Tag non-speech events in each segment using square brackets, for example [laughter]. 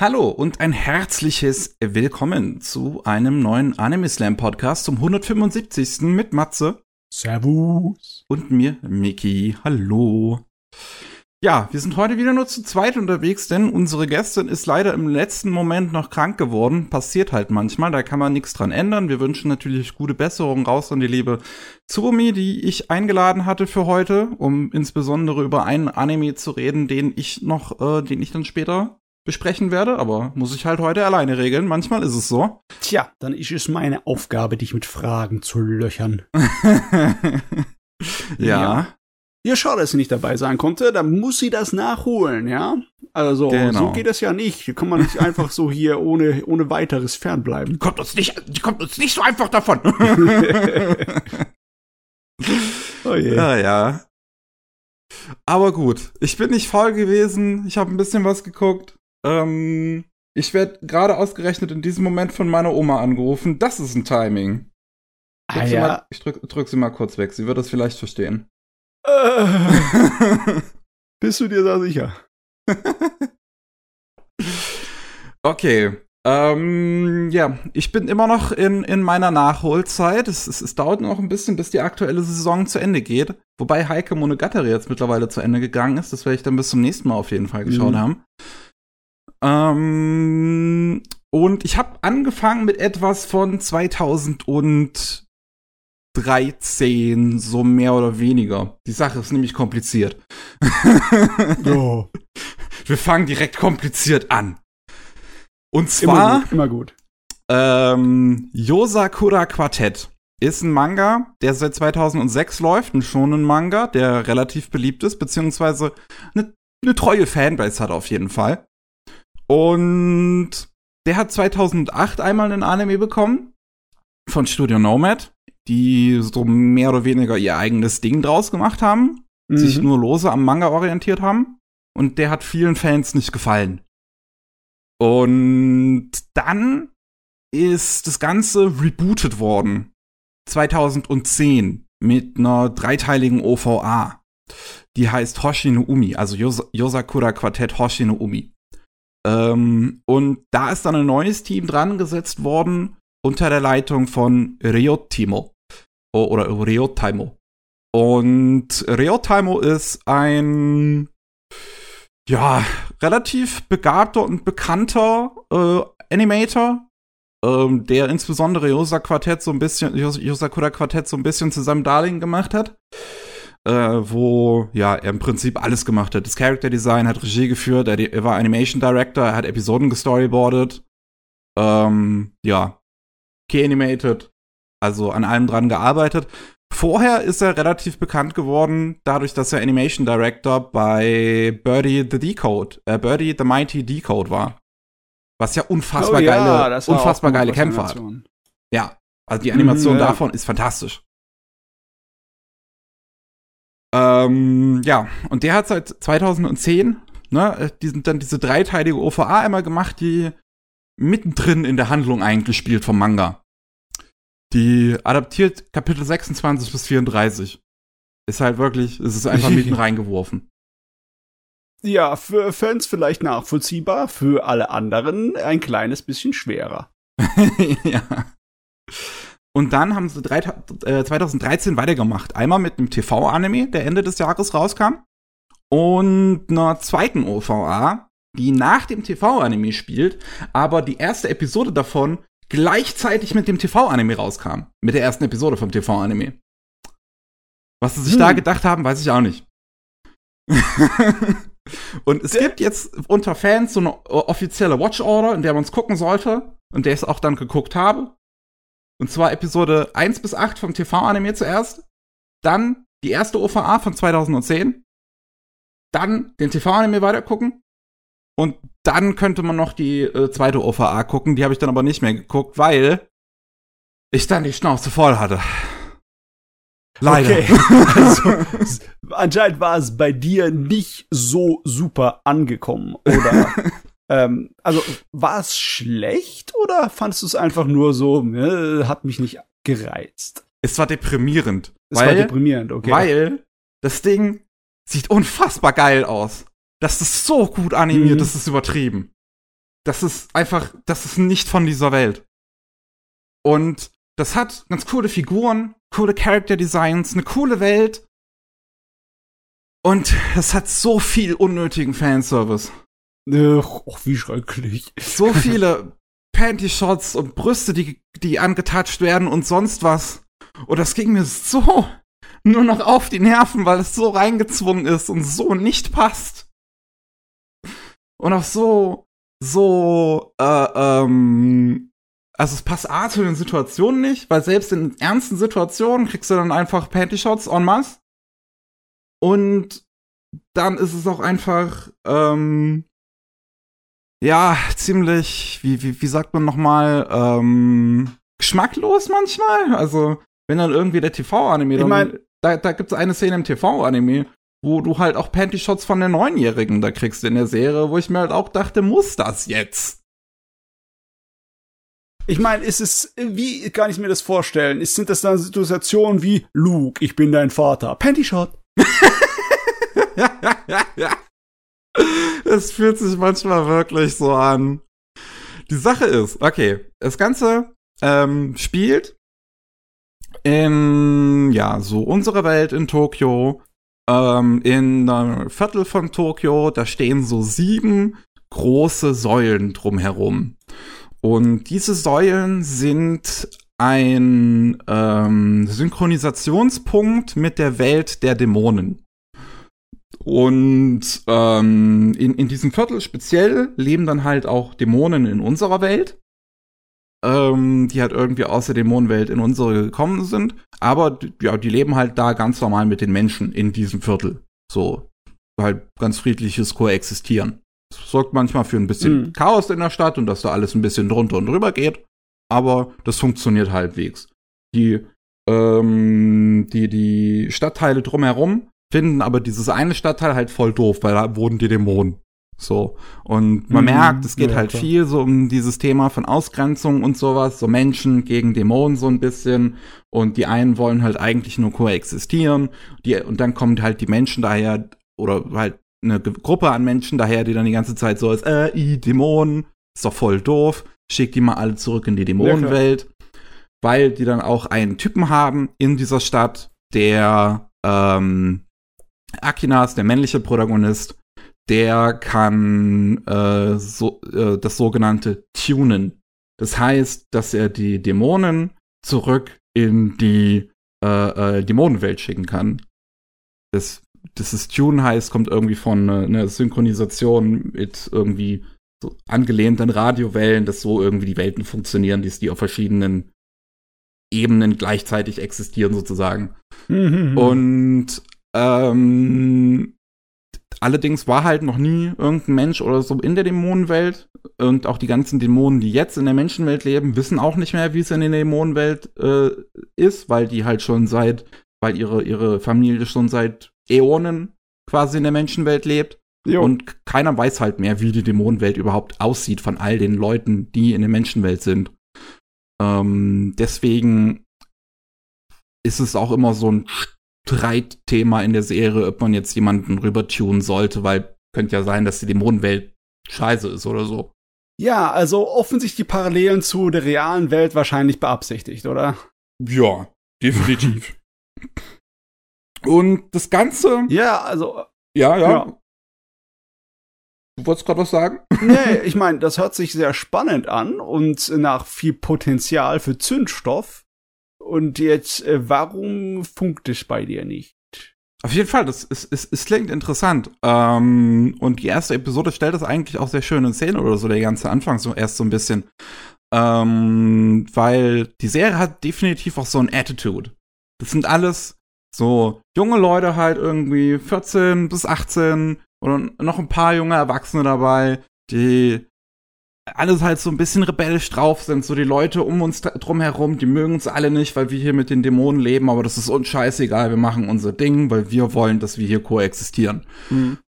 Hallo und ein herzliches Willkommen zu einem neuen Anime Slam Podcast zum 175. mit Matze. Servus. Und mir, Miki. Hallo. Ja, wir sind heute wieder nur zu zweit unterwegs, denn unsere Gästin ist leider im letzten Moment noch krank geworden. Passiert halt manchmal, da kann man nichts dran ändern. Wir wünschen natürlich gute Besserung raus an die liebe Tsumi, die ich eingeladen hatte für heute, um insbesondere über einen Anime zu reden, den ich noch, äh, den ich dann später besprechen werde, aber muss ich halt heute alleine regeln. Manchmal ist es so. Tja, dann ist es meine Aufgabe, dich mit Fragen zu löchern. [laughs] ja. ja. Ja, schade, dass sie nicht dabei sein konnte. Dann muss sie das nachholen, ja? Also, genau. so geht es ja nicht. Hier kann man nicht einfach so hier ohne, ohne weiteres fernbleiben. Kommt uns nicht, die kommt uns nicht so einfach davon. [laughs] oh je. Ja, ja. Aber gut, ich bin nicht faul gewesen. Ich habe ein bisschen was geguckt. Ähm, ich werde gerade ausgerechnet in diesem Moment von meiner Oma angerufen. Das ist ein Timing. Ah, ja. mal, ich drück, drück sie mal kurz weg. Sie wird das vielleicht verstehen. Äh, [laughs] bist du dir da sicher? [laughs] okay. Ähm, ja, ich bin immer noch in, in meiner Nachholzeit. Es, es, es dauert noch ein bisschen, bis die aktuelle Saison zu Ende geht. Wobei Heike Monogatari jetzt mittlerweile zu Ende gegangen ist. Das werde ich dann bis zum nächsten Mal auf jeden Fall geschaut mhm. haben. Ähm, und ich habe angefangen mit etwas von 2013, so mehr oder weniger. Die Sache ist nämlich kompliziert. [laughs] oh. Wir fangen direkt kompliziert an. Und zwar. Immer gut. Immer gut. Ähm, Yosakura Quartett ist ein Manga, der seit 2006 läuft, ein shonen Manga, der relativ beliebt ist, beziehungsweise eine, eine treue Fanbase hat auf jeden Fall. Und der hat 2008 einmal einen Anime bekommen von Studio Nomad, die so mehr oder weniger ihr eigenes Ding draus gemacht haben, mhm. sich nur lose am Manga orientiert haben. Und der hat vielen Fans nicht gefallen. Und dann ist das Ganze rebootet worden. 2010 mit einer dreiteiligen OVA. Die heißt Hoshi no Umi, also Yos Yosakura Quartett Hoshi no Umi. Ähm, und da ist dann ein neues Team dran gesetzt worden unter der Leitung von Ryotimo oder Ryotimo. Und Ryotimo ist ein ja relativ begabter und bekannter äh, Animator, ähm, der insbesondere Yosa Quartett so ein bisschen Yosakura Quartett so ein bisschen zu seinem Darling gemacht hat äh, wo ja er im Prinzip alles gemacht hat. Das Character Design hat Regie geführt, er, er war Animation Director, er hat Episoden gestoryboardet, ähm, ja, Key-Animated, also an allem dran gearbeitet. Vorher ist er relativ bekannt geworden, dadurch, dass er Animation Director bei Birdie the Decode, äh, Birdie the Mighty Decode war. Was ja unfassbar oh, ja, geile, unfassbar geile Kämpfe hat. Ja, also die Animation mhm, ja. davon ist fantastisch. Ähm, ja, und der hat seit 2010 ne, äh, diesen, dann diese dreiteilige OVA einmal gemacht, die mittendrin in der Handlung eigentlich spielt vom Manga. Die adaptiert Kapitel 26 bis 34. Ist halt wirklich, es ist einfach mitten [laughs] reingeworfen. Ja, für Fans vielleicht nachvollziehbar, für alle anderen ein kleines bisschen schwerer. [laughs] ja. Und dann haben sie drei, äh, 2013 weitergemacht. Einmal mit einem TV-Anime, der Ende des Jahres rauskam. Und einer zweiten OVA, die nach dem TV-Anime spielt, aber die erste Episode davon gleichzeitig mit dem TV-Anime rauskam. Mit der ersten Episode vom TV-Anime. Was sie sich hm. da gedacht haben, weiß ich auch nicht. [laughs] und es gibt jetzt unter Fans so eine offizielle Watch Order, in der man es gucken sollte und der ich auch dann geguckt habe. Und zwar Episode 1 bis 8 vom TV-Anime zuerst. Dann die erste OVA von 2010. Dann den TV-Anime weitergucken. Und dann könnte man noch die äh, zweite OVA gucken. Die habe ich dann aber nicht mehr geguckt, weil ich dann die Schnauze voll hatte. Leider. Okay. [laughs] Also, anscheinend war es bei dir nicht so super angekommen, oder? [laughs] Ähm, also war es schlecht oder fandest du es einfach nur so, äh, hat mich nicht gereizt? Es war deprimierend. Es weil, war deprimierend, okay. Weil das Ding sieht unfassbar geil aus. Das ist so gut animiert, mhm. das ist übertrieben. das ist einfach, das ist nicht von dieser Welt. Und das hat ganz coole Figuren, coole Character Designs, eine coole Welt. Und es hat so viel unnötigen Fanservice. Ach, oh, wie schrecklich. So viele Panty-Shots und Brüste, die, die angetatscht werden und sonst was. Und das ging mir so nur noch auf die Nerven, weil es so reingezwungen ist und so nicht passt. Und auch so, so, äh, ähm, also es passt A zu den Situationen nicht, weil selbst in ernsten Situationen kriegst du dann einfach Panty-Shots en masse. Und dann ist es auch einfach, ähm, ja, ziemlich, wie, wie, wie sagt man nochmal, ähm, geschmacklos manchmal. Also, wenn dann irgendwie der TV-Anime, Ich mein- da, da gibt es eine Szene im TV-Anime, wo du halt auch Panty-Shots von der Neunjährigen da kriegst in der Serie, wo ich mir halt auch dachte, muss das jetzt? Ich meine, ist es, wie kann ich mir das vorstellen? Ist, sind das dann Situationen wie, Luke, ich bin dein Vater, Panty Shot? ja, [laughs] ja, ja, ja. Es fühlt sich manchmal wirklich so an. Die Sache ist, okay, das Ganze ähm, spielt in, ja, so unsere Welt in Tokio, ähm, in einem Viertel von Tokio, da stehen so sieben große Säulen drumherum. Und diese Säulen sind ein ähm, Synchronisationspunkt mit der Welt der Dämonen. Und ähm, in, in diesem Viertel speziell leben dann halt auch Dämonen in unserer Welt, ähm, die halt irgendwie aus der Dämonenwelt in unsere gekommen sind. Aber ja, die leben halt da ganz normal mit den Menschen in diesem Viertel. So halt ganz friedliches Koexistieren. Das sorgt manchmal für ein bisschen Mhm. Chaos in der Stadt und dass da alles ein bisschen drunter und drüber geht. Aber das funktioniert halbwegs. Die, ähm, die, die Stadtteile drumherum finden aber dieses eine Stadtteil halt voll doof, weil da wohnen die Dämonen. So. Und man Mhm, merkt, es geht ja, halt klar. viel so um dieses Thema von Ausgrenzung und sowas, so Menschen gegen Dämonen so ein bisschen. Und die einen wollen halt eigentlich nur koexistieren. Die, und dann kommen halt die Menschen daher, oder halt eine Gruppe an Menschen daher, die dann die ganze Zeit so ist, äh, i, Dämonen, ist doch voll doof, schick die mal alle zurück in die Dämonenwelt. weil die dann auch einen Typen haben in dieser Stadt, der ähm, Akinas, der männliche Protagonist, der kann äh, so, äh, das sogenannte Tunen. Das heißt, dass er die Dämonen zurück in die äh, äh, Dämonenwelt schicken kann. Das, das ist Tune heißt, kommt irgendwie von äh, einer Synchronisation mit irgendwie so angelehnt an Radiowellen, dass so irgendwie die Welten funktionieren, die, die auf verschiedenen Ebenen gleichzeitig existieren sozusagen. Mhm. Und ähm, allerdings war halt noch nie irgendein Mensch oder so in der Dämonenwelt. Und auch die ganzen Dämonen, die jetzt in der Menschenwelt leben, wissen auch nicht mehr, wie es in der Dämonenwelt äh, ist, weil die halt schon seit, weil ihre, ihre Familie schon seit Äonen quasi in der Menschenwelt lebt. Jo. Und keiner weiß halt mehr, wie die Dämonenwelt überhaupt aussieht von all den Leuten, die in der Menschenwelt sind. Ähm, deswegen ist es auch immer so ein Streitthema in der Serie, ob man jetzt jemanden rübertunen sollte, weil könnte ja sein, dass die Dämonenwelt scheiße ist oder so. ja, also offensichtlich die Parallelen zu der realen Welt wahrscheinlich beabsichtigt, oder? Ja, definitiv. [laughs] Und das Ganze, Ja, also ja, ja. Ja. Du wolltest gerade was sagen? [laughs] Nee, ich meine, das hört sich sehr spannend an und nach viel Potenzial für Zündstoff. Und jetzt, äh, warum funkt es bei dir nicht? Auf jeden Fall, das ist, ist, es klingt interessant. Ähm, und die erste Episode stellt das eigentlich auch sehr schön in Szene oder so, der ganze Anfang so erst so ein bisschen. Ähm, weil die Serie hat definitiv auch so ein Attitude. Das sind alles so junge Leute halt irgendwie 14 bis 18 oder noch ein paar junge Erwachsene dabei, die alles halt so ein bisschen rebellisch drauf sind. So die Leute um uns da- drum herum, die mögen uns alle nicht, weil wir hier mit den Dämonen leben, aber das ist uns scheißegal, wir machen unser Ding, weil wir wollen, dass wir hier koexistieren.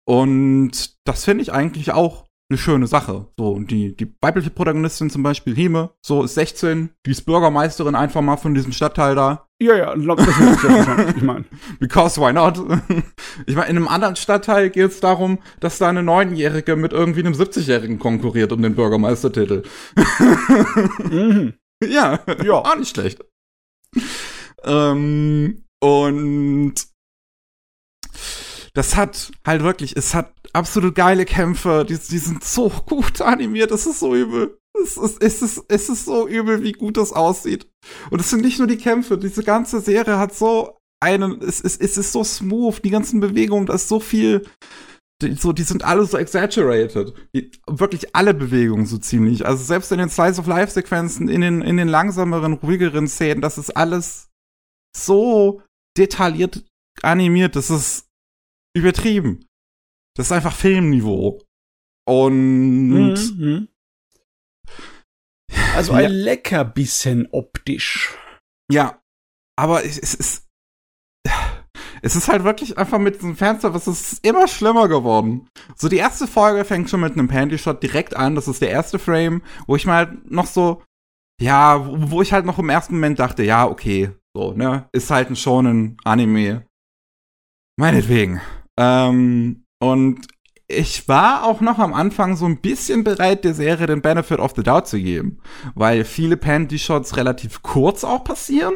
Und das finde ich eigentlich auch eine schöne Sache. So, und die, die weibliche Protagonistin zum Beispiel, Hime, so ist 16, die ist Bürgermeisterin einfach mal von diesem Stadtteil da. Ja, ja, das ist ja ich meine. [laughs] Because why not? [laughs] Ich meine, in einem anderen Stadtteil geht es darum, dass da eine Neunjährige mit irgendwie einem 70-Jährigen konkurriert um den Bürgermeistertitel. [laughs] mhm. Ja, ja, auch nicht schlecht. Ähm, und das hat halt wirklich, es hat absolut geile Kämpfe, die, die sind so gut animiert, das ist so übel. Es ist, es, ist, es ist so übel, wie gut das aussieht. Und es sind nicht nur die Kämpfe, diese ganze Serie hat so einen, es, es, es ist so smooth, die ganzen Bewegungen, da ist so viel, die, so, die sind alle so exaggerated. Die, wirklich alle Bewegungen so ziemlich. Also selbst in den Slice of Life Sequenzen, in den, in den langsameren, ruhigeren Szenen, das ist alles so detailliert animiert, das ist übertrieben. Das ist einfach Filmniveau. Und. Mhm. Also ein ja. Leckerbissen optisch. Ja. Aber es, ist. Es ist halt wirklich einfach mit diesem Fanservice, es ist immer schlimmer geworden. So, die erste Folge fängt schon mit einem Panty-Shot direkt an. Das ist der erste Frame, wo ich mal halt noch so, ja, wo ich halt noch im ersten Moment dachte, ja, okay, so, ne, ist halt ein schonen Anime. Meinetwegen. Ähm, und ich war auch noch am Anfang so ein bisschen bereit, der Serie den Benefit of the Doubt zu geben, weil viele Panty-Shots relativ kurz auch passieren,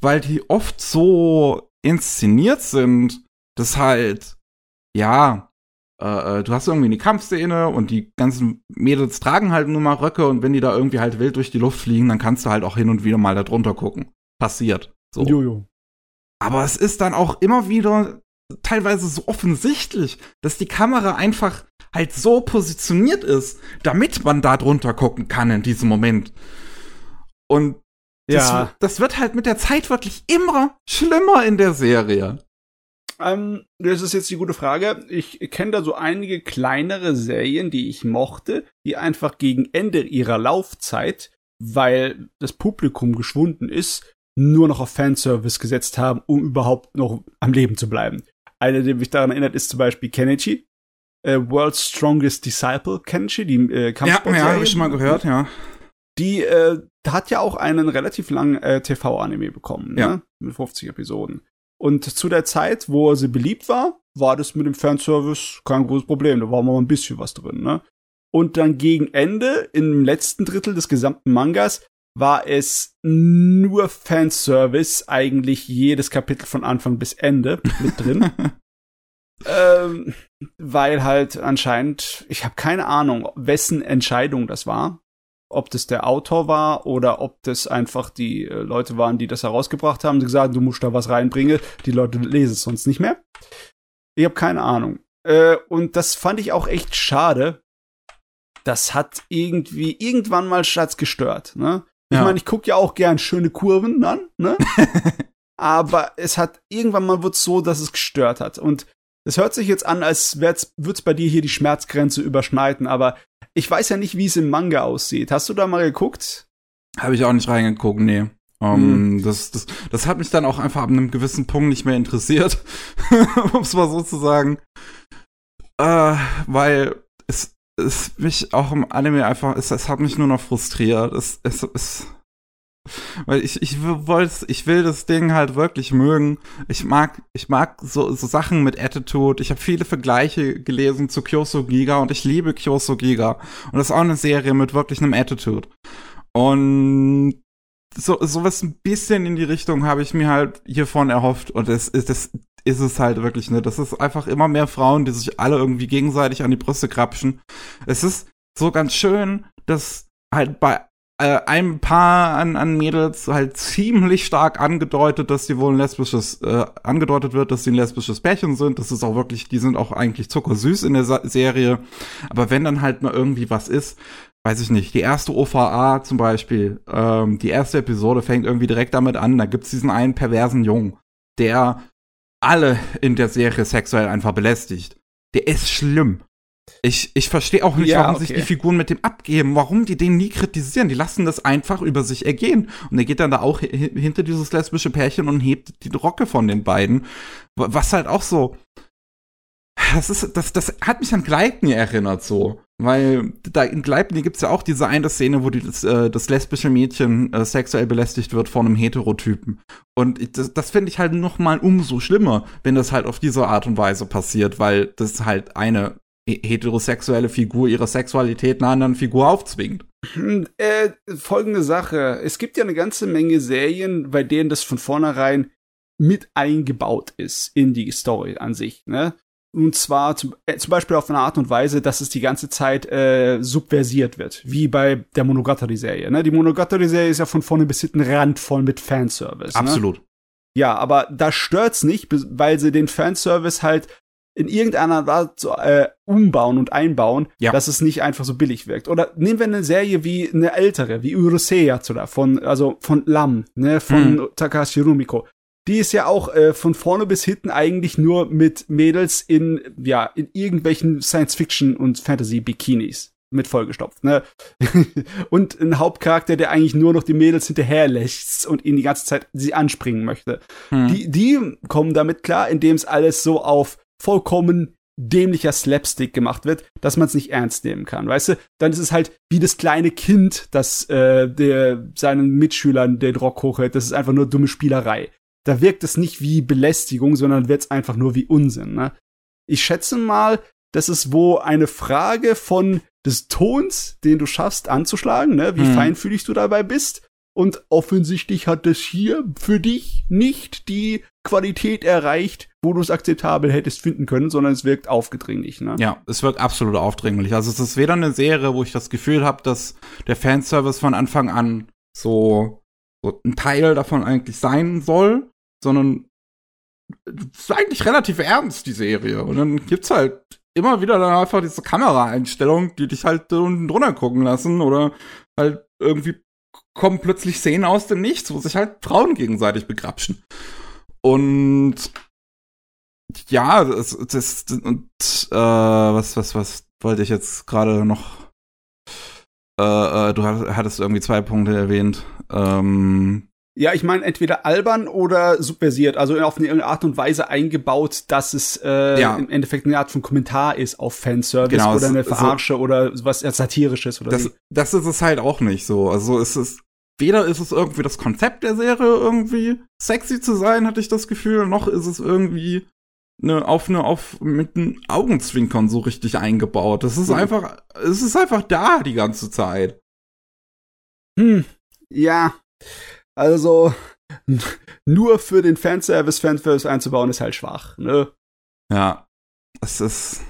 weil die oft so inszeniert sind, dass halt, ja, äh, äh, du hast irgendwie eine Kampfszene und die ganzen Mädels tragen halt nur mal Röcke und wenn die da irgendwie halt wild durch die Luft fliegen, dann kannst du halt auch hin und wieder mal da drunter gucken. Passiert. So. Jojo. Aber es ist dann auch immer wieder teilweise so offensichtlich, dass die Kamera einfach halt so positioniert ist, damit man da drunter gucken kann in diesem Moment. Und das, ja. das wird halt mit der Zeit wirklich immer schlimmer in der Serie. Ähm, das ist jetzt die gute Frage. Ich kenne da so einige kleinere Serien, die ich mochte, die einfach gegen Ende ihrer Laufzeit, weil das Publikum geschwunden ist, nur noch auf Fanservice gesetzt haben, um überhaupt noch am Leben zu bleiben. Einer, der mich daran erinnert, ist zum Beispiel Kenichi. Äh, World's Strongest Disciple, Kenichi, die äh, Kampfsport. Ja, ja, habe ich schon mal gehört, ja. Die äh, hat ja auch einen relativ langen äh, TV-Anime bekommen, ne? ja. ne? mit 50 Episoden. Und zu der Zeit, wo sie beliebt war, war das mit dem Fanservice kein großes Problem. Da war mal ein bisschen was drin, ne? Und dann gegen Ende, im letzten Drittel des gesamten Mangas, war es nur Fanservice, eigentlich jedes Kapitel von Anfang bis Ende mit drin. [laughs] ähm, weil halt anscheinend, ich habe keine Ahnung, wessen Entscheidung das war. Ob das der Autor war oder ob das einfach die äh, Leute waren, die das herausgebracht haben, die gesagt, du musst da was reinbringen, die Leute lesen es sonst nicht mehr. Ich habe keine Ahnung. Äh, und das fand ich auch echt schade. Das hat irgendwie irgendwann mal Schatz gestört. Ne? Ich ja. meine, ich gucke ja auch gern schöne Kurven an, ne? [laughs] Aber es hat irgendwann mal wird so, dass es gestört hat. Und es hört sich jetzt an, als würde es bei dir hier die Schmerzgrenze überschneiden, aber ich weiß ja nicht, wie es im Manga aussieht. Hast du da mal geguckt? Habe ich auch nicht reingeguckt, nee. Um, hm. das, das, das hat mich dann auch einfach ab einem gewissen Punkt nicht mehr interessiert, [laughs] um es mal so zu sagen. Äh, weil es, es mich auch im Anime einfach, es, es hat mich nur noch frustriert. Es, es, es, weil ich, ich wollte, ich will das Ding halt wirklich mögen. Ich mag, ich mag so, so Sachen mit Attitude. Ich habe viele Vergleiche gelesen zu Kyoso Giga und ich liebe Kyoso Giga. Und das ist auch eine Serie mit wirklich einem Attitude. Und so, sowas ein bisschen in die Richtung habe ich mir halt hiervon erhofft. Und das ist, das ist es halt wirklich, ne? Das ist einfach immer mehr Frauen, die sich alle irgendwie gegenseitig an die Brüste krapschen. Es ist so ganz schön, dass halt bei äh, ein paar an, an Mädels halt ziemlich stark angedeutet, dass sie wohl ein lesbisches, äh, angedeutet wird, dass sie ein lesbisches Pärchen sind. Das ist auch wirklich, die sind auch eigentlich zuckersüß in der Sa Serie. Aber wenn dann halt mal irgendwie was ist, weiß ich nicht, die erste OVA zum Beispiel, ähm, die erste Episode fängt irgendwie direkt damit an, da gibt's diesen einen perversen Jungen, der alle in der Serie sexuell einfach belästigt. Der ist schlimm. Ich, ich verstehe auch nicht, ja, warum okay. sich die Figuren mit dem abgeben, warum die den nie kritisieren. Die lassen das einfach über sich ergehen. Und er geht dann da auch hinter dieses lesbische Pärchen und hebt die Rocke von den beiden. Was halt auch so. Das ist, das, das hat mich an Gleiten erinnert, so. Weil da in Gleipnir gibt's ja auch diese eine Szene, wo die, das, äh, das lesbische Mädchen äh, sexuell belästigt wird von einem Heterotypen. Und ich, das, das finde ich halt noch mal umso schlimmer, wenn das halt auf diese Art und Weise passiert, weil das halt eine heterosexuelle Figur ihre Sexualität einer anderen Figur aufzwingt. Hm, äh, folgende Sache. Es gibt ja eine ganze Menge Serien, bei denen das von vornherein mit eingebaut ist in die Story an sich. Ne? Und zwar zum, äh, zum Beispiel auf eine Art und Weise, dass es die ganze Zeit äh, subversiert wird, wie bei der Monogatari-Serie. Ne? Die Monogatari-Serie ist ja von vorne bis hinten randvoll mit Fanservice. Ne? Absolut. Ne? Ja, aber da stört's nicht, weil sie den Fanservice halt in irgendeiner Art äh, umbauen und einbauen, ja. dass es nicht einfach so billig wirkt. Oder nehmen wir eine Serie wie eine ältere, wie Urusei oder von also von Lam, ne, von hm. Takashi Rumiko die ist ja auch äh, von vorne bis hinten eigentlich nur mit Mädels in, ja, in irgendwelchen Science-Fiction- und Fantasy-Bikinis mit vollgestopft, ne? [laughs] und ein Hauptcharakter, der eigentlich nur noch die Mädels hinterherlässt und ihnen die ganze Zeit sie anspringen möchte. Hm. Die, die kommen damit klar, indem es alles so auf vollkommen dämlicher Slapstick gemacht wird, dass man es nicht ernst nehmen kann, weißt du? Dann ist es halt wie das kleine Kind, das äh, der seinen Mitschülern den Rock hochhält. Das ist einfach nur dumme Spielerei da wirkt es nicht wie Belästigung, sondern wird es einfach nur wie Unsinn. Ne? Ich schätze mal, das ist wo eine Frage von des Tons, den du schaffst anzuschlagen, ne? wie hm. feinfühlig du dabei bist. Und offensichtlich hat das hier für dich nicht die Qualität erreicht, wo du es akzeptabel hättest finden können, sondern es wirkt aufgedringlich. Ne? Ja, es wirkt absolut aufdringlich. Also es ist weder eine Serie, wo ich das Gefühl habe, dass der Fanservice von Anfang an so, so ein Teil davon eigentlich sein soll, sondern es ist eigentlich relativ ernst, die Serie. Und dann gibt's halt immer wieder dann einfach diese Kameraeinstellungen, die dich halt unten drunter gucken lassen oder halt irgendwie kommen plötzlich Szenen aus dem Nichts, wo sich halt Frauen gegenseitig begrapschen. Und ja, das, das und äh, was, was, was wollte ich jetzt gerade noch? Äh, äh, du hattest irgendwie zwei Punkte erwähnt. Ähm, ja, ich meine entweder albern oder subversiert, also auf eine Art und Weise eingebaut, dass es äh, ja. im Endeffekt eine Art von Kommentar ist auf Fanservice genau, oder eine Verarsche so, oder was satirisches oder das, so. das ist es halt auch nicht so. Also es ist weder ist es irgendwie das Konzept der Serie irgendwie sexy zu sein, hatte ich das Gefühl, noch ist es irgendwie ne, auf eine auf mit einem Augenzwinkern so richtig eingebaut. Das ist mhm. einfach es ist einfach da die ganze Zeit. Hm. Ja. Also [laughs] nur für den Fanservice Fanservice einzubauen ist halt schwach, ne? Ja. Es ist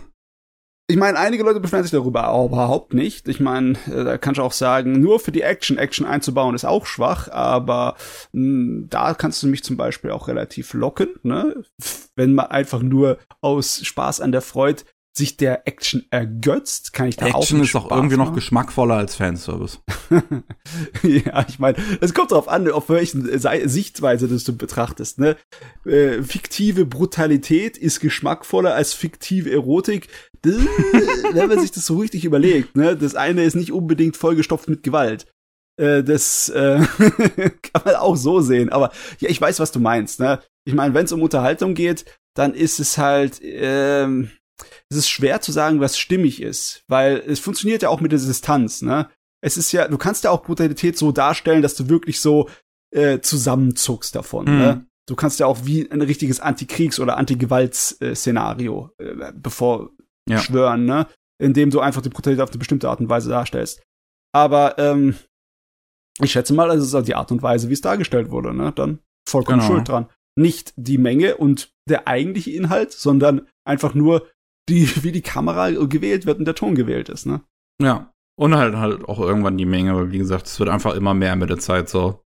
ich meine, einige Leute beschweren sich darüber, aber überhaupt nicht. Ich meine, äh, da kannst du auch sagen, nur für die Action Action einzubauen ist auch schwach, aber mh, hm, da kannst du mich zum Beispiel auch relativ locken, ne? Wenn man einfach nur aus Spaß an der Freude sich der Action ergötzt, kann ich da Action auch Action ist doch irgendwie noch geschmackvoller als Fanservice. [laughs] ja, ich meine, es kommt darauf an, auf welchen Sichtweise das du betrachtest. Ne? Äh, fiktive Brutalität ist geschmackvoller als fiktive Erotik. [laughs] wenn man sich das so richtig überlegt, ne? das eine ist nicht unbedingt vollgestopft mit Gewalt. Äh, das äh, [laughs] kann man auch so sehen. Aber ja, ich weiß, was du meinst. Ne? Ich meine, wenn es um Unterhaltung geht, dann ist es halt ähm, es ist schwer zu sagen, was stimmig ist, weil es funktioniert ja auch mit der Distanz, ne? Es ist ja, du kannst ja auch Brutalität so darstellen, dass du wirklich so äh, zusammenzuckst davon, mhm. ne? Du kannst ja auch wie ein richtiges Antikriegs- oder Antigewalts-Szenario äh, bevor ja. schwören, ne? Indem du einfach die Brutalität auf eine bestimmte Art und Weise darstellst. Aber ähm, ich schätze mal, es ist halt die Art und Weise, wie es dargestellt wurde, ne? Dann vollkommen genau. schuld dran. Nicht die Menge und der eigentliche Inhalt, sondern einfach nur die, wie die Kamera gewählt wird und der Ton gewählt ist, ne? Ja. Und halt halt auch irgendwann die Menge, aber wie gesagt, es wird einfach immer mehr mit der Zeit so.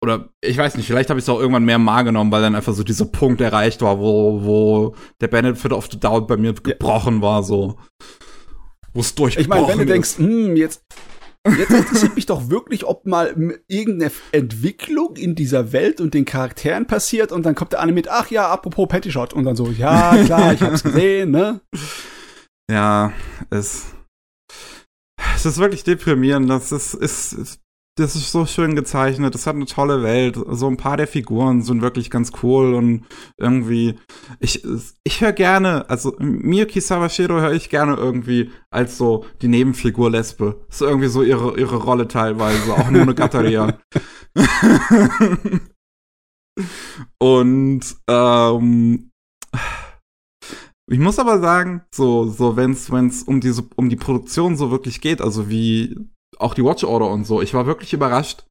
Oder ich weiß nicht, vielleicht habe ich es auch irgendwann mehr mal genommen, weil dann einfach so dieser Punkt erreicht war, wo, wo der Benefit of the Doubt bei mir gebrochen ja. war, so. Wo es durchgebrochen Ich meine, wenn du denkst, hm, jetzt, Jetzt interessiert mich doch wirklich, ob mal irgendeine Entwicklung in dieser Welt und den Charakteren passiert und dann kommt der eine mit, ach ja, apropos Petty-Shot und dann so, ja, klar, ich hab's gesehen, ne? Ja, es, es ist wirklich deprimierend. Das ist, ist, ist das ist so schön gezeichnet, das hat eine tolle Welt. So ein paar der Figuren sind wirklich ganz cool und irgendwie, ich, ich höre gerne, also Miyuki Sawashiro höre ich gerne irgendwie als so die Nebenfigur Lesbe. ist irgendwie so ihre, ihre Rolle teilweise, auch nur eine Gatteria. [laughs] und, ähm, ich muss aber sagen, so, so, wenn's, wenn's um diese, um die Produktion so wirklich geht, also wie auch die Watch Order und so. Ich war wirklich überrascht,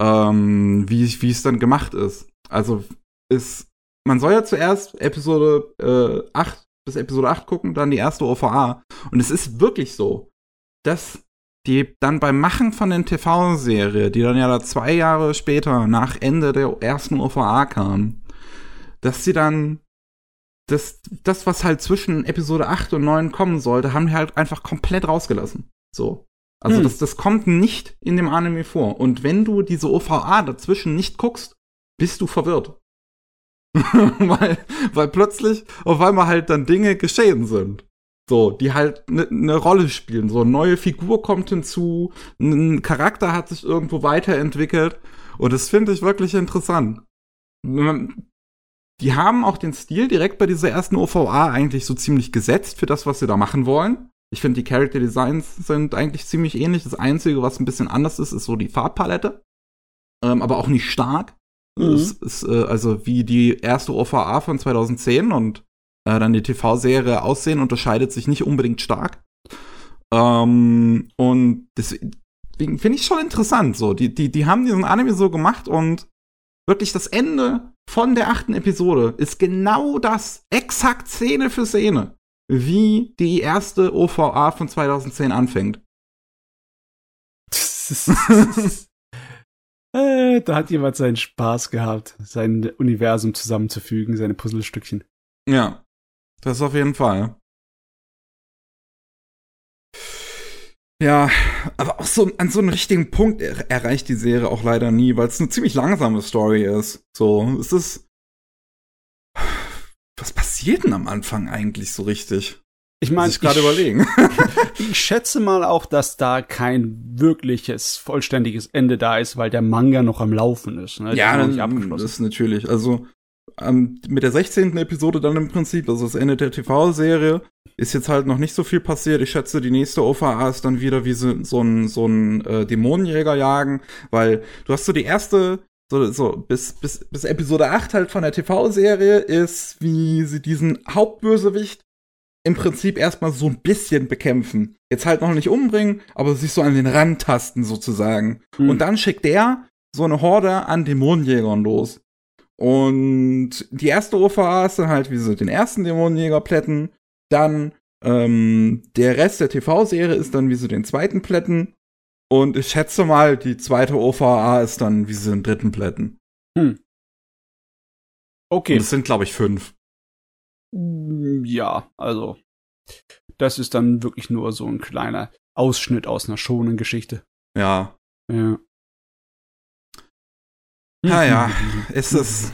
ähm, wie, wie es dann gemacht ist. Also ist, man soll ja zuerst Episode äh, 8 bis Episode 8 gucken, dann die erste OVA. Und es ist wirklich so, dass die dann beim Machen von den TV-Serie, die dann ja da zwei Jahre später nach Ende der ersten OVA kam, dass sie dann das, das, was halt zwischen Episode 8 und 9 kommen sollte, haben die halt einfach komplett rausgelassen. So. Also hm. das, das kommt nicht in dem Anime vor. Und wenn du diese OVA dazwischen nicht guckst, bist du verwirrt. [laughs] weil, weil plötzlich auf einmal halt dann Dinge geschehen sind. So, die halt eine ne Rolle spielen. So, eine neue Figur kommt hinzu, ein Charakter hat sich irgendwo weiterentwickelt. Und das finde ich wirklich interessant. Die haben auch den Stil direkt bei dieser ersten OVA eigentlich so ziemlich gesetzt für das, was sie da machen wollen. Ich finde, die Character Designs sind eigentlich ziemlich ähnlich. Das Einzige, was ein bisschen anders ist, ist so die Farbpalette. Ähm, aber auch nicht stark. Mhm. Es ist äh, also wie die erste OVA von 2010 und äh, dann die TV-Serie aussehen, unterscheidet sich nicht unbedingt stark. Ähm, und deswegen finde ich schon interessant. So, die, die, die haben diesen Anime so gemacht und wirklich das Ende von der achten Episode ist genau das, exakt Szene für Szene wie die erste OVA von 2010 anfängt. [laughs] äh, da hat jemand seinen Spaß gehabt, sein Universum zusammenzufügen, seine Puzzlestückchen. Ja, das auf jeden Fall. Ja, aber auch so an so einem richtigen Punkt er erreicht die Serie auch leider nie, weil es eine ziemlich langsame Story ist. So, es ist passiert denn am Anfang eigentlich so richtig? Ich meine, ich gerade überlegen. [laughs] ich schätze mal auch, dass da kein wirkliches vollständiges Ende da ist, weil der Manga noch am Laufen ist. Ne? Ja, ist das ist natürlich. Also ähm, mit der 16. Episode dann im Prinzip, also das Ende der TV-Serie, ist jetzt halt noch nicht so viel passiert. Ich schätze, die nächste OVA ist dann wieder wie so, so ein, so ein äh, Dämonenjäger jagen, weil du hast so die erste so, so bis, bis, bis Episode 8 halt von der TV-Serie ist, wie sie diesen Hauptbösewicht im Prinzip erstmal so ein bisschen bekämpfen. Jetzt halt noch nicht umbringen, aber sich so an den Rand tasten sozusagen. Mhm. Und dann schickt der so eine Horde an Dämonenjägern los. Und die erste OVA ist dann halt, wie sie den ersten Dämonenjäger plätten. Dann ähm, der Rest der TV-Serie ist dann, wie sie den zweiten plätten. Und ich schätze mal, die zweite OVA ist dann wie sie den dritten Plätten. Hm. Okay. Und es sind, glaube ich, fünf. Mm, ja, also. Das ist dann wirklich nur so ein kleiner Ausschnitt aus einer schonen Geschichte. Ja. Ja. Naja, [laughs] ist es.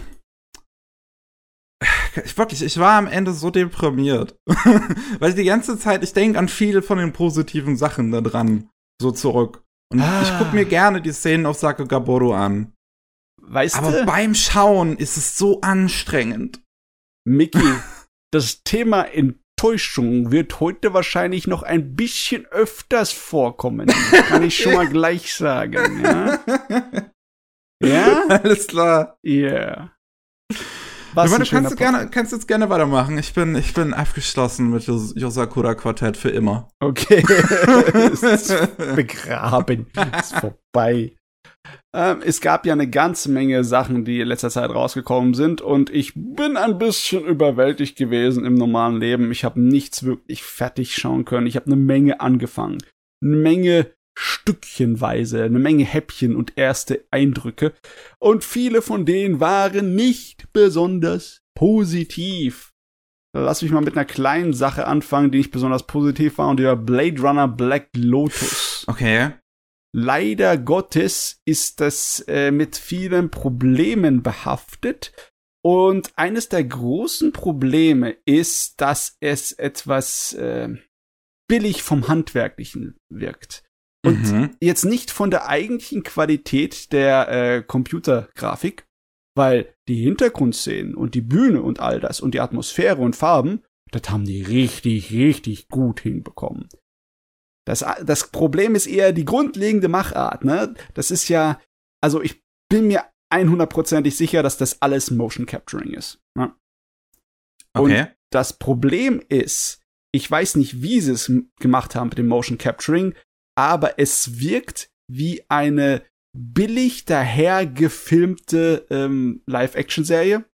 Ich, wirklich, ich war am Ende so deprimiert. [laughs] Weil die ganze Zeit, ich denke an viele von den positiven Sachen da dran so zurück. Und ah. ich gucke mir gerne die Szenen auf Sakugaboro an. Weißt Aber du? beim Schauen ist es so anstrengend. Mickey, [laughs] das Thema Enttäuschung wird heute wahrscheinlich noch ein bisschen öfters vorkommen. Kann ich schon mal gleich sagen, ja? [laughs] Ja? Alles klar. Ja. Yeah. Was meine, du kannst, du gerne, kannst jetzt gerne weitermachen. Ich bin, ich bin abgeschlossen mit Yos Yosakura Quartett für immer. Okay. [laughs] ist begraben. ist vorbei. Ähm, es gab ja eine ganze Menge Sachen, die in letzter Zeit rausgekommen sind und ich bin ein bisschen überwältigt gewesen im normalen Leben. Ich habe nichts wirklich fertig schauen können. Ich habe eine Menge angefangen. Eine Menge stückchenweise, eine Menge Häppchen und erste Eindrücke, und viele von denen waren nicht besonders positiv. Lass mich mal mit einer kleinen Sache anfangen, die nicht besonders positiv war, und der Blade Runner Black Lotus. Okay. Leider Gottes ist das äh, mit vielen Problemen behaftet. Und eines der großen Probleme ist, dass es etwas äh, billig vom Handwerklichen wirkt. Und mhm. jetzt nicht von der eigentlichen Qualität der äh, Computergrafik, weil die Hintergrundszenen und die Bühne und all das und die Atmosphäre und Farben, das haben die richtig, richtig gut hinbekommen. Das, das Problem ist eher die grundlegende Machart, ne? Das ist ja, also ich bin mir 100%ig sicher, dass das alles Motion Capturing ist. Ne? Okay. Und das Problem ist, ich weiß nicht, wie sie es gemacht haben mit dem Motion Capturing, aber es wirkt wie eine billig daher gefilmte ähm, Live-Action-Serie,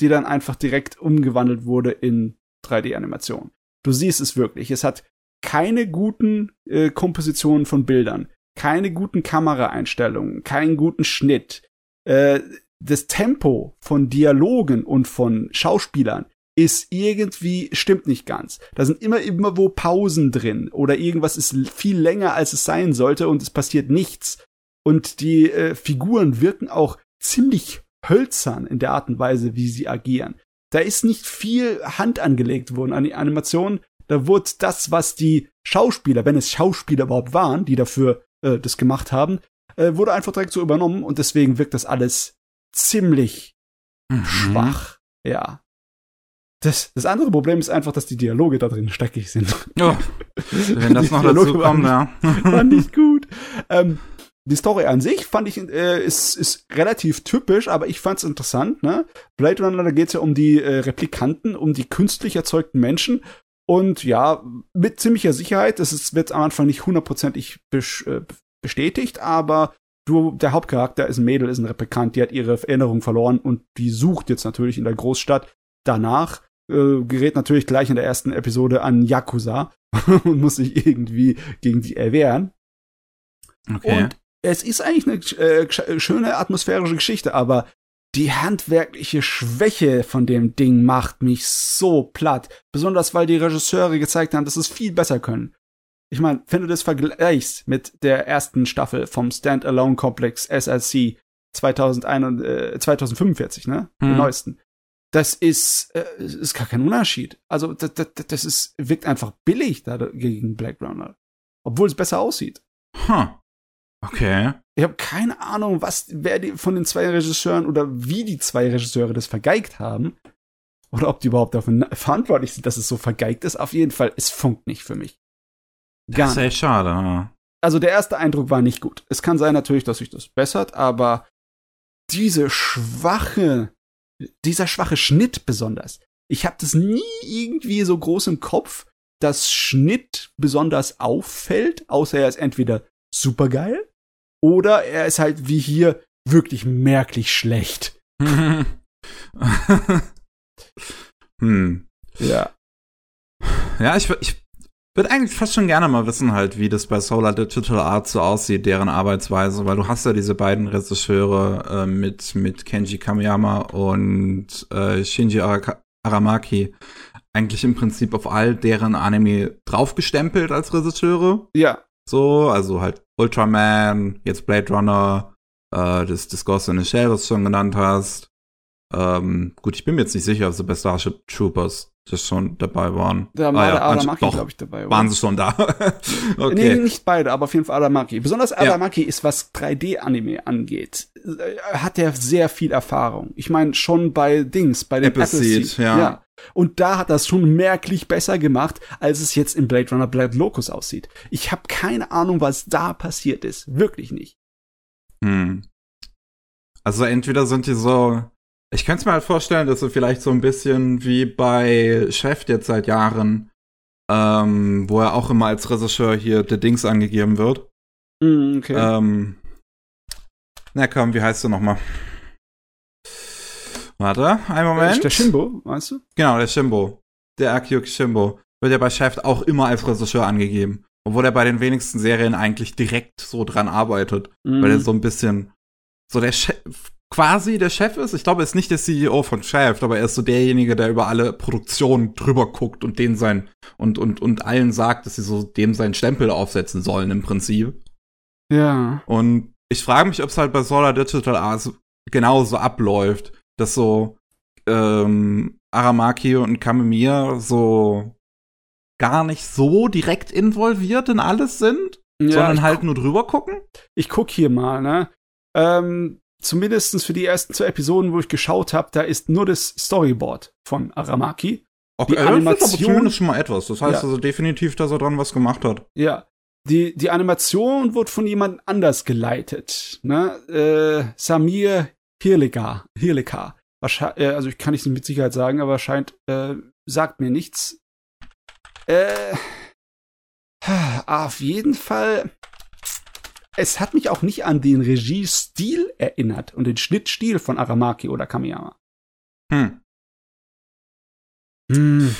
die dann einfach direkt umgewandelt wurde in 3D-Animation. Du siehst es wirklich. Es hat keine guten äh, Kompositionen von Bildern, keine guten Kameraeinstellungen, keinen guten Schnitt. Äh, das Tempo von Dialogen und von Schauspielern ist irgendwie, stimmt nicht ganz. Da sind immer, immer wo Pausen drin oder irgendwas ist viel länger, als es sein sollte und es passiert nichts. Und die äh, Figuren wirken auch ziemlich hölzern in der Art und Weise, wie sie agieren. Da ist nicht viel Hand angelegt worden an die Animation. Da wurde das, was die Schauspieler, wenn es Schauspieler überhaupt waren, die dafür äh, das gemacht haben, äh, wurde einfach direkt so übernommen und deswegen wirkt das alles ziemlich mhm. schwach. Ja. Das, das andere Problem ist einfach, dass die Dialoge da drin steckig sind. Oh, [laughs] wenn das noch dazu kommt, ja. War nicht gut. Ähm, die Story an sich fand ich äh, ist, ist relativ typisch, aber ich fand es interessant. Ne? Blade Runner, da geht es ja um die äh, Replikanten, um die künstlich erzeugten Menschen. Und ja, mit ziemlicher Sicherheit, das ist, wird am Anfang nicht hundertprozentig äh, bestätigt, aber du, der Hauptcharakter ist ein Mädel, ist ein Replikant, die hat ihre Erinnerung verloren und die sucht jetzt natürlich in der Großstadt danach äh, gerät natürlich gleich in der ersten Episode an Yakuza [laughs] und muss sich irgendwie gegen die erwehren. Okay. Und es ist eigentlich eine äh, schöne atmosphärische Geschichte, aber die handwerkliche Schwäche von dem Ding macht mich so platt. Besonders weil die Regisseure gezeigt haben, dass es viel besser können. Ich meine, wenn du das vergleichst mit der ersten Staffel vom Standalone-Komplex SLC 2001, äh, 2045, ne? Hm. Den neuesten das ist, äh, ist gar kein Unterschied. Also das, das, das ist, wirkt einfach billig da gegen Black Runner. Obwohl es besser aussieht. Huh. Okay. Ich habe keine Ahnung, was, wer die von den zwei Regisseuren oder wie die zwei Regisseure das vergeigt haben. Oder ob die überhaupt dafür verantwortlich sind, dass es so vergeigt ist. Auf jeden Fall, es funkt nicht für mich. Gar das ist echt schade. Also der erste Eindruck war nicht gut. Es kann sein natürlich, dass sich das bessert, aber diese schwache dieser schwache Schnitt besonders. Ich habe das nie irgendwie so groß im Kopf, dass Schnitt besonders auffällt, außer er ist entweder supergeil oder er ist halt wie hier wirklich merklich schlecht. [laughs] hm. Ja. Ja, ich, ich würde eigentlich fast schon gerne mal wissen, halt, wie das bei Solar Digital Art so aussieht, deren Arbeitsweise, weil du hast ja diese beiden Regisseure äh, mit, mit Kenji Kamiyama und äh, Shinji Aramaki eigentlich im Prinzip auf all deren Anime draufgestempelt als Regisseure. Ja. So, also halt Ultraman, jetzt Blade Runner, äh, das, das Ghost in the Shell, was du schon genannt hast. Ähm, gut, ich bin mir jetzt nicht sicher, ob sie bei Starship Troopers das schon dabei waren. Da war ah, der Adamaki, glaube ich, dabei. Oder? Waren sie schon da? [laughs] okay. Nee, nicht beide, aber auf jeden Fall Adamaki. Besonders Adamaki ja. ist, was 3D-Anime angeht, äh, hat er sehr viel Erfahrung. Ich meine, schon bei Dings, bei den Appleseed, ja. ja. Und da hat es schon merklich besser gemacht, als es jetzt in Blade Runner Blade Locus aussieht. Ich habe keine Ahnung, was da passiert ist. Wirklich nicht. Hm. Also entweder sind die so ich könnte mir halt vorstellen, dass er vielleicht so ein bisschen wie bei Chef jetzt seit Jahren, ähm, wo er auch immer als Regisseur hier der Dings angegeben wird. Mm, okay. Ähm, na komm, wie heißt du nochmal? Warte, einen Moment. Der Shimbo, meinst du? Genau, der Shimbo. Der Akiyuki Shimbo. Wird ja bei Chef auch immer als Regisseur angegeben. Obwohl er bei den wenigsten Serien eigentlich direkt so dran arbeitet. Mm. Weil er so ein bisschen so der Chef, quasi der Chef ist. Ich glaube, er ist nicht der CEO von Shaft, aber er ist so derjenige, der über alle Produktionen drüber guckt und den sein und und und allen sagt, dass sie so dem seinen Stempel aufsetzen sollen im Prinzip. Ja. Und ich frage mich, ob es halt bei Solar Digital Arts genauso abläuft, dass so ähm, Aramaki und Kamemiya so gar nicht so direkt involviert in alles sind ja, sondern halt nur drüber gucken? Ich guck hier mal, ne? Ähm, zumindest für die ersten zwei Episoden, wo ich geschaut habe, da ist nur das Storyboard von Aramaki. Okay, die Animation ist schon mal etwas. Das heißt ja. also definitiv, dass er dran was gemacht hat. Ja. Die, die Animation wird von jemand anders geleitet. Ne? Äh, Samir Hirlika. Hirlika. Äh, also ich kann nicht mit Sicherheit sagen, aber scheint, äh, sagt mir nichts. Äh, auf jeden Fall es hat mich auch nicht an den Regiestil erinnert und den Schnittstil von Aramaki oder Kamiyama. Hm. Hm.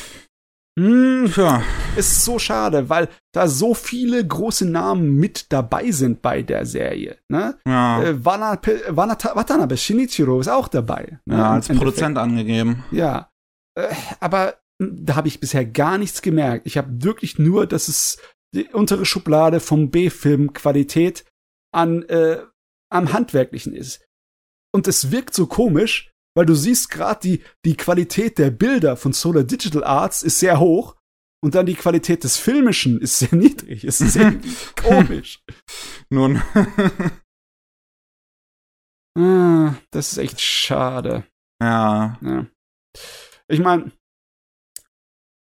Hm, ja. Ist so schade, weil da so viele große Namen mit dabei sind bei der Serie. Ne? Ja. Äh, Watanabe Shinichiro ist auch dabei. Ne? Ja, als Produzent angegeben. Ja. Äh, aber da habe ich bisher gar nichts gemerkt. Ich habe wirklich nur, dass es die untere Schublade vom B-Film Qualität an äh, am handwerklichen ist. Und es wirkt so komisch, weil du siehst gerade die die Qualität der Bilder von Solar Digital Arts ist sehr hoch und dann die Qualität des filmischen ist sehr [laughs] niedrig. Es ist [laughs] sehr komisch. Nun. ah, das ist echt schade. Ja. ja. Ich meine,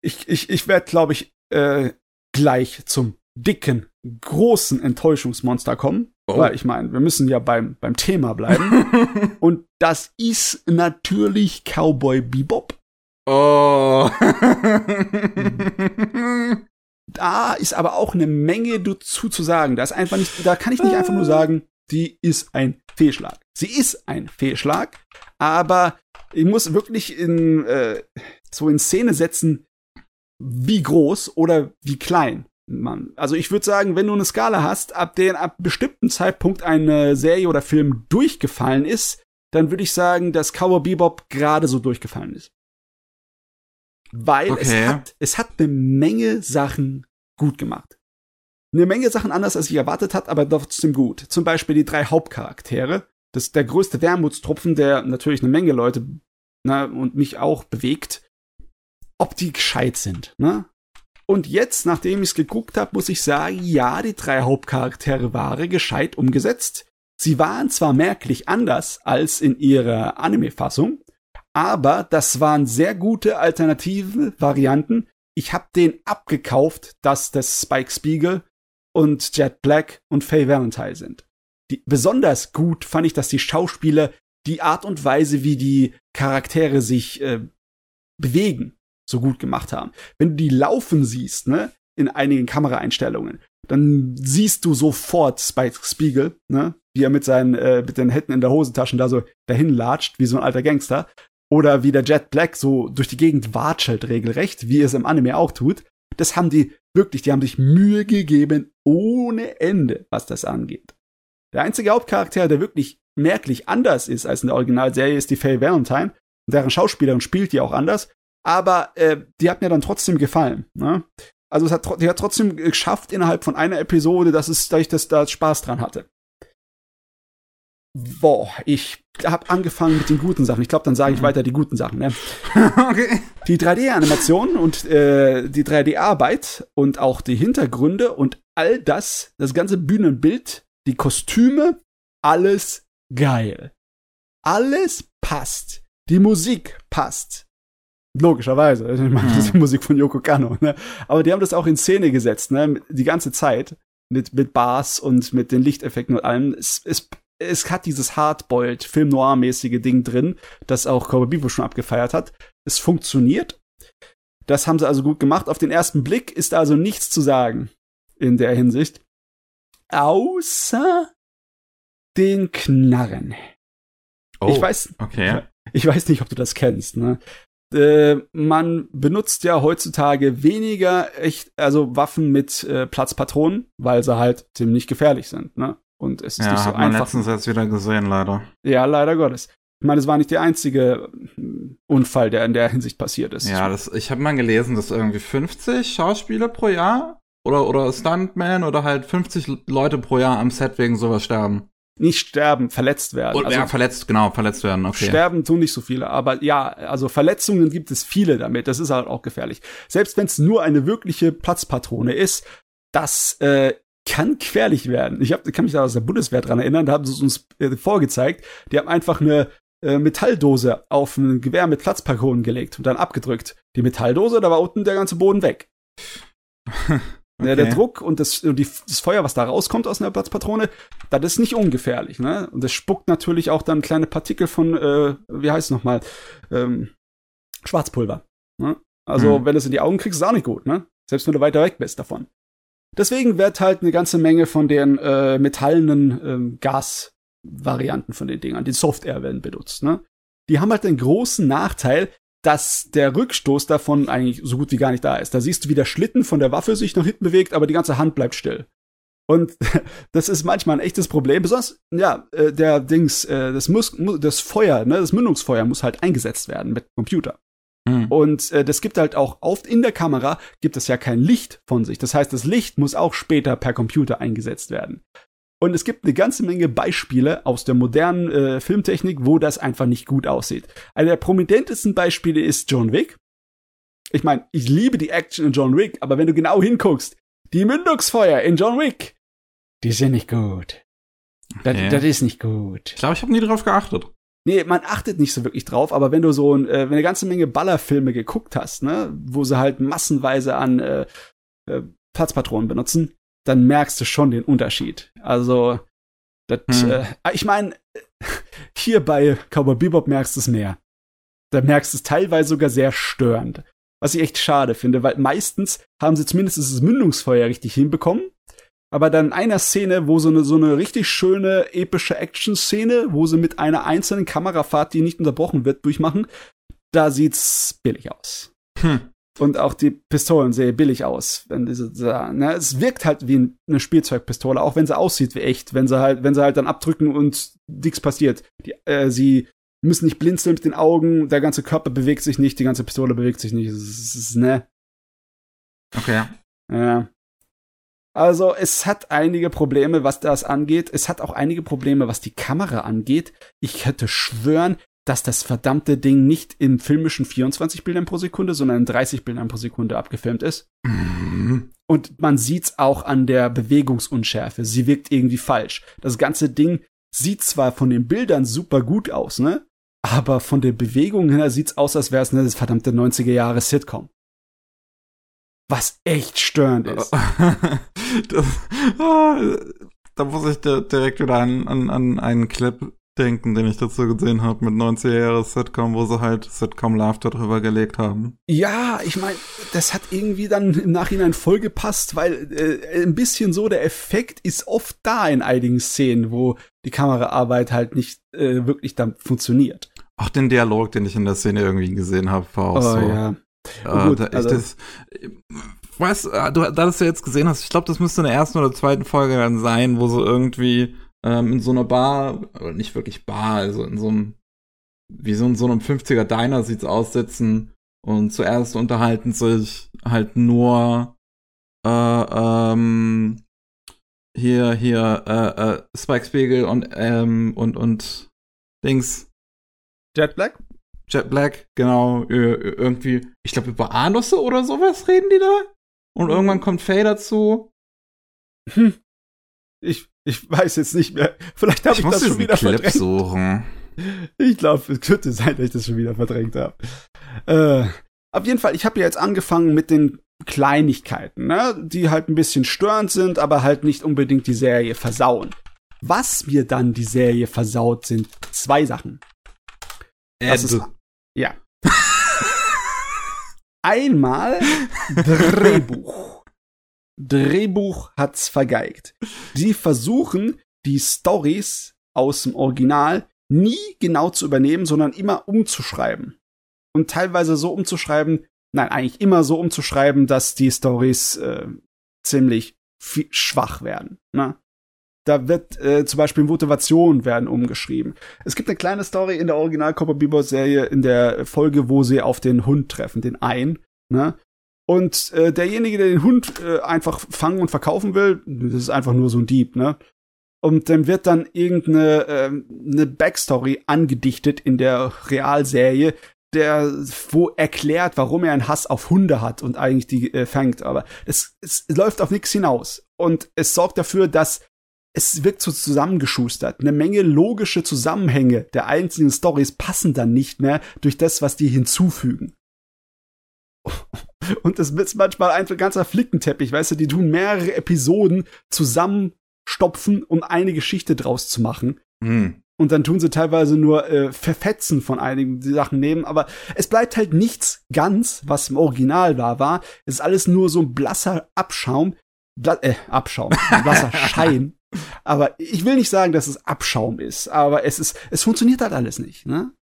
ich, ich, ich werde, glaube ich, äh, gleich zum dicken, großen Enttäuschungsmonster kommen. Oh. Weil ich meine, wir müssen ja beim, beim Thema bleiben. [laughs] Und das ist natürlich Cowboy Bebop. Oh. [laughs] da ist aber auch eine Menge dazu zu sagen. Da ist einfach nicht, da kann ich nicht einfach nur sagen, die ist ein Fehlschlag. Sie ist ein Fehlschlag, aber ich muss wirklich in, äh, so in Szene setzen, wie groß oder wie klein man. Also ich würde sagen, wenn du eine Skala hast, ab der ab bestimmten Zeitpunkt eine Serie oder Film durchgefallen ist, dann würde ich sagen, dass Cowboy Bebop gerade so durchgefallen ist. Weil okay. es hat, es hat eine Menge Sachen gut gemacht. Eine Menge Sachen anders, als ich erwartet hat, aber trotzdem gut. Zum Beispiel die drei Hauptcharaktere. Das ist der größte Wermutstropfen, der natürlich eine Menge Leute ne, und mich auch bewegt ob die gescheit sind. Ne? Und jetzt, nachdem ich es geguckt habe, muss ich sagen, ja, die drei Hauptcharaktere waren gescheit umgesetzt. Sie waren zwar merklich anders als in ihrer Anime-Fassung, aber das waren sehr gute alternative Varianten. Ich habe den abgekauft, dass das Spike Spiegel und Jet Black und Faye Valentine sind. Die, besonders gut fand ich, dass die Schauspieler die Art und Weise, wie die Charaktere sich äh, bewegen, so gut gemacht haben. Wenn du die laufen siehst, ne, in einigen Kameraeinstellungen, dann siehst du sofort Spike Spiegel, ne, wie er mit seinen, äh, mit den Händen in der Hosentaschen da so dahin latscht, wie so ein alter Gangster. Oder wie der Jet Black so durch die Gegend watschelt regelrecht, wie es im Anime auch tut. Das haben die wirklich, die haben sich Mühe gegeben ohne Ende, was das angeht. Der einzige Hauptcharakter, der wirklich merklich anders ist als in der Originalserie, ist die Faye Valentine. Deren Schauspielerin spielt die auch anders aber äh, die hat mir dann trotzdem gefallen. Ne? Also es hat, die hat trotzdem geschafft innerhalb von einer Episode, dass, es, dass ich das, da Spaß dran hatte. Boah, ich habe angefangen mit den guten Sachen. Ich glaube, dann sage ich mhm. weiter die guten Sachen. Ne? [laughs] okay. Die 3D-Animation und äh, die 3D-Arbeit und auch die Hintergründe und all das, das ganze Bühnenbild, die Kostüme, alles geil. Alles passt. Die Musik passt. Logischerweise. Ich meine, das ist die Musik von Yoko Kano. Ne? Aber die haben das auch in Szene gesetzt, ne? Die ganze Zeit. Mit, mit Bars und mit den Lichteffekten und allem. Es, es, es hat dieses Hardboiled, Film Noir-mäßige Ding drin, das auch Cowboy Bebop schon abgefeiert hat. Es funktioniert. Das haben sie also gut gemacht. Auf den ersten Blick ist also nichts zu sagen in der Hinsicht. Außer den Knarren. Oh, ich weiß, okay. Ich weiß nicht, ob du das kennst. Ne? Äh, man benutzt ja heutzutage weniger echt, also Waffen mit äh, Platzpatronen, weil sie halt ziemlich gefährlich sind, ne? Und es ist ja, nicht so hat man einfach. letztens jetzt wieder gesehen, leider. Ja, leider Gottes. Ich meine, es war nicht der einzige hm, Unfall, der in der Hinsicht passiert ist. Ja, das, ich habe mal gelesen, dass irgendwie 50 Schauspieler pro Jahr oder, oder Stuntman oder halt 50 Leute pro Jahr am Set wegen sowas sterben nicht sterben, verletzt werden. Und, also, ja, verletzt, genau, verletzt werden, okay. Sterben tun nicht so viele, aber ja, also Verletzungen gibt es viele damit, das ist halt auch gefährlich. Selbst wenn es nur eine wirkliche Platzpatrone ist, das äh, kann gefährlich werden. Ich hab, kann mich da aus der Bundeswehr dran erinnern, da haben sie uns äh, vorgezeigt, die haben einfach eine äh, Metalldose auf ein Gewehr mit Platzpatronen gelegt und dann abgedrückt. Die Metalldose, da war unten der ganze Boden weg. [laughs] okay. der, der Druck und das, die, das Feuer, was da rauskommt aus einer Platzpatrone, das ist nicht ungefährlich. Ne? Und das spuckt natürlich auch dann kleine Partikel von, äh, wie heißt es nochmal, ähm, Schwarzpulver. Ne? Also, mhm. wenn du es in die Augen kriegst, ist auch nicht gut, ne? Selbst wenn du weiter weg bist davon. Deswegen wird halt eine ganze Menge von den äh, metallenen ähm, Gasvarianten von den Dingern, die Soft-Air werden benutzt, ne? Die haben halt den großen Nachteil, dass der Rückstoß davon eigentlich so gut wie gar nicht da ist. Da siehst du, wie der Schlitten von der Waffe sich nach hinten bewegt, aber die ganze Hand bleibt still. Und [laughs] das ist manchmal ein echtes Problem. Besonders, ja, äh, der Dings, äh, das, muss, das Feuer, ne, das Mündungsfeuer muss halt eingesetzt werden mit Computer. Mhm. Und äh, das gibt halt auch oft in der Kamera gibt es ja kein Licht von sich. Das heißt, das Licht muss auch später per Computer eingesetzt werden. Und es gibt eine ganze Menge Beispiele aus der modernen äh, Filmtechnik, wo das einfach nicht gut aussieht. Einer der prominentesten Beispiele ist John Wick. Ich meine, ich liebe die Action in John Wick, aber wenn du genau hinguckst, die Mündungsfeuer in John Wick, die sind nicht gut. Das, okay. das ist nicht gut. Ich glaube, ich habe nie drauf geachtet. Nee, man achtet nicht so wirklich drauf, aber wenn du so ein, äh, wenn eine ganze Menge Ballerfilme geguckt hast, ne, wo sie halt massenweise an äh, äh, Platzpatronen benutzen, dann merkst du schon den Unterschied. Also, das, hm. äh, ich meine, [laughs] hier bei Cowboy Bebop merkst du es mehr. Da merkst du es teilweise sogar sehr störend. Was ich echt schade finde, weil meistens haben sie zumindest das Mündungsfeuer richtig hinbekommen aber dann in einer Szene, wo so eine, so eine richtig schöne, epische Action-Szene, wo sie mit einer einzelnen Kamerafahrt, die nicht unterbrochen wird, durchmachen, da sieht's billig aus. Hm. Und auch die Pistolen sehen billig aus. Wenn diese, da, ne, es wirkt halt wie eine Spielzeugpistole, auch wenn sie aussieht wie echt, wenn sie halt, wenn sie halt dann abdrücken und nichts passiert. Die, äh, sie müssen nicht blinzeln mit den Augen, der ganze Körper bewegt sich nicht, die ganze Pistole bewegt sich nicht. Es ist, ne. Okay. Ja. Also es hat einige Probleme, was das angeht. Es hat auch einige Probleme, was die Kamera angeht. Ich hätte schwören, dass das verdammte Ding nicht in filmischen 24 Bildern pro Sekunde, sondern in 30 Bildern pro Sekunde abgefilmt ist. Mhm. Und man sieht's auch an der Bewegungsunschärfe. Sie wirkt irgendwie falsch. Das ganze Ding sieht zwar von den Bildern super gut aus, ne? Aber von der Bewegung her sieht's aus, als wäre es eine verdammte 90er Jahre Sitcom was echt störend ist. [laughs] das, ah, da muss ich direkt wieder an, an, an einen Clip denken, den ich dazu gesehen habe mit 90er Jahre Sitcom, wo sie halt Sitcom Laughter drüber gelegt haben. Ja, ich meine, das hat irgendwie dann im Nachhinein voll gepasst, weil äh, ein bisschen so der Effekt ist oft da in einigen Szenen, wo die Kameraarbeit halt nicht äh, wirklich dann funktioniert. Auch den Dialog, den ich in der Szene irgendwie gesehen habe, war auch oh, so. Ja. Ja, gut, da also, das, weißt, äh, du, da du jetzt gesehen hast, ich glaube, das müsste in der ersten oder zweiten Folge dann sein, wo so irgendwie ähm, in so einer Bar, oder nicht wirklich Bar, also in so einem, wie so in so einem 50er Diner sieht's aus, sitzen und zuerst unterhalten sich halt nur äh, ähm, hier, hier, äh, äh, Spike Spiegel und, ähm, und, und Dings. Jet Black? Jet Black, genau, irgendwie, ich glaube, über Anusse oder sowas reden die da. Und irgendwann kommt Faye dazu. Hm. Ich, ich weiß jetzt nicht mehr. Vielleicht habe ich, ich das schon wieder Clip verdrängt. Suchen. Ich glaube, es könnte sein, dass ich das schon wieder verdrängt habe. Äh, auf jeden Fall, ich habe ja jetzt angefangen mit den Kleinigkeiten, ne? die halt ein bisschen störend sind, aber halt nicht unbedingt die Serie versauen. Was mir dann die Serie versaut, sind zwei Sachen. Das ist, ja. [laughs] Einmal Drehbuch. Drehbuch hat's vergeigt. Sie versuchen, die Stories aus dem Original nie genau zu übernehmen, sondern immer umzuschreiben. Und teilweise so umzuschreiben, nein, eigentlich immer so umzuschreiben, dass die Stories äh, ziemlich schwach werden. Ne? Da wird äh, zum Beispiel Motivation werden umgeschrieben. Es gibt eine kleine Story in der Original Copper Bebop Serie in der Folge, wo sie auf den Hund treffen, den Ein. Ne? Und äh, derjenige, der den Hund äh, einfach fangen und verkaufen will, das ist einfach nur so ein Dieb, ne? Und dann wird dann irgendeine äh, eine Backstory angedichtet in der Realserie, der, wo erklärt, warum er einen Hass auf Hunde hat und eigentlich die äh, fängt. Aber es, es läuft auf nichts hinaus. Und es sorgt dafür, dass es wirkt so zusammengeschustert. Eine Menge logische Zusammenhänge der einzelnen Stories passen dann nicht mehr durch das, was die hinzufügen. Und es ist manchmal ein ganzer Flickenteppich, weißt du, die tun mehrere Episoden zusammenstopfen, um eine Geschichte draus zu machen. Hm. Und dann tun sie teilweise nur äh, Verfetzen von einigen Sachen nehmen, aber es bleibt halt nichts ganz, was im Original da war. Es ist alles nur so ein blasser Abschaum. Bla äh, Abschaum, [laughs] blasser Schein. Aber ich will nicht sagen, dass es Abschaum ist, aber es ist, es funktioniert halt alles nicht, ne?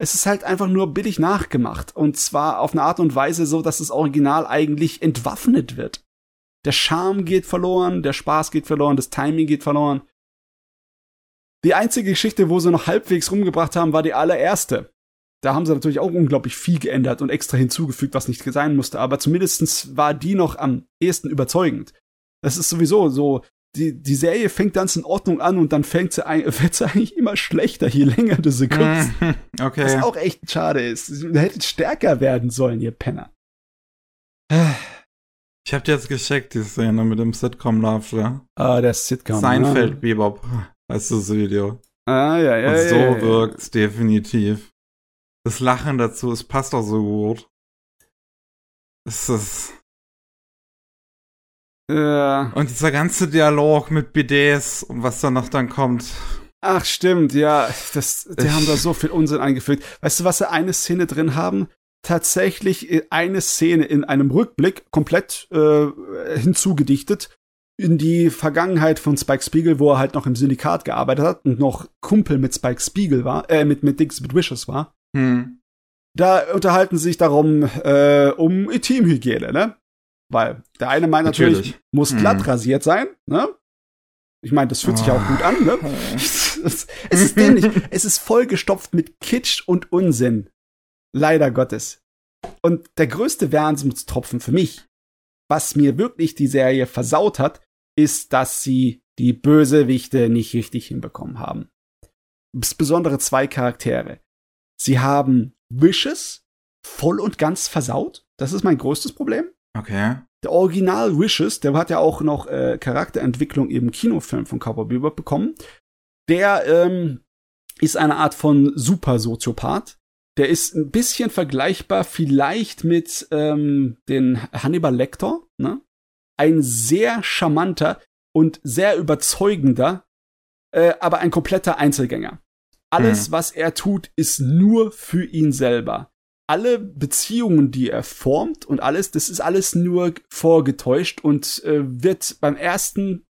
Es ist halt einfach nur billig nachgemacht. Und zwar auf eine Art und Weise so, dass das Original eigentlich entwaffnet wird. Der Charme geht verloren, der Spaß geht verloren, das Timing geht verloren. Die einzige Geschichte, wo sie noch halbwegs rumgebracht haben, war die allererste. Da haben sie natürlich auch unglaublich viel geändert und extra hinzugefügt, was nicht sein musste. Aber zumindestens war die noch am ehesten überzeugend. Das ist sowieso so, die, die Serie fängt ganz in Ordnung an und dann fängt sie, ein, [laughs] wird sie eigentlich immer schlechter, je länger du sie guckst. [laughs] okay. Was auch echt schade ist. Du hättet stärker werden sollen, ihr Penner. [sighs] Ich hab dir jetzt gescheckt, die Szene mit dem Sitcom-Laughter. Ah, der Sitcom. Seinfeld, ja. Bebop. Weißt du das Video? Ah, ja, ja. Und so ja, ja, wirkt's definitiv. Das Lachen dazu, es passt auch so gut. Es ist. Ja. Und dieser ganze Dialog mit BDs und was da noch dann kommt. Ach, stimmt, ja. Das, die ich haben da so viel Unsinn eingefügt. Weißt du, was sie eine Szene drin haben? Tatsächlich eine Szene in einem Rückblick komplett äh, hinzugedichtet in die Vergangenheit von Spike Spiegel, wo er halt noch im Syndikat gearbeitet hat und noch Kumpel mit Spike Spiegel war, äh, mit, mit Dix, mit Wishes war. Hm. Da unterhalten sie sich darum, äh, um Teamhygiene, ne? Weil der eine meint natürlich, natürlich muss hm. glatt rasiert sein, ne? Ich meine, das fühlt oh. sich auch gut an, ne? [laughs] [laughs] es ist dämlich. es ist vollgestopft mit Kitsch und Unsinn. Leider Gottes. Und der größte Wermutstropfen für mich, was mir wirklich die Serie versaut hat, ist, dass sie die Bösewichte nicht richtig hinbekommen haben. Insbesondere zwei Charaktere. Sie haben Wishes voll und ganz versaut. Das ist mein größtes Problem. Okay. Der Original Wishes, der hat ja auch noch äh, Charakterentwicklung im Kinofilm von Cowboy Bebop bekommen. Der ähm, ist eine Art von Super-Soziopath. Der ist ein bisschen vergleichbar vielleicht mit ähm, den Hannibal Lecter, ne? ein sehr charmanter und sehr überzeugender, äh, aber ein kompletter Einzelgänger. Alles, mhm. was er tut, ist nur für ihn selber. Alle Beziehungen, die er formt und alles, das ist alles nur vorgetäuscht und äh, wird beim ersten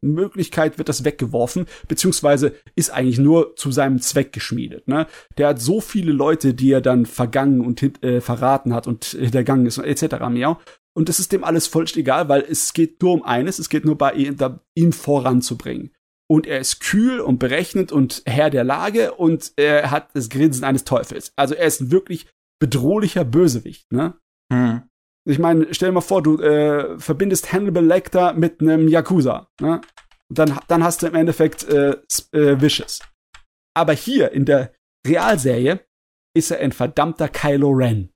Möglichkeit wird das weggeworfen, beziehungsweise ist eigentlich nur zu seinem Zweck geschmiedet. Ne? Der hat so viele Leute, die er dann vergangen und äh, verraten hat und hintergangen ist, etc. mehr. Und es ist dem alles vollst egal, weil es geht nur um eines, es geht nur bei ihm, da, ihn voranzubringen. Und er ist kühl und berechnet und Herr der Lage und er hat das Grinsen eines Teufels. Also er ist wirklich bedrohlicher Bösewicht, ne? Hm. Ich meine, stell dir mal vor, du äh, verbindest Hannibal Lecter mit einem Yakuza, ne? Und dann, dann hast du im Endeffekt äh, äh, Vicious. Aber hier in der Realserie ist er ein verdammter Kylo Ren.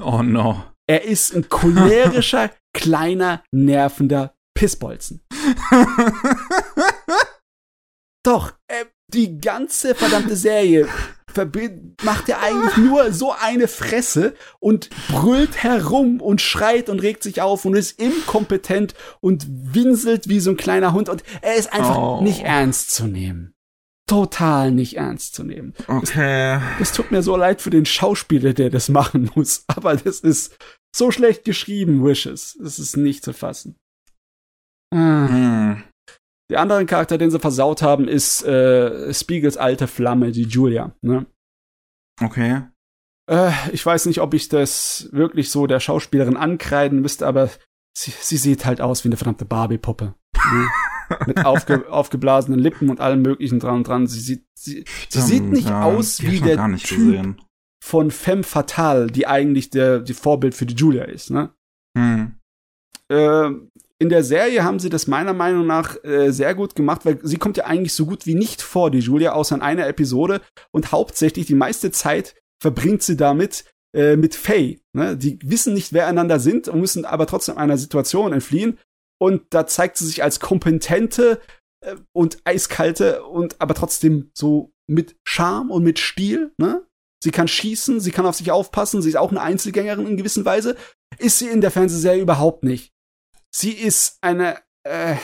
Oh no. Er ist ein cholerischer, [laughs] kleiner, nervender Pissbolzen. [laughs] Doch, äh, die ganze verdammte Serie macht er eigentlich nur so eine Fresse und brüllt herum und schreit und regt sich auf und ist inkompetent und winselt wie so ein kleiner Hund und er ist einfach oh. nicht ernst zu nehmen total nicht ernst zu nehmen. Okay. Es tut mir so leid für den Schauspieler, der das machen muss, [laughs] aber das ist so schlecht geschrieben, Wishes. Das ist nicht zu fassen. Ah. Hm. Der andere Charakter, den sie versaut haben, ist äh, Spiegels alte Flamme, die Julia. Ne? Okay. Äh, ich weiß nicht, ob ich das wirklich so der Schauspielerin ankreiden müsste, aber sie, sie sieht halt aus wie eine verdammte Barbie-Puppe. Ne? [laughs] mit aufge, aufgeblasenen Lippen und allem möglichen dran und dran. Sie sieht, sie, sie sieht nicht ja, aus wie der Typ gesehen. von Femme Fatale, die eigentlich der die Vorbild für die Julia ist. Ne? Hm. Äh, in der Serie haben sie das meiner Meinung nach äh, sehr gut gemacht, weil sie kommt ja eigentlich so gut wie nicht vor, die Julia, außer in einer Episode. Und hauptsächlich die meiste Zeit verbringt sie damit äh, mit Faye. Ne? Die wissen nicht, wer einander sind und müssen aber trotzdem einer Situation entfliehen. Und da zeigt sie sich als kompetente äh, und eiskalte und aber trotzdem so mit Charme und mit Stil. Ne? Sie kann schießen, sie kann auf sich aufpassen, sie ist auch eine Einzelgängerin in gewisser Weise. Ist sie in der Fernsehserie überhaupt nicht. Sie ist eine, äh,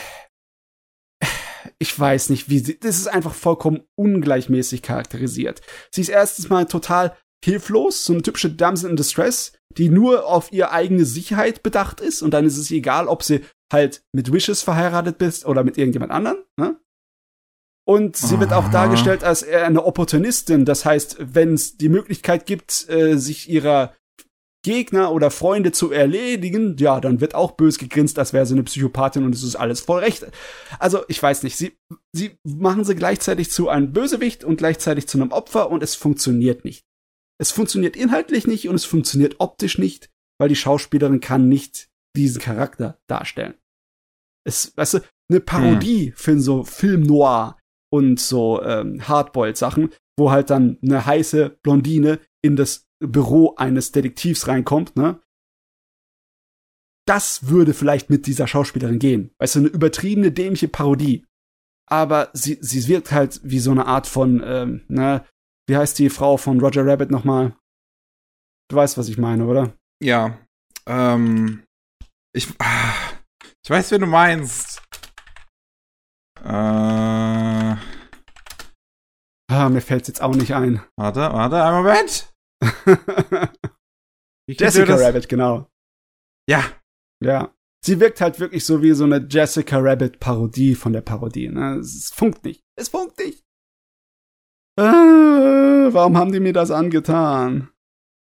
ich weiß nicht, wie sie, das ist einfach vollkommen ungleichmäßig charakterisiert. Sie ist erstens mal total hilflos, so eine typische Damsel in Distress, die nur auf ihre eigene Sicherheit bedacht ist und dann ist es egal, ob sie halt mit Wishes verheiratet bist oder mit irgendjemand anderen. Ne? Und sie Aha. wird auch dargestellt als eine Opportunistin. Das heißt, wenn es die Möglichkeit gibt, äh, sich ihrer Gegner oder Freunde zu erledigen, ja, dann wird auch bös gegrinst, als wäre sie eine Psychopathin und es ist alles voll recht. Also, ich weiß nicht, sie, sie machen sie gleichzeitig zu einem Bösewicht und gleichzeitig zu einem Opfer und es funktioniert nicht. Es funktioniert inhaltlich nicht und es funktioniert optisch nicht, weil die Schauspielerin kann nicht diesen Charakter darstellen. Es, weißt du, eine Parodie hm. für so Film Noir und so ähm, Hardboiled-Sachen, wo halt dann eine heiße Blondine in das Büro eines Detektivs reinkommt, ne? Das würde vielleicht mit dieser Schauspielerin gehen. Weißt du, eine übertriebene, dämliche Parodie. Aber sie, sie wirkt halt wie so eine Art von, ähm, ne, wie heißt die Frau von Roger Rabbit nochmal? Du weißt, was ich meine, oder? Ja. Ähm, ich, ah, ich weiß, wen du meinst. Äh, ah, mir fällt's jetzt auch nicht ein. [laughs] Warte, warte, einen Moment. Jessica Rabbit, genau. Ja. Ja. Sie wirkt halt wirklich so wie so eine Jessica Rabbit Parodie von der Parodie. Ne? Es funkt nicht. Es funkt nicht. Äh, warum haben die mir das angetan?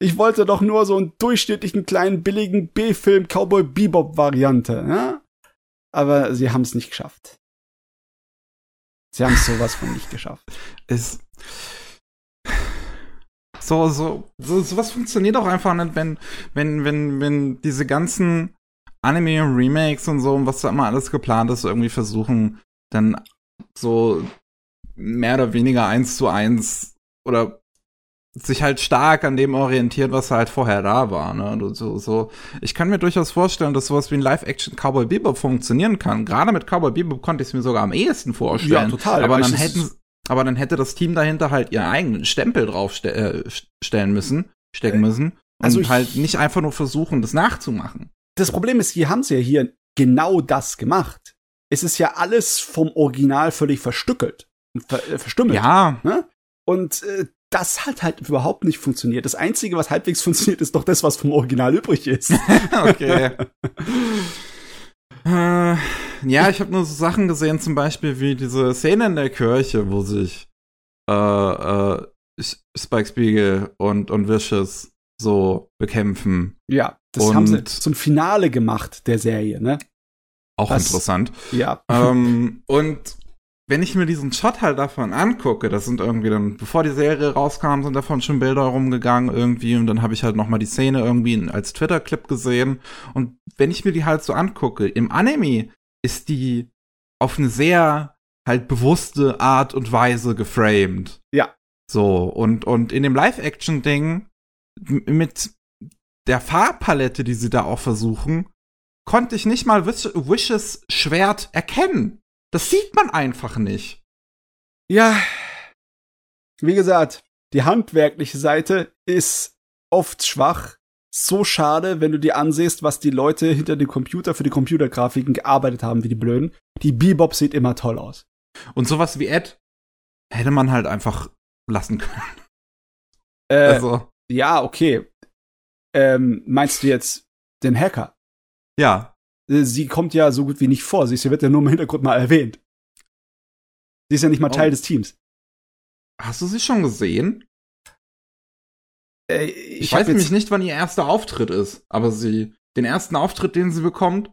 Ich wollte doch nur so einen durchschnittlichen kleinen billigen B-Film Cowboy Bebop Variante, ja? Aber sie haben es nicht geschafft. Sie haben sowas von nicht geschafft. Es so, so, so, sowas funktioniert auch einfach nicht, wenn, wenn, wenn, wenn diese ganzen Anime-Remakes und so, und was da immer alles geplant ist, irgendwie versuchen, dann so mehr oder weniger eins zu eins oder sich halt stark an dem orientiert, was halt vorher da war. Ne? So, so. Ich kann mir durchaus vorstellen, dass sowas wie ein Live-Action Cowboy Bebop funktionieren kann. Gerade mit Cowboy Bebop konnte ich es mir sogar am ehesten vorstellen. Ja, total. Aber, dann hätten, aber dann hätte das Team dahinter halt ihren eigenen Stempel draufstellen äh, müssen, stecken äh, müssen. Und also halt nicht einfach nur versuchen, das nachzumachen. Das Problem ist, hier haben sie ja hier genau das gemacht. Es ist ja alles vom Original völlig verstückelt. Ver äh, verstümmelt. Ja. Ne? Und äh, das hat halt überhaupt nicht funktioniert. Das Einzige, was halbwegs [laughs] funktioniert, ist doch das, was vom Original übrig ist. [laughs] okay. äh, ja, ich habe nur so Sachen gesehen, zum Beispiel wie diese Szene in der Kirche, wo sich äh, äh, Spike Spiegel und, und Vicious so bekämpfen. Ja, das und haben sie zum Finale gemacht der Serie, ne? Auch das, interessant. Ja. Ähm, und wenn ich mir diesen Shot halt davon angucke, das sind irgendwie dann, bevor die Serie rauskam, sind davon schon Bilder rumgegangen irgendwie und dann habe ich halt noch mal die Szene irgendwie als Twitter-Clip gesehen und wenn ich mir die halt so angucke, im Anime ist die auf eine sehr halt bewusste Art und Weise geframed. Ja. So, und, und in dem Live-Action-Ding mit der Farbpalette, die sie da auch versuchen, konnte ich nicht mal Wish Wishes Schwert erkennen. Das sieht man einfach nicht. Ja. Wie gesagt, die handwerkliche Seite ist oft schwach so schade, wenn du dir ansiehst, was die Leute hinter dem Computer für die Computergrafiken gearbeitet haben, wie die Blöden. Die Bebop sieht immer toll aus. Und sowas wie Ed hätte man halt einfach lassen können. Äh, also. Ja, okay. Ähm, meinst du jetzt den Hacker? Ja. Äh, sie kommt ja so gut wie nicht vor. Sie wird ja nur im Hintergrund mal erwähnt. Sie ist ja nicht mal oh. Teil des Teams. Hast du sie schon gesehen? Äh, ich, ich weiß nämlich nicht, wann ihr erster Auftritt ist, aber sie, den ersten Auftritt, den sie bekommt,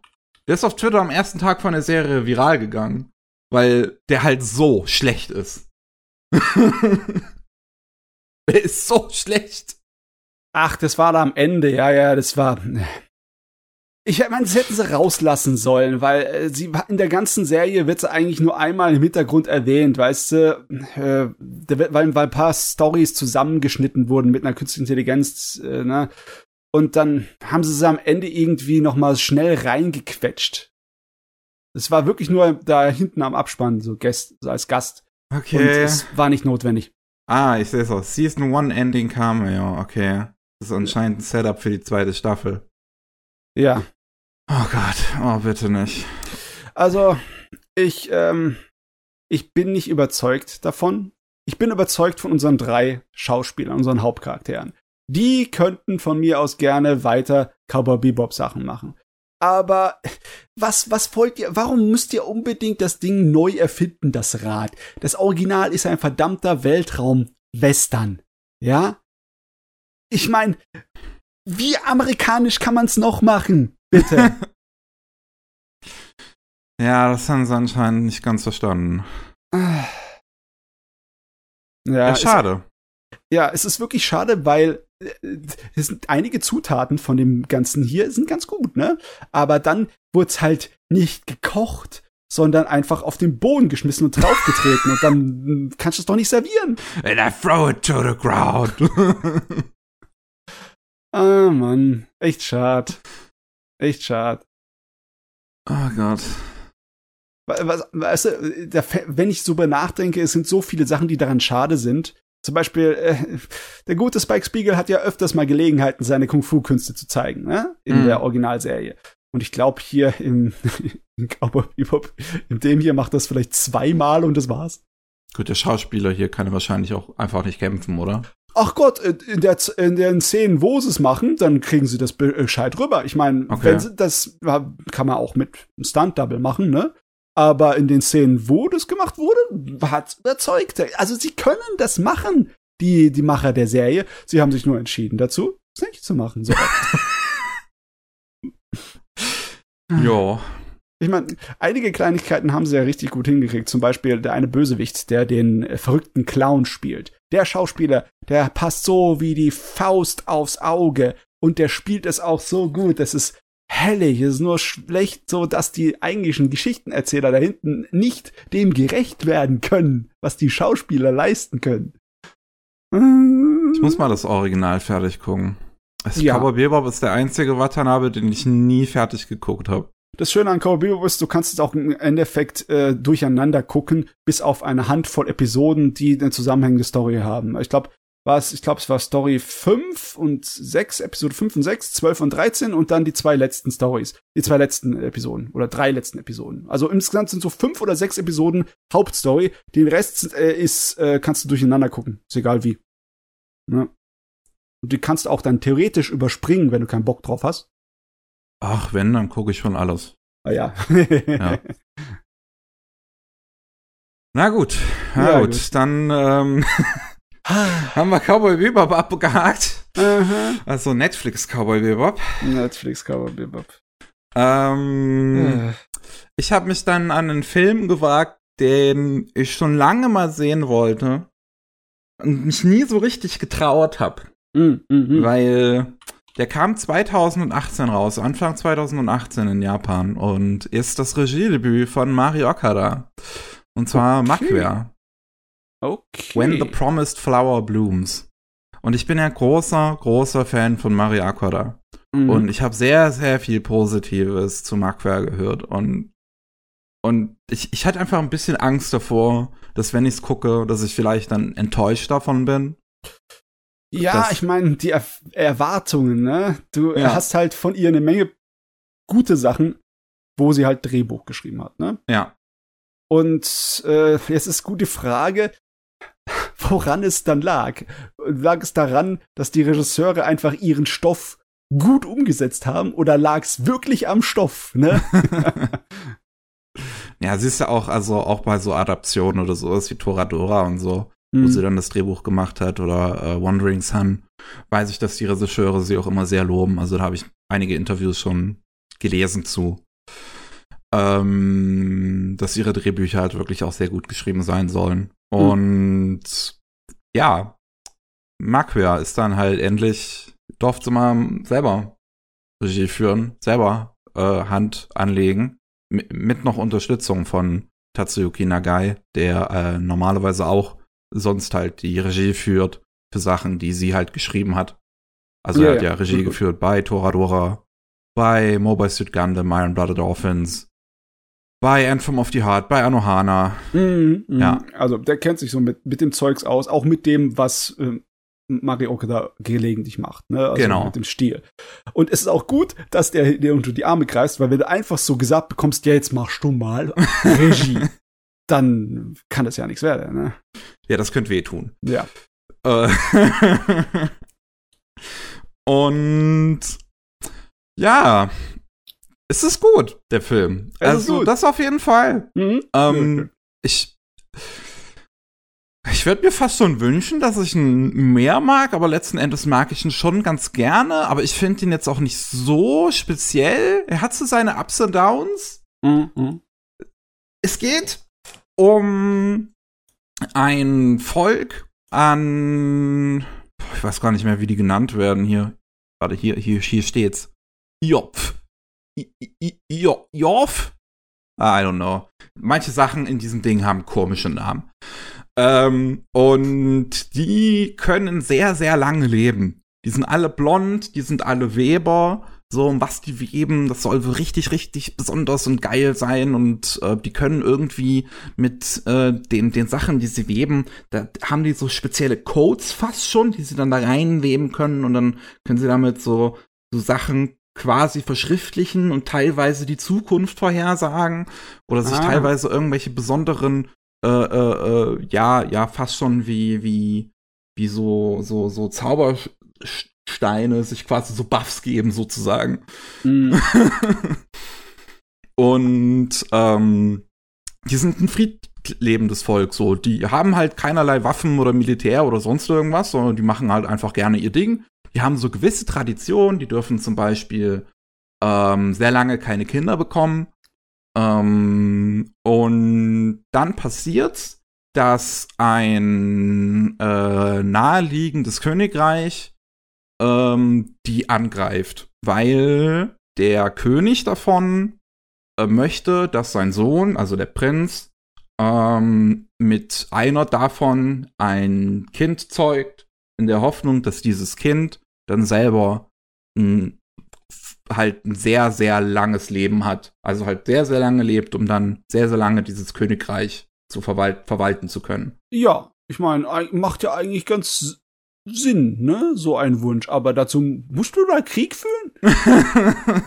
der ist auf Twitter am ersten Tag von der Serie viral gegangen, weil der halt so schlecht ist. [laughs] der ist so schlecht. Ach, das war da am Ende, ja, ja, das war. Ich meine, sie hätten sie rauslassen sollen, weil äh, sie in der ganzen Serie wird sie eigentlich nur einmal im Hintergrund erwähnt, weißt du, äh, weil, weil ein paar Stories zusammengeschnitten wurden mit einer künstlichen Intelligenz, äh, ne? Und dann haben sie sie am Ende irgendwie noch mal schnell reingequetscht. Es war wirklich nur da hinten am Abspann, so, Gast, so als Gast. Okay. Und es war nicht notwendig. Ah, ich sehe es auch. Season 1 Ending Cameo, okay. Das ist anscheinend ein Setup für die zweite Staffel. Ja. Oh Gott, oh bitte nicht. Also, ich, ähm, ich bin nicht überzeugt davon. Ich bin überzeugt von unseren drei Schauspielern, unseren Hauptcharakteren. Die könnten von mir aus gerne weiter Cowboy Bebop Sachen machen. Aber was, was wollt ihr, warum müsst ihr unbedingt das Ding neu erfinden, das Rad? Das Original ist ein verdammter Weltraum-Western. Ja? Ich meine, wie amerikanisch kann man's noch machen? Bitte. [laughs] ja, das haben sie anscheinend nicht ganz verstanden. ja, ja, schade. Es, ja, es ist wirklich schade, weil äh, es sind einige Zutaten von dem Ganzen hier sind ganz gut, ne? Aber dann wurde es halt nicht gekocht, sondern einfach auf den Boden geschmissen und draufgetreten und dann hm, kannst du es doch nicht servieren. And I throw it to the ground. [laughs] ah, Mann. Echt schade. Echt schade. Oh Gott. Was, weißt du, der, wenn ich so über nachdenke, es sind so viele Sachen, die daran schade sind. Zum Beispiel, äh, der gute Spike Spiegel hat ja öfters mal Gelegenheiten, seine Kung-Fu-Künste zu zeigen, ne? In mm. der Originalserie. Und ich glaube, hier im, [laughs] in Cowboy Bebop, in dem hier macht das vielleicht zweimal und das war's. Gut, der Schauspieler hier kann wahrscheinlich auch einfach nicht kämpfen, oder? Ach Gott, in, der, in den Szenen, wo sie es machen, dann kriegen sie das Bescheid rüber. Ich meine, okay. das kann man auch mit einem Stunt-Double machen, ne? Aber in den Szenen, wo das gemacht wurde, hat überzeugt. Also sie können das machen, die, die Macher der Serie. Sie haben sich nur entschieden dazu, es nicht zu machen. So. [laughs] ja. Ich meine, einige Kleinigkeiten haben sie ja richtig gut hingekriegt. Zum Beispiel der eine Bösewicht, der den äh, verrückten Clown spielt. Der Schauspieler, der passt so wie die Faust aufs Auge. Und der spielt es auch so gut. Das ist hellig. Es ist nur schlecht so, dass die eigentlichen Geschichtenerzähler da hinten nicht dem gerecht werden können, was die Schauspieler leisten können. Ich muss mal das Original fertig gucken. Das ja. Cowboy Bebop ist der einzige Watanabe, den ich nie fertig geguckt habe. Das Schöne an Cowboy Bebop ist, du kannst es auch im Endeffekt äh, durcheinander gucken, bis auf eine Handvoll Episoden, die eine zusammenhängende Story haben. Ich glaube, war es, ich glaube, es war Story 5 und 6, Episode 5 und 6, 12 und 13 und dann die zwei letzten Stories, die zwei letzten Episoden oder drei letzten Episoden. Also insgesamt sind so fünf oder sechs Episoden Hauptstory. Den Rest äh, ist, äh, kannst du durcheinander gucken. Ist egal wie. Ne? Und die kannst du auch dann theoretisch überspringen, wenn du keinen Bock drauf hast. Ach, wenn, dann gucke ich schon alles. Ah ja. [laughs] ja. Na gut, na ja, gut. gut. dann ähm, [laughs] haben wir Cowboy Bebop abgehakt. Aha. Also Netflix Cowboy Bebop. Netflix Cowboy Bebop. Ähm, ja. Ich habe mich dann an einen Film gewagt, den ich schon lange mal sehen wollte und mich nie so richtig getraut habe. Mm, mm, mm. Weil der kam 2018 raus, Anfang 2018 in Japan und ist das Regiedebüt von Mario Okada. Und zwar okay. Macquarie. Okay. When the Promised Flower Blooms. Und ich bin ja großer, großer Fan von Mario Okada. Mhm. Und ich habe sehr, sehr viel Positives zu Macquarie gehört. Und, und ich, ich hatte einfach ein bisschen Angst davor, dass wenn ich es gucke, dass ich vielleicht dann enttäuscht davon bin. Ja, ich meine, die er Erwartungen, ne? Du ja. hast halt von ihr eine Menge gute Sachen, wo sie halt Drehbuch geschrieben hat, ne? Ja. Und äh, jetzt ist gute Frage, woran es dann lag. Lag es daran, dass die Regisseure einfach ihren Stoff gut umgesetzt haben oder lag es wirklich am Stoff, ne? [laughs] ja, siehst du auch, also auch bei so Adaptionen oder sowas wie Toradora und so mhm. wo sie dann das Drehbuch gemacht hat, oder äh, Wandering Sun, weiß ich, dass die Regisseure sie auch immer sehr loben. Also da habe ich einige Interviews schon gelesen zu. Ähm, dass ihre Drehbücher halt wirklich auch sehr gut geschrieben sein sollen. Mhm. Und ja, Macquarie ist dann halt endlich, durfte mal selber Regie führen, selber äh, Hand anlegen. Mit noch Unterstützung von Tatsuyuki Nagai, der äh, normalerweise auch sonst halt die Regie führt für Sachen, die sie halt geschrieben hat. Also ja, er hat ja, ja Regie mhm. geführt bei Toradora, bei Mobile Suit Gundam, Iron Blooded Orphans, bei Anthem of the Heart, bei Anohana. Mm, mm. Ja. Also der kennt sich so mit, mit dem Zeugs aus, auch mit dem, was äh, Mario da gelegentlich macht, ne? Also genau. mit dem Stil. Und es ist auch gut, dass der dir unter die Arme kreist, weil wenn du einfach so gesagt bekommst, ja, jetzt machst du mal [laughs] Regie, dann kann das ja nichts werden, ne? Ja, das könnte wehtun. Ja. Äh [laughs] Und ja, es ist gut, der Film. Es also, das auf jeden Fall. Mhm. Ähm, ich ich würde mir fast schon wünschen, dass ich ihn mehr mag, aber letzten Endes mag ich ihn schon ganz gerne. Aber ich finde ihn jetzt auch nicht so speziell. Er hat so seine Ups und Downs. Mhm. Es geht um ein Volk an, ich weiß gar nicht mehr, wie die genannt werden hier. Warte, hier, hier, hier steht's. Jopf. Jopf? I don't know. Manche Sachen in diesem Ding haben komische Namen. Ähm, und die können sehr, sehr lange leben. Die sind alle blond, die sind alle Weber. So, was die weben, das soll so richtig, richtig besonders und geil sein. Und äh, die können irgendwie mit äh, den, den Sachen, die sie weben, da haben die so spezielle Codes fast schon, die sie dann da reinweben können. Und dann können sie damit so, so Sachen quasi verschriftlichen und teilweise die Zukunft vorhersagen oder sich ah. teilweise irgendwelche besonderen äh, äh, äh, ja, ja, fast schon wie, wie, wie so, so, so Zaubersteine sich quasi so Buffs geben, sozusagen. Mm. [laughs] Und ähm, die sind ein friedlebendes Volk, so. Die haben halt keinerlei Waffen oder Militär oder sonst irgendwas, sondern die machen halt einfach gerne ihr Ding. Die haben so gewisse Traditionen, die dürfen zum Beispiel ähm, sehr lange keine Kinder bekommen. Ähm, und dann passiert's, dass ein äh, naheliegendes Königreich ähm, die angreift, weil der König davon äh, möchte, dass sein Sohn, also der Prinz, ähm, mit einer davon ein Kind zeugt, in der Hoffnung, dass dieses Kind dann selber ein halt ein sehr, sehr langes Leben hat. Also halt sehr, sehr lange lebt, um dann sehr, sehr lange dieses Königreich zu verwal verwalten zu können. Ja, ich meine, macht ja eigentlich ganz Sinn, ne? So ein Wunsch. Aber dazu musst du da Krieg führen? [laughs]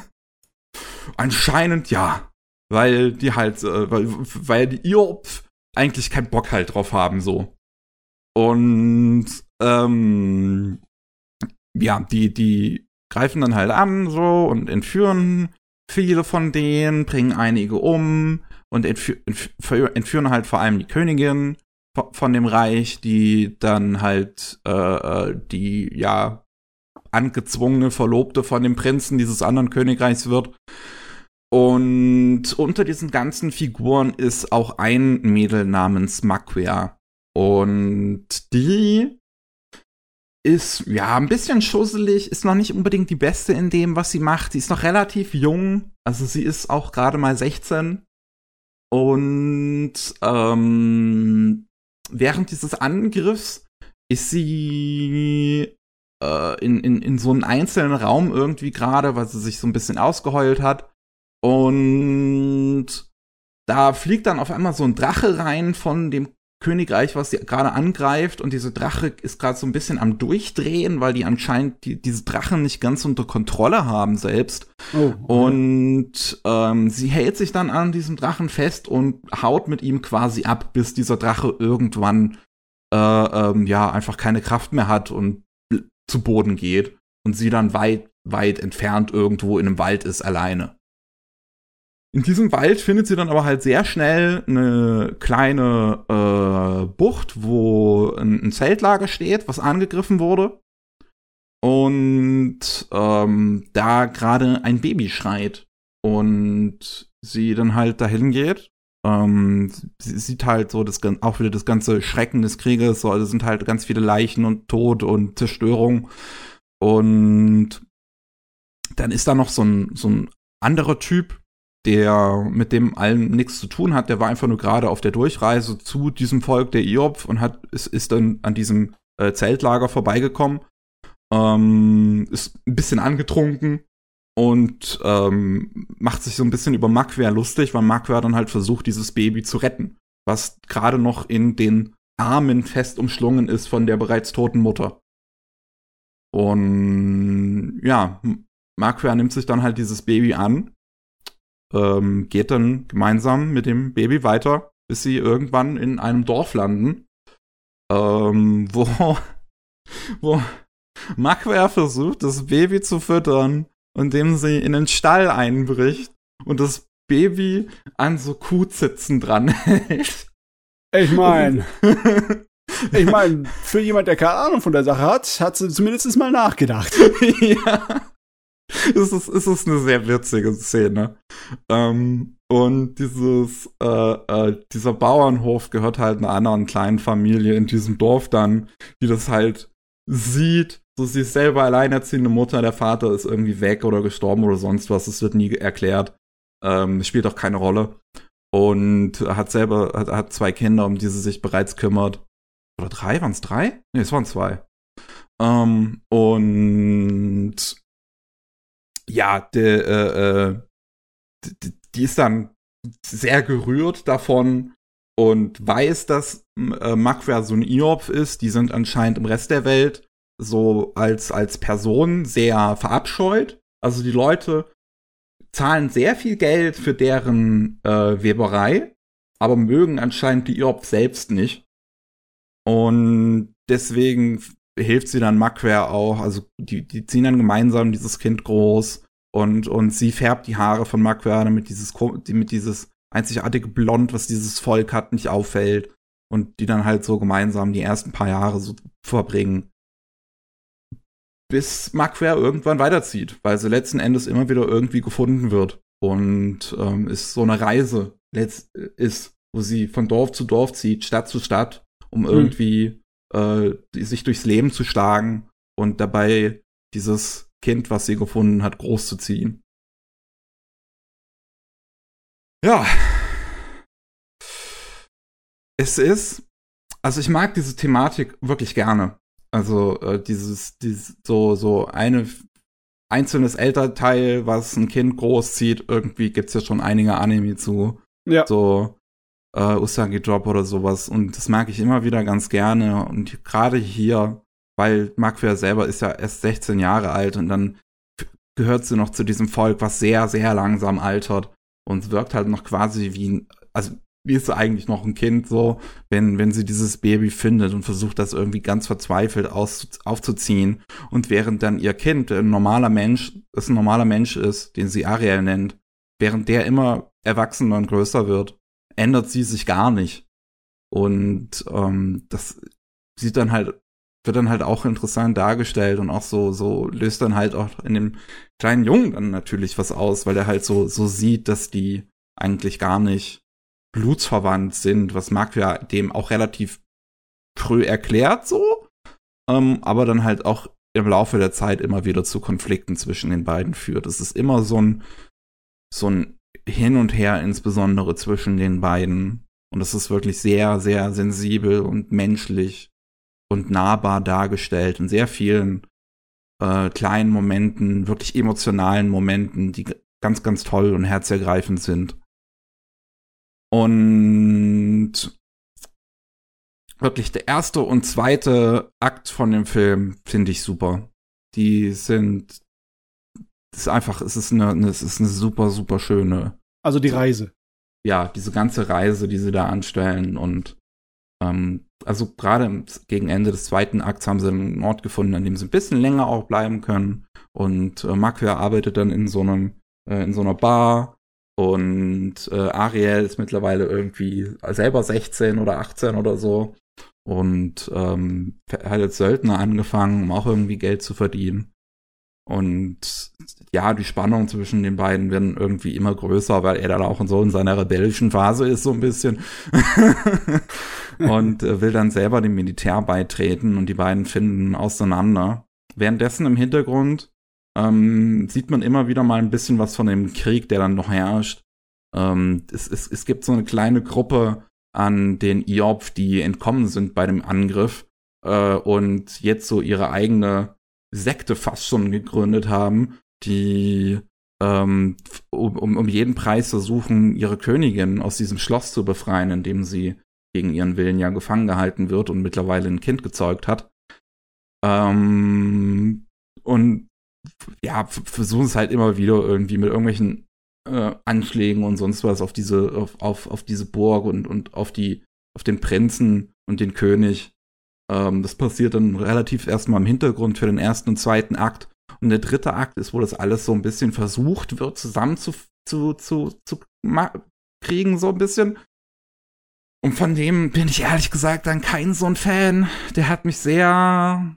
Anscheinend ja. Weil die halt, äh, weil, weil die Iop eigentlich keinen Bock halt drauf haben, so. Und, ähm, ja, die, die greifen dann halt an so und entführen viele von denen, bringen einige um und entfü entführen halt vor allem die Königin von dem Reich, die dann halt äh, äh, die ja angezwungene Verlobte von dem Prinzen dieses anderen Königreichs wird. Und unter diesen ganzen Figuren ist auch ein Mädel namens Maquia. Und die ist ja ein bisschen schusselig, ist noch nicht unbedingt die beste in dem, was sie macht. Sie ist noch relativ jung, also sie ist auch gerade mal 16. Und ähm, während dieses Angriffs ist sie äh, in, in, in so einem einzelnen Raum irgendwie gerade, weil sie sich so ein bisschen ausgeheult hat. Und da fliegt dann auf einmal so ein Drache rein von dem Königreich, was sie gerade angreift und diese Drache ist gerade so ein bisschen am Durchdrehen, weil die anscheinend die, diese Drachen nicht ganz unter Kontrolle haben selbst. Oh, okay. Und ähm, sie hält sich dann an diesem Drachen fest und haut mit ihm quasi ab, bis dieser Drache irgendwann äh, ähm, ja einfach keine Kraft mehr hat und zu Boden geht und sie dann weit, weit entfernt irgendwo in einem Wald ist alleine. In diesem Wald findet sie dann aber halt sehr schnell eine kleine äh, Bucht, wo ein, ein, Zeltlager steht, was angegriffen wurde. Und ähm, da gerade ein Baby schreit. Und sie dann halt dahin geht. Ähm, sie sieht halt so das, auch wieder das ganze Schrecken des Krieges. So, also sind halt ganz viele Leichen und Tod und Zerstörung. Und dann ist da noch so ein, so ein anderer Typ, der mit dem allen nichts zu tun hat, der war einfach nur gerade auf der Durchreise zu diesem Volk der Iob und hat ist, ist dann an diesem äh, Zeltlager vorbeigekommen, ähm, ist ein bisschen angetrunken und ähm, macht sich so ein bisschen über Makwer lustig, weil Makwer dann halt versucht, dieses Baby zu retten, was gerade noch in den Armen fest umschlungen ist von der bereits toten Mutter. Und ja, Makwer nimmt sich dann halt dieses Baby an ähm, geht dann gemeinsam mit dem Baby weiter, bis sie irgendwann in einem Dorf landen, ähm, [laughs] wo, wo Makwer versucht, das Baby zu füttern, indem sie in den Stall einbricht und das Baby an so Kuhzitzen dran hält. Ich meine, [laughs] ich meine, für jemand, der keine Ahnung von der Sache hat, hat sie zumindest mal nachgedacht. [laughs] ja [laughs] es, ist, es ist eine sehr witzige Szene. Ähm, und dieses, äh, äh, dieser Bauernhof gehört halt einer anderen kleinen Familie in diesem Dorf dann, die das halt sieht. So, sie ist selber alleinerziehende Mutter, der Vater ist irgendwie weg oder gestorben oder sonst was. Es wird nie erklärt. Ähm, spielt auch keine Rolle. Und hat selber, hat, hat zwei Kinder, um die sie sich bereits kümmert. Oder drei? Waren es drei? Nee, es waren zwei. Ähm, und ja, de, äh, äh die, die ist dann sehr gerührt davon und weiß, dass äh, Makwer so ein Iob ist. Die sind anscheinend im Rest der Welt so als, als Person sehr verabscheut. Also die Leute zahlen sehr viel Geld für deren äh, Weberei, aber mögen anscheinend die Iob selbst nicht. Und deswegen hilft sie dann Makwer auch. Also die, die ziehen dann gemeinsam dieses Kind groß und, und sie färbt die Haare von Makwer, damit dieses, damit dieses einzigartige Blond, was dieses Volk hat, nicht auffällt. Und die dann halt so gemeinsam die ersten paar Jahre so verbringen. Bis Makwer irgendwann weiterzieht, weil sie letzten Endes immer wieder irgendwie gefunden wird. Und ähm, ist so eine Reise letzt, ist, wo sie von Dorf zu Dorf zieht, Stadt zu Stadt, um mhm. irgendwie äh, sich durchs Leben zu schlagen und dabei dieses Kind, was sie gefunden hat, großzuziehen. Ja. Es ist, also ich mag diese Thematik wirklich gerne. Also äh, dieses, dieses so so eine einzelnes Elternteil, was ein Kind großzieht, irgendwie gibt's ja schon einige Anime zu. Ja. So äh, Usagi Drop oder sowas. Und das mag ich immer wieder ganz gerne. Und gerade hier, weil Makwer selber ist ja erst 16 Jahre alt und dann gehört sie noch zu diesem Volk, was sehr, sehr langsam altert und wirkt halt noch quasi wie ein, also wie ist sie eigentlich noch ein Kind so, wenn, wenn sie dieses Baby findet und versucht, das irgendwie ganz verzweifelt aus, aufzuziehen. Und während dann ihr Kind, ein normaler Mensch, es ein normaler Mensch ist, den sie Ariel nennt, während der immer erwachsener und größer wird, ändert sie sich gar nicht. Und ähm, das sieht dann halt, wird dann halt auch interessant dargestellt und auch so, so löst dann halt auch in dem kleinen Jungen dann natürlich was aus, weil er halt so, so sieht, dass die eigentlich gar nicht blutsverwandt sind, was Mark ja dem auch relativ früh erklärt so, ähm, aber dann halt auch im Laufe der Zeit immer wieder zu Konflikten zwischen den beiden führt. Es ist immer so ein, so ein hin und her, insbesondere zwischen den beiden. Und es ist wirklich sehr, sehr sensibel und menschlich und nahbar dargestellt in sehr vielen äh, kleinen Momenten, wirklich emotionalen Momenten, die ganz, ganz toll und herzergreifend sind. Und wirklich der erste und zweite Akt von dem Film finde ich super. Die sind es ist einfach, es ist eine, es ist eine super, super schöne. Also die Reise. Ja, diese ganze Reise, die sie da anstellen und ähm, also gerade gegen Ende des zweiten Akts haben sie einen Ort gefunden, an dem sie ein bisschen länger auch bleiben können. Und äh, Makwer arbeitet dann in so einem, äh, in so einer Bar und äh, Ariel ist mittlerweile irgendwie selber 16 oder 18 oder so und ähm, hat als Söldner angefangen, um auch irgendwie Geld zu verdienen. Und ja, die Spannung zwischen den beiden werden irgendwie immer größer, weil er dann auch so in seiner rebellischen Phase ist, so ein bisschen. [laughs] und äh, will dann selber dem Militär beitreten und die beiden finden auseinander. Währenddessen im Hintergrund ähm, sieht man immer wieder mal ein bisschen was von dem Krieg, der dann noch herrscht. Ähm, es, es, es gibt so eine kleine Gruppe an den Iob, die entkommen sind bei dem Angriff äh, und jetzt so ihre eigene Sekte fast schon gegründet haben, die ähm, um, um jeden Preis versuchen, ihre Königin aus diesem Schloss zu befreien, in dem sie gegen ihren Willen ja gefangen gehalten wird und mittlerweile ein Kind gezeugt hat. Ähm, und ja, versuchen es halt immer wieder irgendwie mit irgendwelchen äh, Anschlägen und sonst was auf diese, auf, auf, auf diese Burg und, und auf die, auf den Prinzen und den König. Ähm, das passiert dann relativ erstmal im Hintergrund für den ersten und zweiten Akt. Und der dritte Akt ist, wo das alles so ein bisschen versucht wird, zusammen zu, zu, zu, zu kriegen, so ein bisschen. Und von dem bin ich ehrlich gesagt dann kein so ein Fan. Der hat mich sehr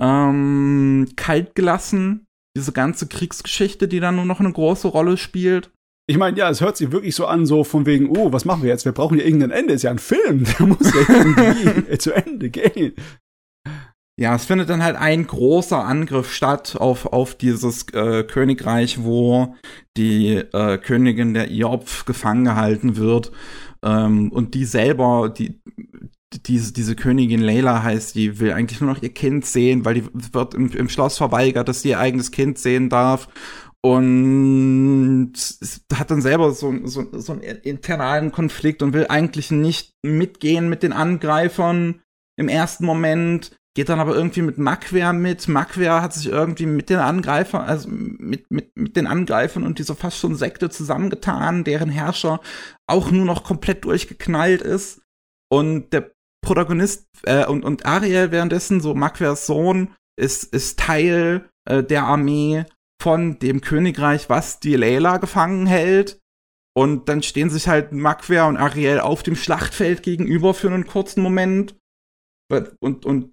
ähm, kalt gelassen. Diese ganze Kriegsgeschichte, die dann nur noch eine große Rolle spielt. Ich meine, ja, es hört sich wirklich so an, so von wegen, oh, was machen wir jetzt? Wir brauchen ja irgendein Ende. Ist ja ein Film, [laughs] der muss ja irgendwie zu Ende gehen. Ja, es findet dann halt ein großer Angriff statt auf, auf dieses äh, Königreich, wo die äh, Königin der Iopf gefangen gehalten wird. Ähm, und die selber, die, diese, diese Königin Layla heißt, die will eigentlich nur noch ihr Kind sehen, weil die wird im, im Schloss verweigert, dass sie ihr eigenes Kind sehen darf. Und hat dann selber so, so, so einen internalen Konflikt und will eigentlich nicht mitgehen mit den Angreifern im ersten Moment, geht dann aber irgendwie mit Makwer mit. Makwer hat sich irgendwie mit den Angreifern, also mit, mit, mit den Angreifern und dieser fast schon Sekte zusammengetan, deren Herrscher auch nur noch komplett durchgeknallt ist. Und der Protagonist äh, und, und Ariel währenddessen, so Makwers Sohn, ist, ist Teil äh, der Armee von dem Königreich, was die Layla gefangen hält. Und dann stehen sich halt Makwer und Ariel auf dem Schlachtfeld gegenüber für einen kurzen Moment. Und, und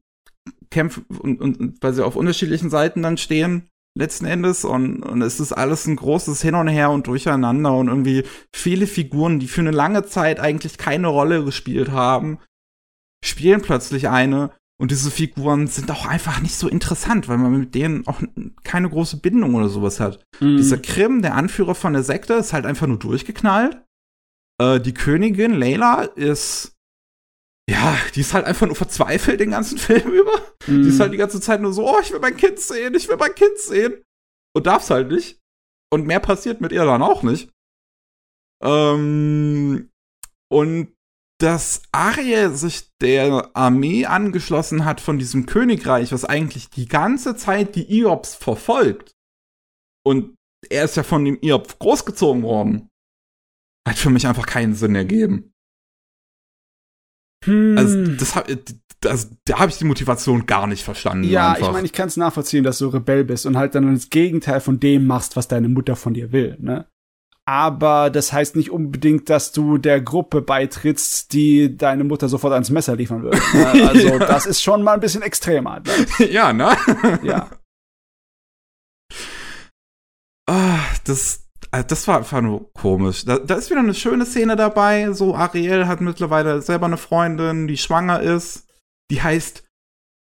kämpfen, und, und, und weil sie auf unterschiedlichen Seiten dann stehen, letzten Endes. Und, und es ist alles ein großes Hin und Her und Durcheinander und irgendwie viele Figuren, die für eine lange Zeit eigentlich keine Rolle gespielt haben, spielen plötzlich eine. Und diese Figuren sind auch einfach nicht so interessant, weil man mit denen auch keine große Bindung oder sowas hat. Mhm. Dieser Krim, der Anführer von der Sekte, ist halt einfach nur durchgeknallt. Äh, die Königin, Layla, ist ja, die ist halt einfach nur verzweifelt den ganzen [laughs] Film über. Mhm. Die ist halt die ganze Zeit nur so, oh, ich will mein Kind sehen, ich will mein Kind sehen. Und darf's halt nicht. Und mehr passiert mit ihr dann auch nicht. Ähm, und dass Ariel sich der Armee angeschlossen hat von diesem Königreich, was eigentlich die ganze Zeit die Iobs verfolgt. Und er ist ja von dem Iob großgezogen worden. Hat für mich einfach keinen Sinn ergeben. Hm. Also, das, das, da habe ich die Motivation gar nicht verstanden. Ja, einfach. ich meine, ich kann es nachvollziehen, dass du Rebell bist und halt dann das Gegenteil von dem machst, was deine Mutter von dir will, ne? Aber das heißt nicht unbedingt, dass du der Gruppe beitrittst, die deine Mutter sofort ans Messer liefern würde. [laughs] Also ja. das ist schon mal ein bisschen extremer. [laughs] Ja, ne? Ja. Ah, das, äh, das war einfach nur komisch. Da, da ist wieder eine schöne Szene dabei. So, Ariel hat mittlerweile selber eine Freundin, die schwanger ist. Die heißt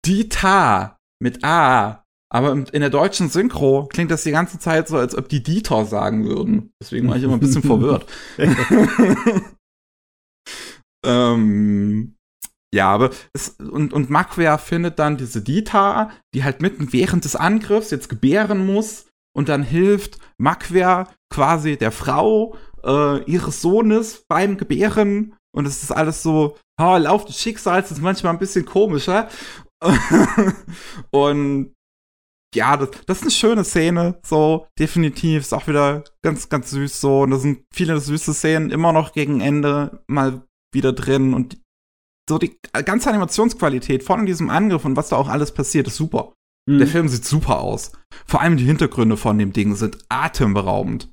Dita mit A. Aber in der deutschen Synchro klingt das die ganze Zeit so, als ob die Dieter sagen würden. Deswegen war ich immer ein bisschen [laughs] verwirrt. [laughs] ähm, ja, aber es, und, und Makwer findet dann diese Dita, die halt mitten während des Angriffs jetzt gebären muss und dann hilft Makwer quasi der Frau äh, ihres Sohnes beim Gebären und es ist alles so, oh, Lauf des Schicksals ist manchmal ein bisschen komischer. [laughs] und ja, das, das ist eine schöne Szene, so, definitiv. Ist auch wieder ganz, ganz süß so. Und da sind viele süße Szenen immer noch gegen Ende mal wieder drin. Und so die ganze Animationsqualität von diesem Angriff und was da auch alles passiert, ist super. Mhm. Der Film sieht super aus. Vor allem die Hintergründe von dem Ding sind atemberaubend.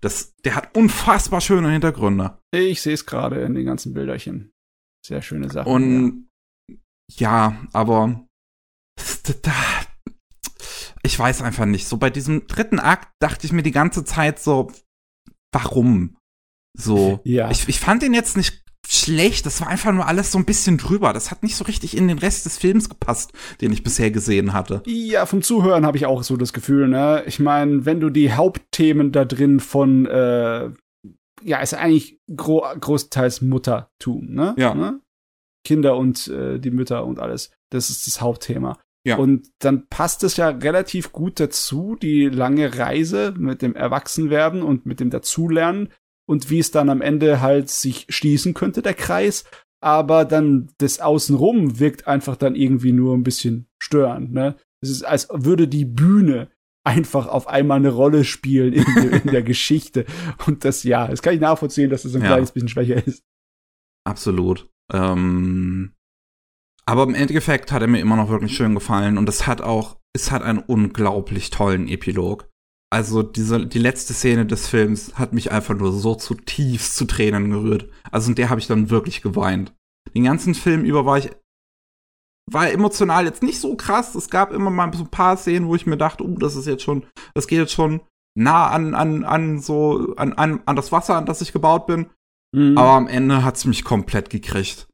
Das, der hat unfassbar schöne Hintergründe. Ich sehe es gerade in den ganzen Bilderchen. Sehr schöne Sachen. Und ja, ja aber da, ich weiß einfach nicht. So bei diesem dritten Akt dachte ich mir die ganze Zeit so, warum? So. Ja. Ich, ich fand ihn jetzt nicht schlecht. Das war einfach nur alles so ein bisschen drüber. Das hat nicht so richtig in den Rest des Films gepasst, den ich bisher gesehen hatte. Ja, vom Zuhören habe ich auch so das Gefühl, ne? Ich meine, wenn du die Hauptthemen da drin von, äh, ja, ist eigentlich gro großteils Muttertum, ne? Ja. Ne? Kinder und äh, die Mütter und alles. Das ist das Hauptthema. Ja. Und dann passt es ja relativ gut dazu, die lange Reise mit dem Erwachsenwerden und mit dem Dazulernen und wie es dann am Ende halt sich schließen könnte, der Kreis. Aber dann das Außenrum wirkt einfach dann irgendwie nur ein bisschen störend, ne? Es ist, als würde die Bühne einfach auf einmal eine Rolle spielen in, der- in der [laughs] Geschichte. Und das, ja, das kann ich nachvollziehen, dass das ein Ja. kleines bisschen schwächer ist. Absolut. Ähm, aber im Endeffekt hat er mir immer noch wirklich schön gefallen und es hat auch, es hat einen unglaublich tollen Epilog. Also diese, die letzte Szene des Films hat mich einfach nur so zutiefst zu Tränen gerührt. Also in der habe ich dann wirklich geweint. Den ganzen Film über war ich, war emotional jetzt nicht so krass. Es gab immer mal so ein paar Szenen, wo ich mir dachte, uh, das ist jetzt schon, das geht jetzt schon nah an, an, an so, an, an, an das Wasser, an das ich gebaut bin. Mhm. Aber am Ende hat's mich komplett gekriegt.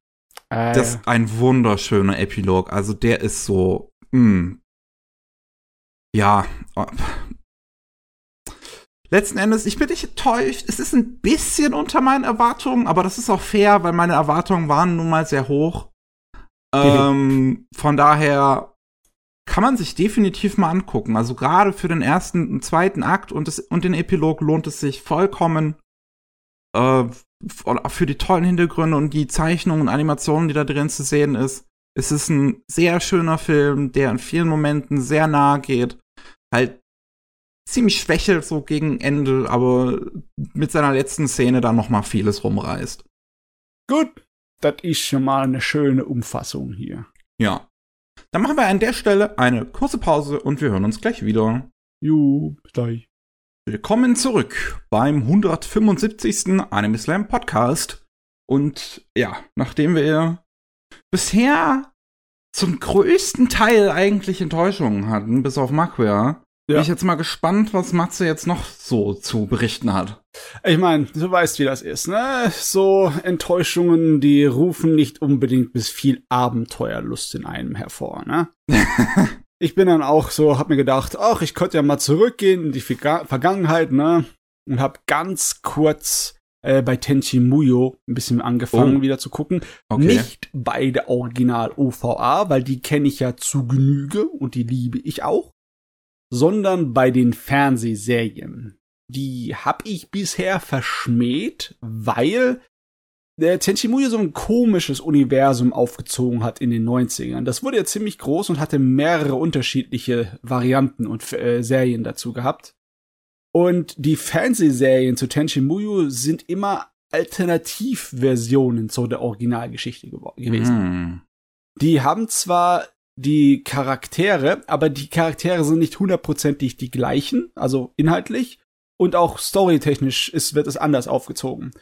Ah, Das ja. ist ein wunderschöner Epilog. Also der ist so, mh. ja. oh. Letzten Endes, ich bin nicht enttäuscht. Es ist ein bisschen unter meinen Erwartungen, aber das ist auch fair, weil meine Erwartungen waren nun mal sehr hoch. [laughs] ähm, von daher kann man sich definitiv mal angucken. Also gerade für den ersten und zweiten Akt und, das, und den Epilog lohnt es sich vollkommen. Äh, für die tollen Hintergründe und die Zeichnungen und Animationen, die da drin zu sehen ist. Es ist ein sehr schöner Film, der in vielen Momenten sehr nahe geht. Halt ziemlich schwächelt so gegen Ende, aber mit seiner letzten Szene dann noch mal vieles rumreißt. Gut, das ist schon mal eine schöne Umfassung hier. Ja. Dann machen wir an der Stelle eine kurze Pause und wir hören uns gleich wieder. Jo, bis gleich. Willkommen zurück beim 175. Anime Slam Podcast. Und ja, nachdem wir bisher zum größten Teil eigentlich Enttäuschungen hatten, bis auf Macquarie, Ja. bin ich jetzt mal gespannt, was Matze jetzt noch so zu berichten hat. Ich meine, du weißt, wie das ist, ne? So Enttäuschungen, die rufen nicht unbedingt bis viel Abenteuerlust in einem hervor, ne? [laughs] ich bin dann auch so, hab mir gedacht, ach, ich könnte ja mal zurückgehen in die Verga Vergangenheit, ne? Und hab ganz kurz äh, bei Tenchi Muyo ein bisschen angefangen, Oh. wieder zu gucken. Okay. Nicht bei der Original OVA, weil die kenne ich ja zu Genüge und die liebe ich auch, sondern bei den Fernsehserien. Die hab ich bisher verschmäht, weil der Tenchi Muyo so ein komisches Universum aufgezogen hat in den 90ern. Das wurde ja ziemlich groß und hatte mehrere unterschiedliche Varianten und äh, Serien dazu gehabt. Und die Fernsehserien zu Tenchi Muyo sind immer Alternativversionen zu der Originalgeschichte gewesen. Hm. Die haben zwar die Charaktere, aber die Charaktere sind nicht hundertprozentig die gleichen, also inhaltlich und auch storytechnisch ist, wird es anders aufgezogen.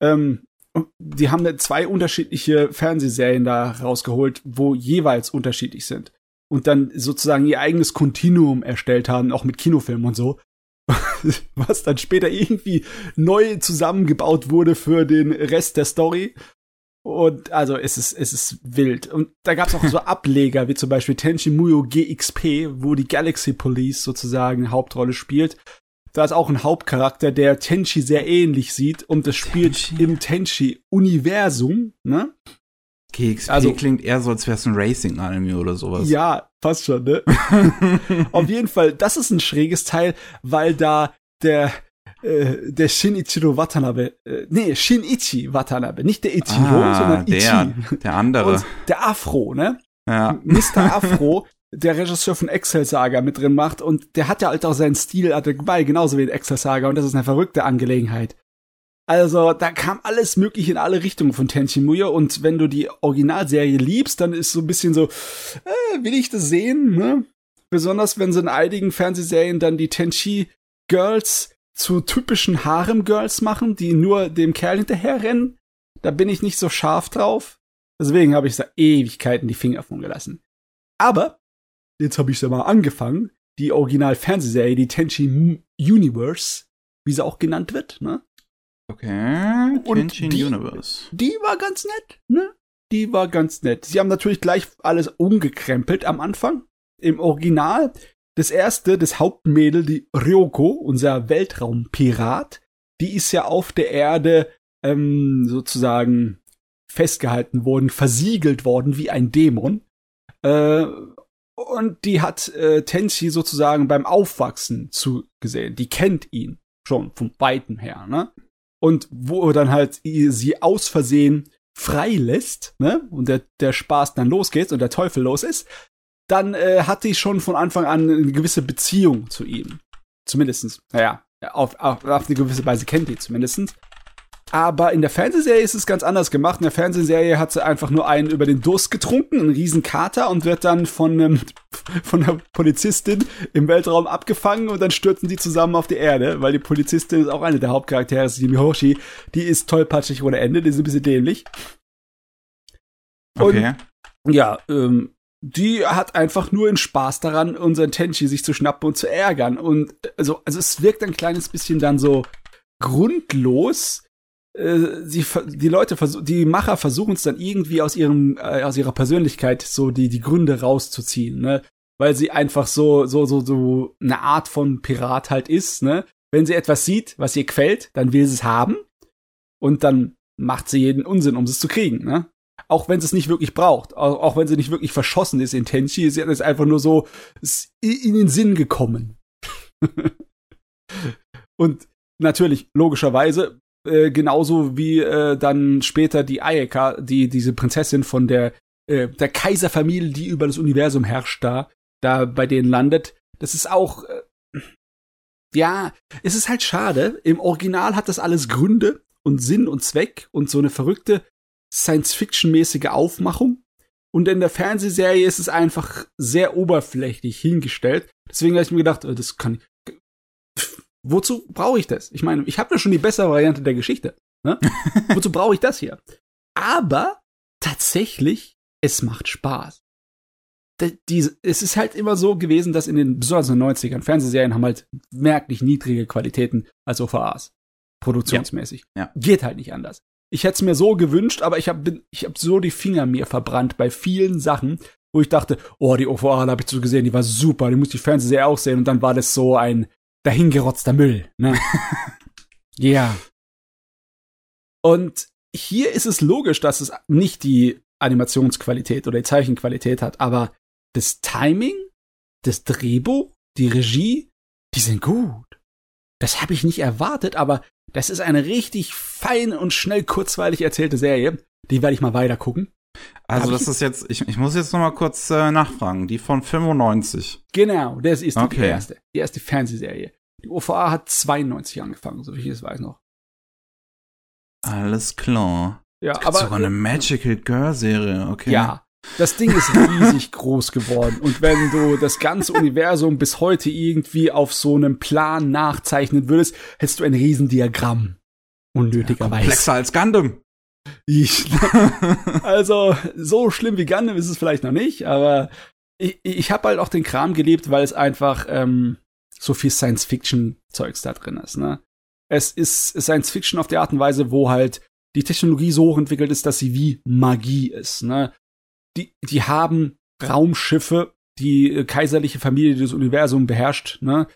Ähm, und die haben zwei unterschiedliche Fernsehserien da rausgeholt, wo jeweils unterschiedlich sind. Und dann sozusagen ihr eigenes Kontinuum erstellt haben, auch mit Kinofilmen und so. [laughs] Was dann später irgendwie neu zusammengebaut wurde für den Rest der Story. Und also es ist, es ist wild. Und da gab es auch so [laughs] Ableger, wie zum Beispiel Tenchi Muyo GXP, wo die Galaxy Police sozusagen eine Hauptrolle spielt. Da ist auch ein Hauptcharakter, der Tenchi sehr ähnlich sieht und das spielt Tenchi. im Tenchi-Universum, ne? KXP Also- klingt eher so, als wäre es ein Racing-Anime oder sowas. Ja, fast schon, ne? [laughs] Auf jeden Fall, das ist ein schräges Teil, weil da der äh, der Shinichiro Watanabe, äh, nee, Shinichi Watanabe, nicht der Ichiro, ah, sondern Ichi. der, der andere. Und der Afro, ne? ja. Mr. Afro, [laughs] der Regisseur von Excel Saga mit drin macht und der hat ja halt auch seinen Stil dabei, genauso wie in Excel Saga und das ist eine verrückte Angelegenheit. Also, da kam alles mögliche in alle Richtungen von Tenchi Muyo und wenn du die Originalserie liebst, dann ist so ein bisschen so, äh, will ich das sehen, ne? Besonders wenn sie in einigen Fernsehserien dann die Tenchi Girls zu typischen Harem Girls machen, die nur dem Kerl hinterherrennen. Da bin ich nicht so scharf drauf. Deswegen habe ich da Ewigkeiten die Finger von gelassen. Aber jetzt habe ich ja mal angefangen, die Original-Fernsehserie, die Tenchi Universe, wie sie auch genannt wird, ne? Okay, die- Universe. Die war ganz nett, ne? Die war ganz nett. Sie haben natürlich gleich alles umgekrempelt am Anfang. Im Original, das erste, das Hauptmädel, die Ryoko, unser Weltraumpirat, die ist ja auf der Erde ähm, sozusagen festgehalten worden, versiegelt worden wie ein Dämon. Äh, und die hat äh, Tenchi sozusagen beim Aufwachsen zugesehen. Die kennt ihn schon vom Weiten her, ne? Und wo dann halt sie aus Versehen freilässt, ne? Und der, der Spaß dann losgeht und der Teufel los ist, dann äh, hat die schon von Anfang an eine gewisse Beziehung zu ihm. Zumindestens, naja, auf, auf, auf eine gewisse Weise kennt die zumindestens. Aber in der Fernsehserie ist es ganz anders gemacht. In der Fernsehserie hat sie einfach nur einen über den Durst getrunken, einen riesen Kater und wird dann von, einem, [laughs] von einer Polizistin im Weltraum abgefangen und dann stürzen die zusammen auf die Erde, weil die Polizistin ist auch eine der Hauptcharaktere, ist die Mihoshi. Die ist tollpatschig ohne Ende, die ist ein bisschen dämlich. Und Okay. ja, ähm, die hat einfach nur einen Spaß daran, unseren Tenchi sich zu schnappen und zu ärgern. Und also, also es wirkt ein kleines bisschen dann so grundlos. Äh, sie, die Leute, die Macher versuchen es dann irgendwie aus ihrem, äh, aus ihrer Persönlichkeit so die, die Gründe rauszuziehen, ne? Weil sie einfach so, so, so, so eine Art von Pirat halt ist, ne? Wenn sie etwas sieht, was ihr gefällt, dann will sie es haben. Und dann macht sie jeden Unsinn, um es zu kriegen, ne? auch wenn sie es nicht wirklich braucht, auch, auch wenn sie nicht wirklich verschossen ist in Tenchi, sie hat es einfach nur so in den Sinn gekommen. [laughs] Und natürlich, logischerweise, äh, genauso wie äh, dann später die Ayeka, die diese Prinzessin von der äh, der Kaiserfamilie, die über das Universum herrscht, da da bei denen landet. Das ist auch äh, ja, es ist halt schade. Im Original hat das alles Gründe und Sinn und Zweck und so eine verrückte Science-Fiction-mäßige Aufmachung. Und in der Fernsehserie ist es einfach sehr oberflächlich hingestellt. Deswegen habe ich mir gedacht, äh, das kann ich. Wozu brauche ich das? Ich meine, ich habe ja schon die bessere Variante der Geschichte. Ne? [laughs] Wozu brauche ich das hier? Aber tatsächlich, es macht Spaß. Da- Die, es ist halt immer so gewesen, dass in den, besonders in den 90ern, Fernsehserien haben halt merklich niedrige Qualitäten als OVAs. Produktionsmäßig. Ja. Geht halt nicht anders. Ich hätte es mir so gewünscht, aber ich habe ich hab so die Finger mir verbrannt bei vielen Sachen, wo ich dachte, oh, die OVA habe ich so gesehen, die war super, die muss die Fernsehserie auch sehen und dann war das so ein dahingerotzter Müll. Ne? [laughs] ja. Und hier ist es logisch, dass es nicht die Animationsqualität oder die Zeichenqualität hat, aber das Timing, das Drehbuch, die Regie, die sind gut. Das habe ich nicht erwartet, aber das ist eine richtig fein und schnell kurzweilig erzählte Serie. Die werde ich mal weiter gucken. Also das ist jetzt, ich, ich muss jetzt noch mal kurz äh, nachfragen. Die von 95. Genau, das ist die Okay. erste. Die erste Fernsehserie. Die OVA hat 92 angefangen, so wie ich es weiß noch. Alles klar. Ja, aber sogar eine Magical Girl Serie, okay. Ja, das Ding ist riesig [laughs] groß geworden. Und wenn du das ganze Universum bis heute irgendwie auf so einem Plan nachzeichnen würdest, hättest du ein Riesendiagramm. Unnötigerweise. Komplexer als Gundam. Ich, [laughs] also, so schlimm wie Gundam ist es vielleicht noch nicht, aber ich, ich habe halt auch den Kram geliebt, weil es einfach ähm, so viel Science-Fiction-Zeugs da drin ist. Ne? Es ist Science-Fiction auf die Art und Weise, wo halt die Technologie so hochentwickelt ist, dass sie wie Magie ist. Ne? Die, die haben Raumschiffe, die äh, kaiserliche Familie, die das Universum beherrscht, ne?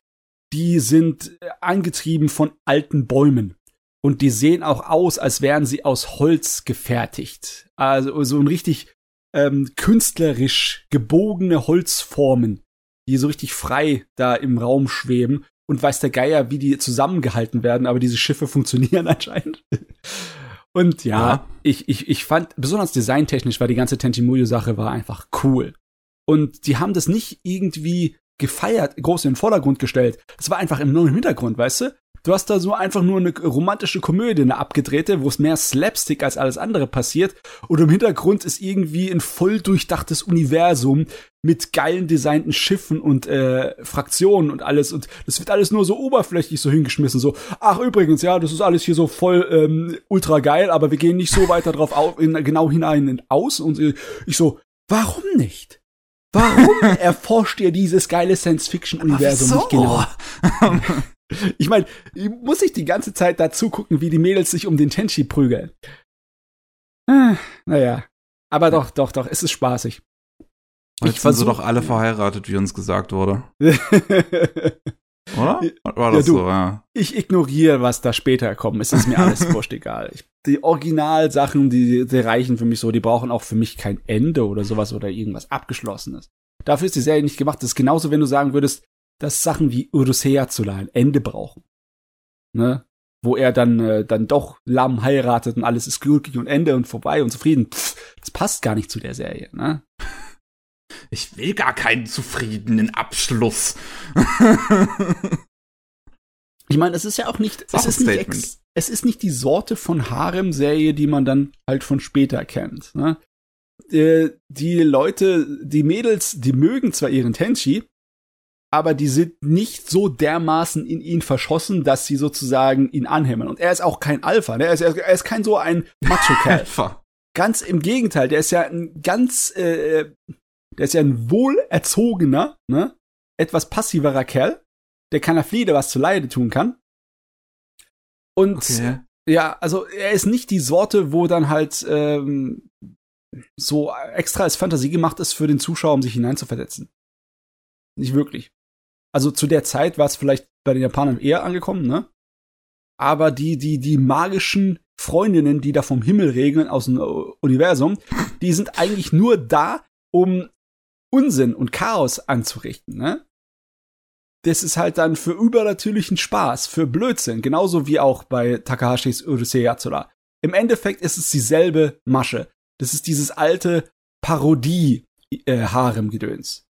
die sind äh, angetrieben von alten Bäumen. Und die sehen auch aus, als wären sie aus Holz gefertigt. Also so ein richtig ähm, künstlerisch gebogene Holzformen, die so richtig frei da im Raum schweben. Und weiß der Geier, wie die zusammengehalten werden, aber diese Schiffe [laughs] funktionieren anscheinend. Und ja, Ja. Ich, ich, ich fand, besonders designtechnisch war die ganze Tenchimuyo-Sache war einfach cool. Und die haben das nicht irgendwie gefeiert, groß in den Vordergrund gestellt. Es war einfach im Hintergrund, weißt du? Du hast da so einfach nur eine romantische Komödie, eine abgedrehte, wo es mehr Slapstick als alles andere passiert. Und im Hintergrund ist irgendwie ein voll durchdachtes Universum mit geilen designten Schiffen und äh, Fraktionen und alles. Und das wird alles nur so oberflächlich so hingeschmissen. So, ach übrigens, ja, das ist alles hier so voll ähm, ultra geil, aber wir gehen nicht so weiter drauf auf, in, genau hinein und aus. Und ich so, warum nicht? Warum [laughs] erforscht ihr dieses geile Science-Fiction-Universum nicht genau? Ich meine, muss ich die ganze Zeit dazu gucken, wie die Mädels sich um den Tenchi prügeln? Ah, naja. Aber doch, doch, doch, es ist spaßig. Jetzt sind sie doch alle verheiratet, wie uns gesagt wurde. [laughs] Oder? War das ja, du, so, ja. Ich ignoriere, was da später kommt. Es ist mir alles [laughs] wurscht egal. Ich, die Originalsachen, die, die reichen für mich so, die brauchen auch für mich kein Ende oder sowas oder irgendwas Abgeschlossenes. Dafür ist die Serie nicht gemacht. Das ist genauso, wenn du sagen würdest, dass Sachen wie Odyssea zu ein Ende brauchen. Ne? Wo er dann, äh, dann doch Lamm heiratet und alles ist glücklich und Ende und vorbei und zufrieden. Pff, das passt gar nicht zu der Serie, ne? [laughs] Ich will gar keinen zufriedenen Abschluss. [laughs] ich meine, es ist ja auch nicht, es ist nicht, ex, es ist nicht die Sorte von Harem-Serie, die man dann halt von später kennt. Ne? Äh, die Leute, die Mädels, die mögen zwar ihren Tenchi, aber die sind nicht so dermaßen in ihn verschossen, dass sie sozusagen ihn anhämmern. Und er ist auch kein Alpha, ne? er, ist, er ist kein so ein Macho-Kerl. [laughs] Ganz im Gegenteil, der ist ja ein ganz äh, der ist ja ein wohlerzogener, ne, etwas passiverer Kerl, der keiner Fliede was zu Leide tun kann. Und okay. ja, also er ist nicht die Sorte, wo dann halt ähm, so extra als Fantasie gemacht ist für den Zuschauer, um sich hineinzuversetzen. Nicht wirklich. Also zu der Zeit war es vielleicht bei den Japanern eher angekommen, ne? Aber die, die, die magischen Freundinnen, die da vom Himmel regeln aus dem Universum, die sind eigentlich nur da, um Unsinn und Chaos anzurichten, ne? Das ist halt dann für übernatürlichen Spaß, für Blödsinn, genauso wie auch bei Takahashis Odyssey Yatsura. Im Endeffekt ist es dieselbe Masche. Das ist dieses alte Parodie-Harem-Gedöns.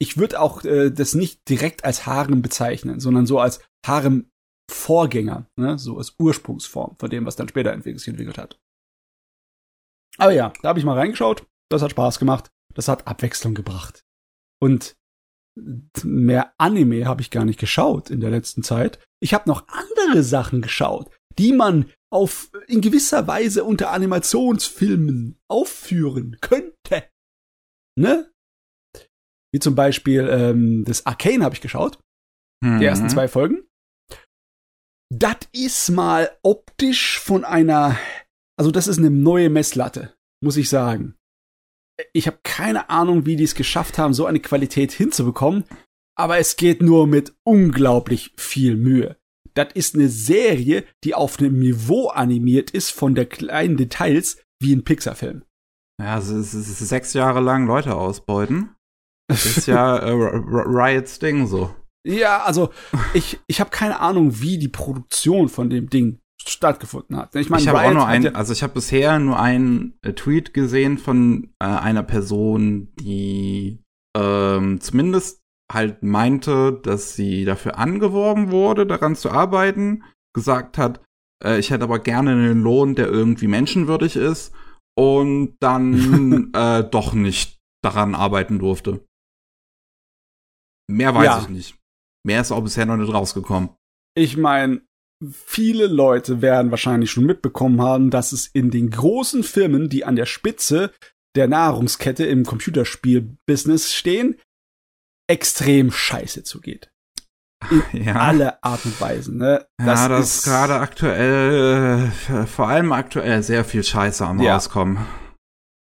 Ich würde auch äh, das nicht direkt als Harem bezeichnen, sondern so als Harem-Vorgänger, ne? so als Ursprungsform von dem, was dann später sich entwickelt hat. Aber ja, da habe ich mal reingeschaut. Das hat Spaß gemacht. Das hat Abwechslung gebracht. Und mehr Anime habe ich gar nicht geschaut in der letzten Zeit. Ich habe noch andere Sachen geschaut, die man auf in gewisser Weise unter Animationsfilmen aufführen könnte. Ne? Wie zum Beispiel ähm, das Arcane habe ich geschaut. Mhm. Die ersten mhm. zwei Folgen. Das ist mal optisch von einer, also das ist eine neue Messlatte, muss ich sagen ich habe keine Ahnung, wie die es geschafft haben, so eine Qualität hinzubekommen, aber es geht nur mit unglaublich viel Mühe. Das ist eine Serie, die auf einem Niveau animiert ist von der kleinen Details wie ein Pixar-Film. Ja, es ist, es ist sechs Jahre lang Leute ausbeuten. Ist ja äh, Riots Ding so. Ja, also ich, ich habe keine Ahnung, wie die Produktion von dem Ding stattgefunden hat. Ich, mein, ich habe auch nur einen, also ich habe bisher nur einen äh, Tweet gesehen von äh, einer Person, die ähm, zumindest halt meinte, dass sie dafür angeworben wurde, daran zu arbeiten, gesagt hat, äh, ich hätte aber gerne einen Lohn, der irgendwie menschenwürdig ist und dann [laughs] äh, doch nicht daran arbeiten durfte. Mehr weiß ja. ich nicht. Mehr ist auch bisher noch nicht rausgekommen. Ich meine, viele Leute werden wahrscheinlich schon mitbekommen haben, dass es in den großen Firmen, die an der Spitze der Nahrungskette im Computerspiel-Business stehen, extrem scheiße zugeht. [laughs] In ja. alle Art und Weisen. Ne? Das ja, das ist gerade aktuell, äh, vor allem aktuell, sehr viel Scheiße am ja. rauskommen.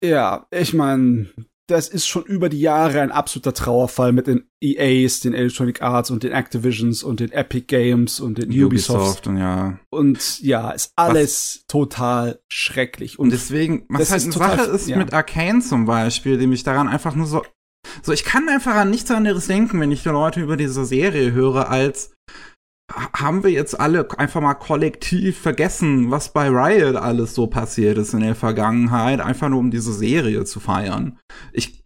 Ja, ich meine, das ist schon über die Jahre ein absoluter Trauerfall mit den EAs, den Electronic Arts und den Activisions und den Epic Games und den Ubisoft. Ubisoft und ja. Und ja, ist alles Was? total schrecklich. Und, und deswegen, was halt eine Sache ist ja. mit Arcane zum Beispiel, die mich daran einfach nur so, so ich kann einfach an nichts anderes denken, wenn ich die Leute über diese Serie höre, als haben wir jetzt alle einfach mal kollektiv vergessen, was bei Riot alles so passiert ist in der Vergangenheit, einfach nur um diese Serie zu feiern. Ich,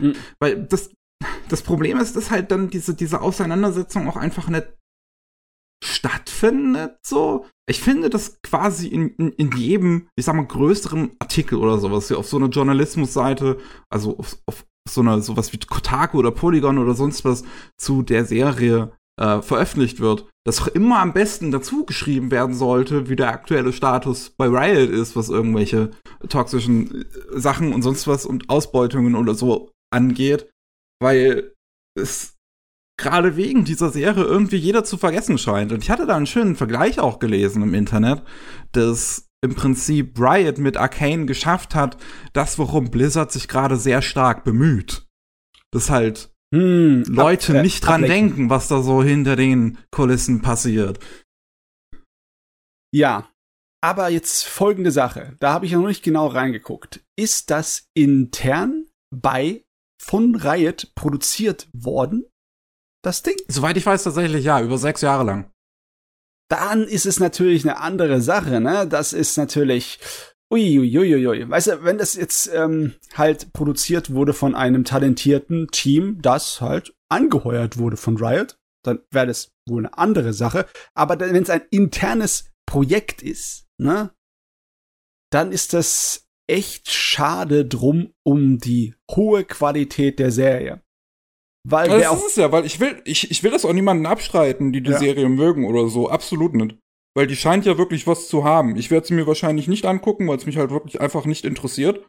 mhm. weil das, das Problem ist, dass halt dann diese, diese Auseinandersetzung auch einfach nicht stattfindet, so. Ich finde das quasi in, in, in jedem, ich sag mal, größeren Artikel oder sowas, hier auf so einer Journalismusseite, also auf, auf so einer, sowas wie Kotaku oder Polygon oder sonst was zu der Serie äh, veröffentlicht wird, dass immer am besten dazu geschrieben werden sollte, wie der aktuelle Status bei Riot ist, was irgendwelche toxischen äh, Sachen und sonst was und Ausbeutungen oder so angeht, weil es gerade wegen dieser Serie irgendwie jeder zu vergessen scheint. Und ich hatte da einen schönen Vergleich auch gelesen im Internet, dass im Prinzip Riot mit Arcane geschafft hat, das, worum Blizzard sich gerade sehr stark bemüht. Dass halt hm, Leute ab, äh, nicht dran ablenken. denken, was da so hinter den Kulissen passiert. Ja, aber jetzt folgende Sache, da habe ich noch nicht genau reingeguckt. Ist das intern bei von Riot produziert worden? Das Ding? Soweit ich weiß, tatsächlich ja, über sechs Jahre lang. Dann ist es natürlich eine andere Sache, ne? Das ist natürlich, Uiuiuiui. Weißt du, wenn das jetzt ähm, halt produziert wurde von einem talentierten Team, das halt angeheuert wurde von Riot, dann wäre das wohl eine andere Sache. Aber wenn es ein internes Projekt ist, ne, dann ist das echt schade drum um die hohe Qualität der Serie. Weil das ist es ja, weil ich will, ich, ich will das auch niemanden abstreiten, die die ja. Serie mögen oder so. Absolut nicht. Weil die scheint ja wirklich was zu haben. Ich werde sie mir wahrscheinlich nicht angucken, weil es mich halt wirklich einfach nicht interessiert.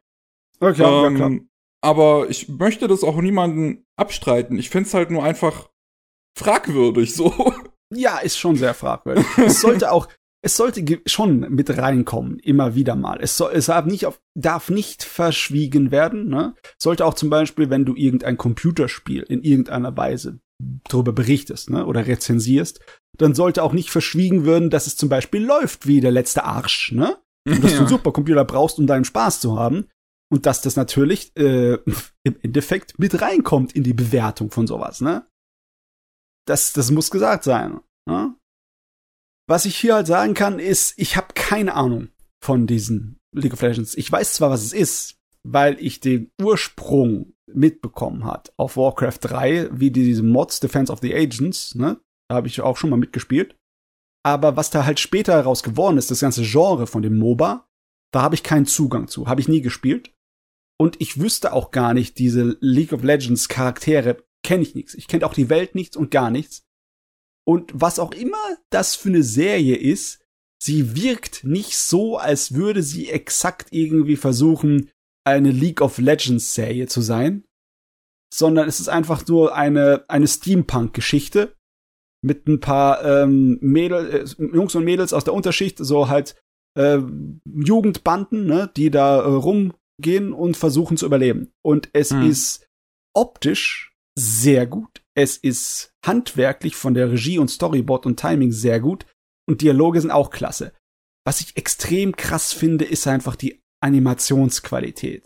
Okay, ähm, ja, klar. Aber ich möchte das auch niemanden abstreiten. Ich find's halt nur einfach fragwürdig so. Ja, ist schon sehr fragwürdig. es sollte auch, es sollte schon mit reinkommen, immer wieder mal. Es, soll, es darf, nicht auf, darf nicht verschwiegen werden. Ne? Sollte auch zum Beispiel, wenn du irgendein Computerspiel in irgendeiner Weise darüber berichtest ne, oder rezensierst, dann sollte auch nicht verschwiegen werden, dass es zum Beispiel läuft wie der letzte Arsch, ne? Und dass ja. du einen Supercomputer brauchst, um deinen Spaß zu haben. Und dass das natürlich äh, [laughs] im Endeffekt mit reinkommt in die Bewertung von sowas, ne? Das, das muss gesagt sein. Ne? Was ich hier halt sagen kann, ist, ich habe keine Ahnung von diesen League of Legends. Ich weiß zwar, was es ist, weil ich den Ursprung mitbekommen hat auf Warcraft 3, wie diese Mods Defense of the Agents, ne? Da habe ich auch schon mal mitgespielt. Aber was da halt später raus geworden ist, das ganze Genre von dem MOBA, da habe ich keinen Zugang zu, habe ich nie gespielt. Und ich wüsste auch gar nicht, diese League of Legends Charaktere kenne ich nichts. Ich kenne auch die Welt nichts und gar nichts. Und was auch immer das für eine Serie ist, sie wirkt nicht so, als würde sie exakt irgendwie versuchen, eine League of Legends Serie zu sein, sondern es ist einfach nur eine, eine Steampunk-Geschichte mit ein paar ähm, Mädel, äh, Jungs und Mädels aus der Unterschicht, so halt äh, Jugendbanden, ne, die da äh, rumgehen und versuchen zu überleben. Und es hm. ist optisch sehr gut. Es ist handwerklich von der Regie und Storyboard und Timing sehr gut. Und Dialoge sind auch klasse. Was ich extrem krass finde, ist einfach die Animationsqualität.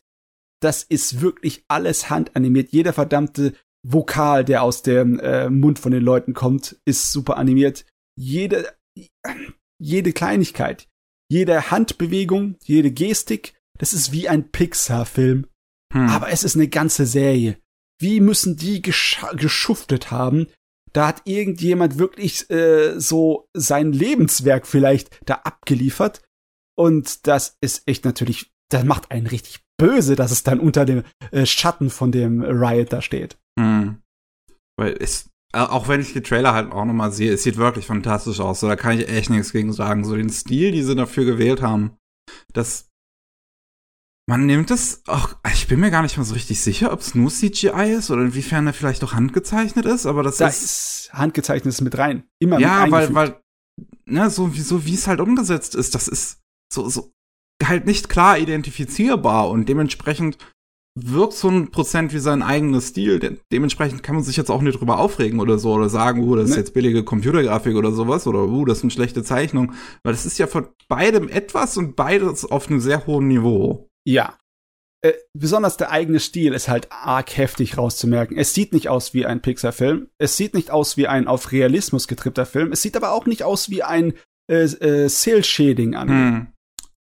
Das ist wirklich alles handanimiert. Jeder verdammte Vokal, der aus dem äh, Mund von den Leuten kommt, ist super animiert. Jede, jede Kleinigkeit, jede Handbewegung, jede Gestik, das ist wie ein Pixar-Film. Hm. Aber es ist eine ganze Serie. Wie müssen die geschuftet haben? Da hat irgendjemand wirklich äh, so sein Lebenswerk vielleicht da abgeliefert. Und das ist echt natürlich, das macht einen richtig böse, dass es dann unter dem äh, Schatten von dem Riot da steht. Hm. Weil es, äh, auch wenn ich die Trailer halt auch nochmal sehe, es sieht wirklich fantastisch aus. So, da kann ich echt nichts gegen sagen. So den Stil, die sie dafür gewählt haben, das man nimmt es auch, ich bin mir gar nicht mal so richtig sicher, ob es nur CGI ist oder inwiefern er vielleicht auch handgezeichnet ist, aber das da ist, ist handgezeichnet mit rein. Immer ja, mit weil, weil, ne, so wie, so wie es halt umgesetzt ist, das ist so, so halt nicht klar identifizierbar und dementsprechend wirkt so ein Prozent wie sein eigenes Stil. De dementsprechend kann man sich jetzt auch nicht drüber aufregen oder so oder sagen, uh, das ist ne? jetzt billige Computergrafik oder sowas oder uh, das sind schlechte Zeichnungen. Weil das ist ja von beidem etwas und beides auf einem sehr hohen Niveau. Ja. Äh, besonders der eigene Stil ist halt arg heftig rauszumerken. Es sieht nicht aus wie ein Pixar-Film. Es sieht nicht aus wie ein auf Realismus getrippter Film. Es sieht aber auch nicht aus wie ein äh, äh, Cell-Shading-Anime. Hm.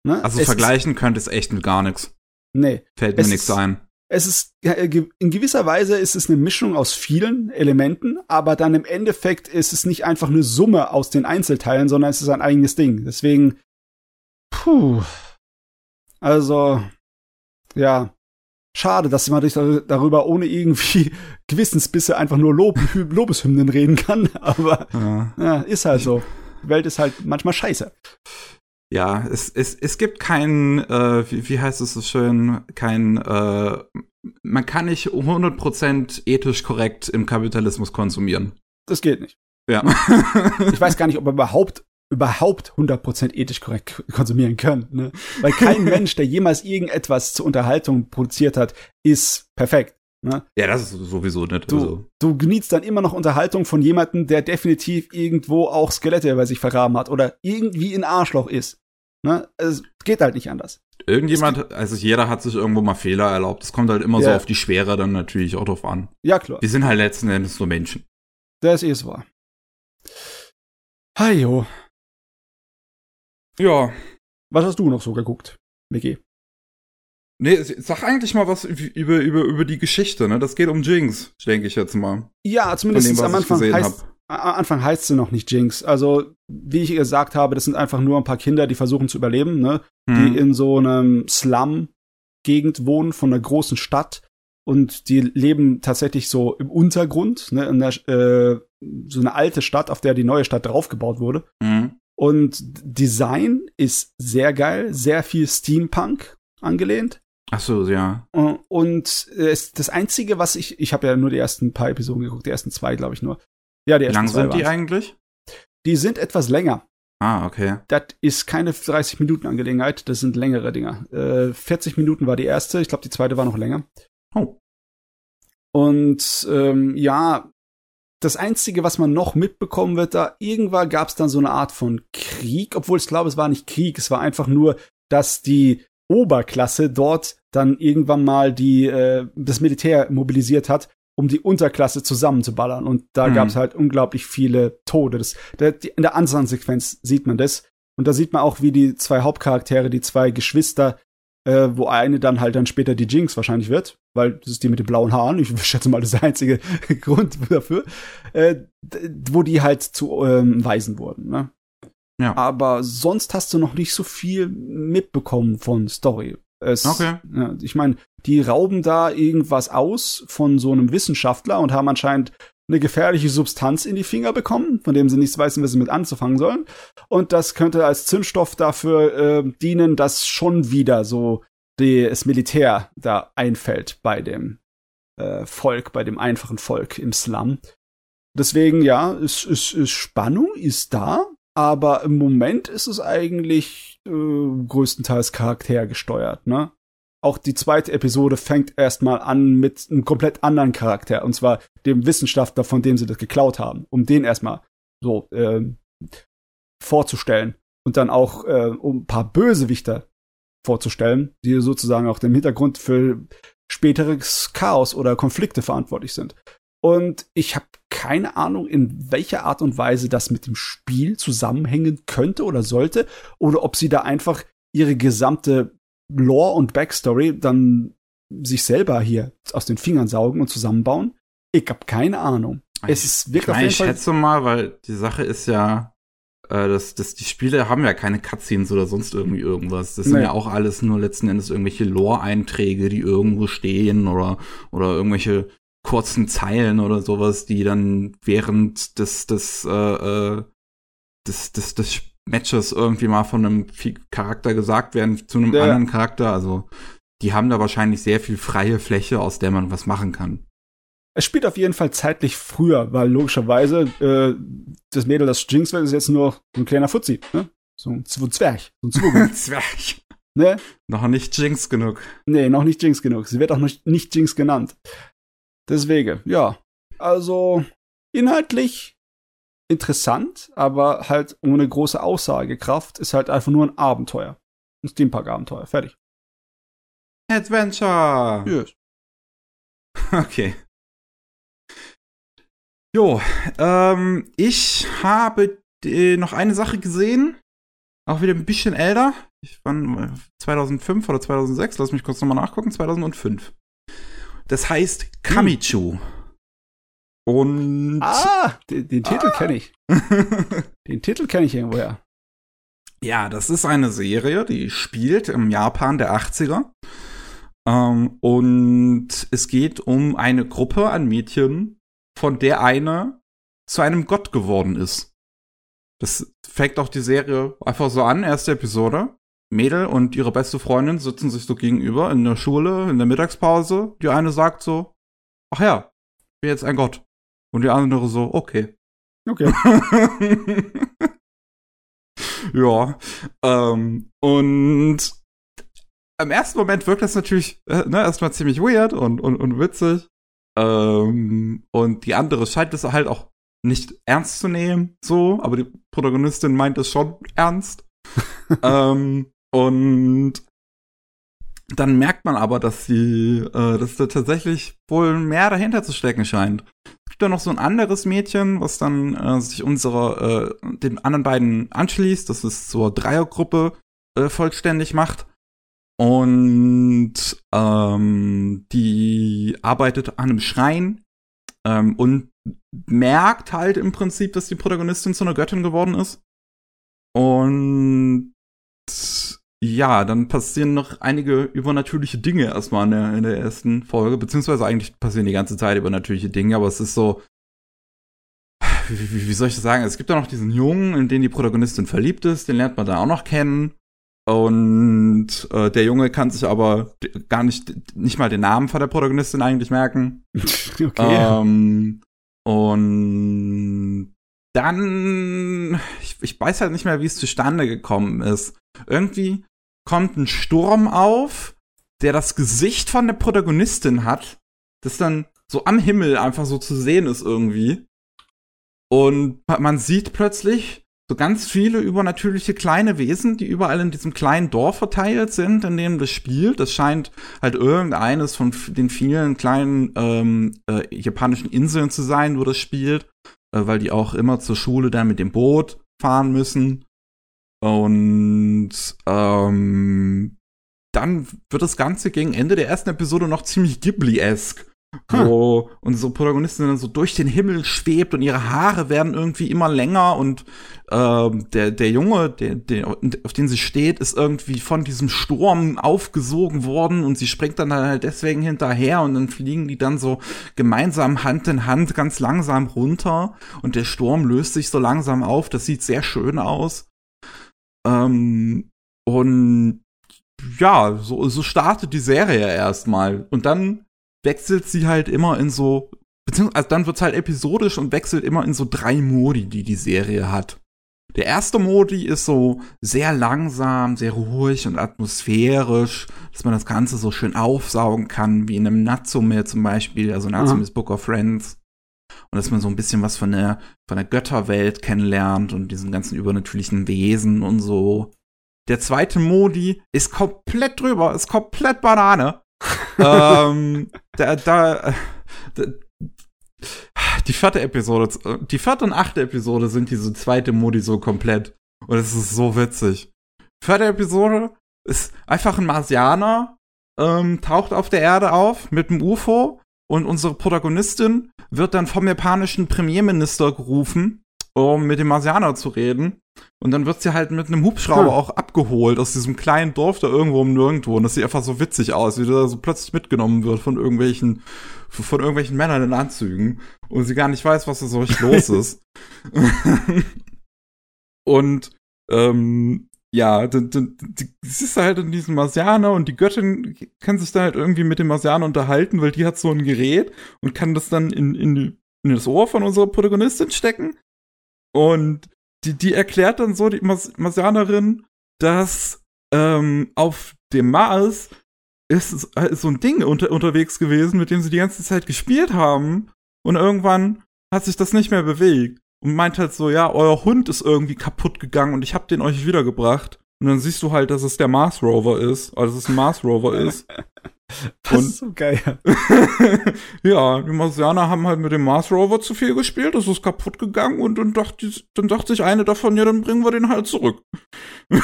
Ne? Also es vergleichen könnte es echt mit gar nichts. Nee. Fällt mir nichts ein. Es ist, in gewisser Weise ist es eine Mischung aus vielen Elementen, aber dann im Endeffekt ist es nicht einfach eine Summe aus den Einzelteilen, sondern es ist ein eigenes Ding. Deswegen, puh. Also, ja. Schade, dass man darüber ohne irgendwie [laughs] Gewissensbisse einfach nur Lob, Lobeshymnen reden kann, [laughs] aber ja. ja, ist halt so. Die Welt ist halt manchmal scheiße ja, es, es, es gibt kein, äh, wie, wie heißt es so schön, kein äh, man kann nicht 100% ethisch korrekt im Kapitalismus konsumieren. Das geht nicht. Ja. [laughs] ich weiß gar nicht, ob man überhaupt überhaupt 100% ethisch korrekt konsumieren können. Ne? Weil kein [laughs] Mensch, der jemals irgendetwas zur Unterhaltung produziert hat, ist perfekt. Ne? Ja, das ist sowieso nicht. Du, also. du genießt dann immer noch Unterhaltung von jemandem, der definitiv irgendwo auch Skelette bei sich vergraben hat oder irgendwie ein Arschloch ist. Ne? Es geht halt nicht anders. Irgendjemand, also jeder hat sich irgendwo mal Fehler erlaubt. Es kommt halt immer ja. so auf die Schwere dann natürlich auch drauf an. Ja, klar. Wir sind halt letzten Endes nur Menschen. Das ist wahr. Hajo. Ja. Was hast du noch so geguckt, Mickey? Nee, sag eigentlich mal was über, über, über die Geschichte, ne? Das geht um Jinx, denke ich jetzt mal. Ja, zumindest dem, am Anfang heißt, am Anfang heißt sie noch nicht Jinx. Also, wie ich gesagt habe, das sind einfach nur ein paar Kinder, die versuchen zu überleben, ne? Hm. Die in so einem Slum-Gegend wohnen von einer großen Stadt und die leben tatsächlich so im Untergrund, ne? In der, äh, so eine alte Stadt, auf der die neue Stadt draufgebaut wurde. Hm. Und Design ist sehr geil, sehr viel Steampunk angelehnt. Ach so, ja. Äh, und das Einzige, was ich, ich habe ja nur die ersten paar Episoden geguckt, die ersten zwei, glaube ich nur. Ja, die ersten Wie lang zwei sind die eigentlich? Die sind etwas länger. Ah, okay. Das ist keine 30 Minuten Angelegenheit, das sind längere Dinger. Äh, 40 Minuten war die erste, ich glaube, die zweite war noch länger. Oh. Und ähm, ja, das Einzige, was man noch mitbekommen wird, da irgendwann gab es dann so eine Art von Krieg, obwohl ich glaube, es war nicht Krieg, es war einfach nur, dass die Oberklasse dort dann irgendwann mal die äh, das Militär mobilisiert hat, um die Unterklasse zusammenzuballern. Und da mhm. gab es halt unglaublich viele Tode. Das, der, die, in der Anfangssequenz sieht man das. Und da sieht man auch, wie die zwei Hauptcharaktere, die zwei Geschwister, äh, wo eine dann halt dann später die Jinx wahrscheinlich wird, weil das ist die mit den blauen Haaren. Ich [laughs] schätze mal, das ist der einzige [laughs] Grund dafür, äh, wo die halt zu ähm, Waisen wurden. Ne? Ja. Aber sonst hast du noch nicht so viel mitbekommen von Story. Es, okay. Ja, ich meine, die rauben da irgendwas aus von so einem Wissenschaftler und haben anscheinend eine gefährliche Substanz in die Finger bekommen, von dem sie nichts wissen, was sie mit anzufangen sollen. Und das könnte als Zündstoff dafür äh, dienen, dass schon wieder so die, das Militär da einfällt bei dem äh, Volk, bei dem einfachen Volk im Slum. Deswegen, ja, ist, ist, ist Spannung ist da, aber im Moment ist es eigentlich äh, größtenteils charaktergesteuert, ne? Auch die zweite Episode fängt erstmal an mit einem komplett anderen Charakter, und zwar dem Wissenschaftler, von dem sie das geklaut haben, um den erstmal so äh, vorzustellen und dann auch äh, um ein paar Bösewichter vorzustellen, die sozusagen auch im Hintergrund für späteres Chaos oder Konflikte verantwortlich sind. Und ich habe keine Ahnung, in welcher Art und Weise das mit dem Spiel zusammenhängen könnte oder sollte, oder ob sie da einfach ihre gesamte Lore und Backstory dann sich selber hier aus den Fingern saugen und zusammenbauen. Ich habe keine Ahnung. Es ist wirklich ich, mein, ich schätze mal, weil die Sache ist ja, äh, dass, dass die Spiele haben ja keine Cutscenes oder sonst irgendwie irgendwas. Das sind nee. ja auch alles nur letzten Endes irgendwelche Lore-Einträge, die irgendwo stehen oder, oder irgendwelche kurzen Zeilen oder sowas, die dann während des, des, äh, äh, des, des, des Matches irgendwie mal von einem Charakter gesagt werden zu einem ja. anderen Charakter. Also die haben da wahrscheinlich sehr viel freie Fläche, aus der man was machen kann. Es spielt auf jeden Fall zeitlich früher, weil logischerweise äh, das Mädel, das Jinx wird, ist jetzt nur so ein kleiner Fuzzi, ne? So ein Zwerg. So ein [laughs] Zwerg. Ne? Noch nicht Jinx genug. Nee, noch nicht Jinx genug. Sie wird auch noch nicht Jinx genannt. Deswegen, ja. Also inhaltlich interessant, aber halt ohne große Aussagekraft. Ist halt einfach nur ein Abenteuer. Ein Steampunk-Abenteuer. Fertig. Adventure! Yes. [laughs] Okay. Jo, ähm, ich habe äh, noch eine Sache gesehen. Auch wieder ein bisschen älter. Ich war 2005 oder 2006. Lass mich kurz nochmal nachgucken. 2005. Das heißt Kamichu. Hm. Und. Ah, den, den Titel ah. kenne ich. [laughs] den Titel kenne ich irgendwoher. Ja, das ist eine Serie, die spielt im Japan der 80er. Ähm, und es geht um eine Gruppe an Mädchen, von der eine zu einem Gott geworden ist. Das fängt auch die Serie einfach so an, erste Episode. Mädel und ihre beste Freundin sitzen sich so gegenüber in der Schule, in der Mittagspause. Die eine sagt so, ach ja, ich bin jetzt ein Gott. Und die andere so, okay. Okay. [laughs] ja. Ähm, und im ersten Moment wirkt das natürlich äh, ne, erstmal ziemlich weird und, und, und witzig. Ähm, und die andere scheint es halt auch nicht ernst zu nehmen, so, aber die Protagonistin meint es schon ernst. [laughs] ähm, und dann merkt man aber, dass sie, äh, dass da tatsächlich wohl mehr dahinter zu stecken scheint. Es gibt da noch so ein anderes Mädchen, was dann äh, sich unserer, äh, den anderen beiden anschließt, das ist zur Dreiergruppe äh, vollständig macht. Und ähm, die arbeitet an einem Schrein ähm, und merkt halt im Prinzip, dass die Protagonistin zu einer Göttin geworden ist. Und ja, dann passieren noch einige übernatürliche Dinge erstmal in der, in der ersten Folge, beziehungsweise eigentlich passieren die ganze Zeit übernatürliche Dinge, aber es ist so, wie, wie soll ich das sagen? Es gibt da noch diesen Jungen, in den die Protagonistin verliebt ist, den lernt man da auch noch kennen. Und äh, der Junge kann sich aber gar nicht, nicht mal den Namen von der Protagonistin eigentlich merken. [laughs] Okay. Ähm, und dann, ich, ich weiß halt nicht mehr, wie es zustande gekommen ist. Irgendwie kommt ein Sturm auf, der das Gesicht von der Protagonistin hat, das dann so am Himmel einfach so zu sehen ist irgendwie. Und man sieht plötzlich so ganz viele übernatürliche kleine Wesen, die überall in diesem kleinen Dorf verteilt sind, in dem das spielt. Das scheint halt irgendeines von den vielen kleinen ähm, äh, japanischen Inseln zu sein, wo das spielt, weil die auch immer zur Schule dann mit dem Boot fahren müssen. Und ähm, dann wird das Ganze gegen Ende der ersten Episode noch ziemlich Ghibli-esque. Wo unsere Protagonistin dann so durch den Himmel schwebt und ihre Haare werden irgendwie immer länger und ähm, der, der Junge, der, der, auf den sie steht, ist irgendwie von diesem Sturm aufgesogen worden und sie springt dann halt deswegen hinterher und dann fliegen die dann so gemeinsam Hand in Hand ganz langsam runter und der Sturm löst sich so langsam auf. Das sieht sehr schön aus. Ähm, und ja, so, so startet die Serie erstmal. Und dann wechselt sie halt immer in so, beziehungsweise also dann wird's halt episodisch und wechselt immer in so drei Modi, die die Serie hat. Der erste Modi ist so sehr langsam, sehr ruhig und atmosphärisch, dass man das Ganze so schön aufsaugen kann, wie in einem Natsume zum Beispiel, also Natsume's mhm. Book of Friends. Und dass man so ein bisschen was von der, von der Götterwelt kennenlernt und diesen ganzen übernatürlichen Wesen und so. Der zweite Modi ist komplett drüber, ist komplett Banane. Ähm, da, da, da, die vierte Episode, die vierte und achte Episode sind diese zweite Modi so komplett. Und es ist so witzig. Vierte Episode ist einfach ein Marsianer, ähm, taucht auf der Erde auf mit einem UFO und unsere Protagonistin wird dann vom japanischen Premierminister gerufen, um mit dem Marsianer zu reden. Und dann wird sie halt mit einem Hubschrauber hm. auch abgeholt aus diesem kleinen Dorf da irgendwo um nirgendwo. Und das sieht einfach so witzig aus, wie da so plötzlich mitgenommen wird von irgendwelchen, von irgendwelchen Männern in Anzügen. Und sie gar nicht weiß, was da so richtig los [laughs] ist. [laughs] und ähm, ja, es ist halt in diesem Marsianer und die Göttin kann sich dann halt irgendwie mit dem Marsianer unterhalten, weil die hat so ein Gerät und kann das dann in, in, in das Ohr von unserer Protagonistin stecken. Und die, die erklärt dann so, die Marsianerin, dass ähm, auf dem Mars ist, ist so ein Ding unter, unterwegs gewesen, mit dem sie die ganze Zeit gespielt haben. Und irgendwann hat sich das nicht mehr bewegt. Und meint halt so, ja, euer Hund ist irgendwie kaputt gegangen und ich hab den euch wiedergebracht. Und dann siehst du halt, dass es der Mars Rover ist, also dass es ein Mars Rover ist. [laughs] Das und, ist so geil. [laughs] ja, die Marsianer haben halt mit dem Mars Rover zu viel gespielt, das ist kaputt gegangen und dann dachte, dann dachte sich eine davon, ja, dann bringen wir den halt zurück. [laughs] äh,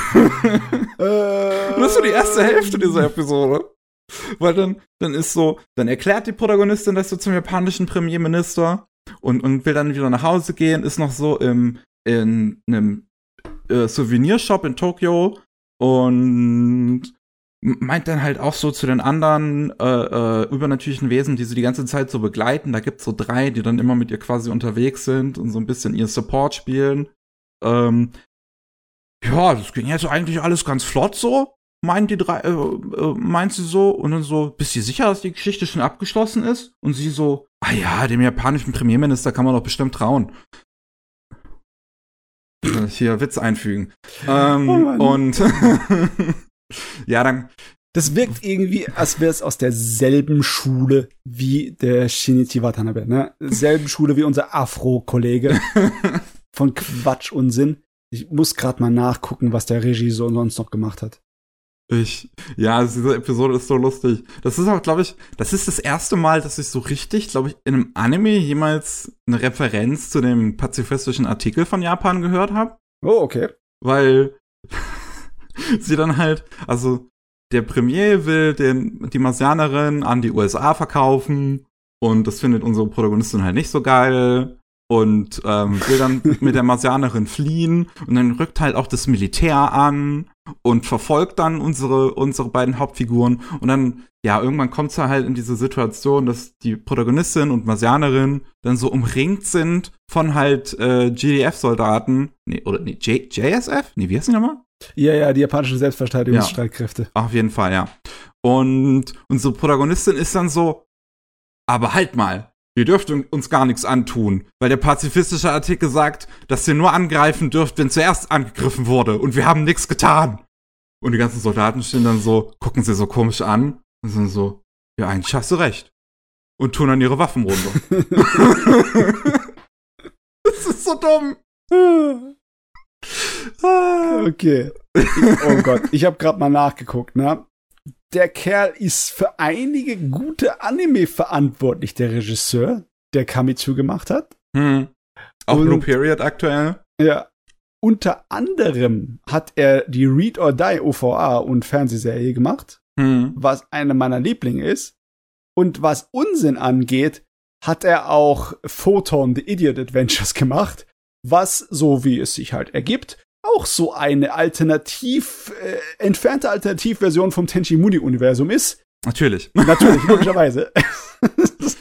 das ist so die erste Hälfte dieser Episode. Weil dann, dann ist so, dann erklärt die Protagonistin das so zum japanischen Premierminister und, und will dann wieder nach Hause gehen, ist noch so im, in einem äh, Souvenirshop in Tokio und meint dann halt auch so zu den anderen äh, äh, übernatürlichen Wesen, die sie die ganze Zeit so begleiten. Da gibt's so drei, die dann immer mit ihr quasi unterwegs sind und so ein bisschen ihr Support spielen. Ähm, ja, das ging jetzt eigentlich alles ganz flott so, meint die drei, äh, äh, meint sie so, und dann so, bist du sicher, dass die Geschichte schon abgeschlossen ist? Und sie so, ah ja, dem japanischen Premierminister kann man doch bestimmt trauen. Hier Witz einfügen. Ähm, oh und [laughs] ja, dann. Das wirkt irgendwie, als wäre es aus derselben Schule wie der Shinichi Watanabe, ne? Selben Schule wie unser Afro-Kollege [laughs] von Quatsch und Sinn. Ich muss gerade mal nachgucken, was der Regie so sonst noch gemacht hat. Ich, ja, diese Episode ist so lustig. Das ist auch, glaube ich, das ist das erste Mal, dass ich so richtig, glaube ich, in einem Anime jemals eine Referenz zu dem pazifistischen Artikel von Japan gehört habe. Oh, okay. Weil [laughs] sie dann halt, also der Premier will den, die Marsianerin an die USA verkaufen und das findet unsere Protagonistin halt nicht so geil und ähm, will dann [laughs] mit der Marsianerin fliehen und dann rückt halt auch das Militär an und verfolgt dann unsere unsere beiden Hauptfiguren und dann ja irgendwann kommt es halt in diese Situation, dass die Protagonistin und Marsianerin dann so umringt sind von halt äh, GDF-Soldaten, nee oder nee J JSF, nee wie heißt die nochmal? Ja ja die japanischen Selbstverteidigungsstreitkräfte. Ja, auf jeden Fall ja. Und unsere Protagonistin ist dann so, aber halt mal, Ihr dürft uns gar nichts antun, weil der pazifistische Artikel sagt, dass ihr nur angreifen dürft, wenn zuerst angegriffen wurde und wir haben nichts getan. Und die ganzen Soldaten stehen dann so, gucken sie so komisch an und sind so, ja, eigentlich hast du recht. Und tun dann ihre Waffen runter. [laughs] [laughs] das ist so dumm. okay. [laughs] Oh Gott, ich habe gerade mal nachgeguckt, ne? Der Kerl ist für einige gute Anime verantwortlich, der Regisseur, der Kamitsu gemacht hat. Hm. Auch Blue Period aktuell. Ja. Unter anderem hat er die Read or Die OVA und Fernsehserie gemacht, hm. was eine meiner Lieblinge ist. Und was Unsinn angeht, hat er auch Photon The Idiot Adventures [laughs] gemacht, was, so wie es sich halt ergibt, auch so eine alternativ, äh, entfernte Alternativversion vom Tenchi Muni Universum ist. Natürlich. Natürlich, [laughs] logischerweise. ich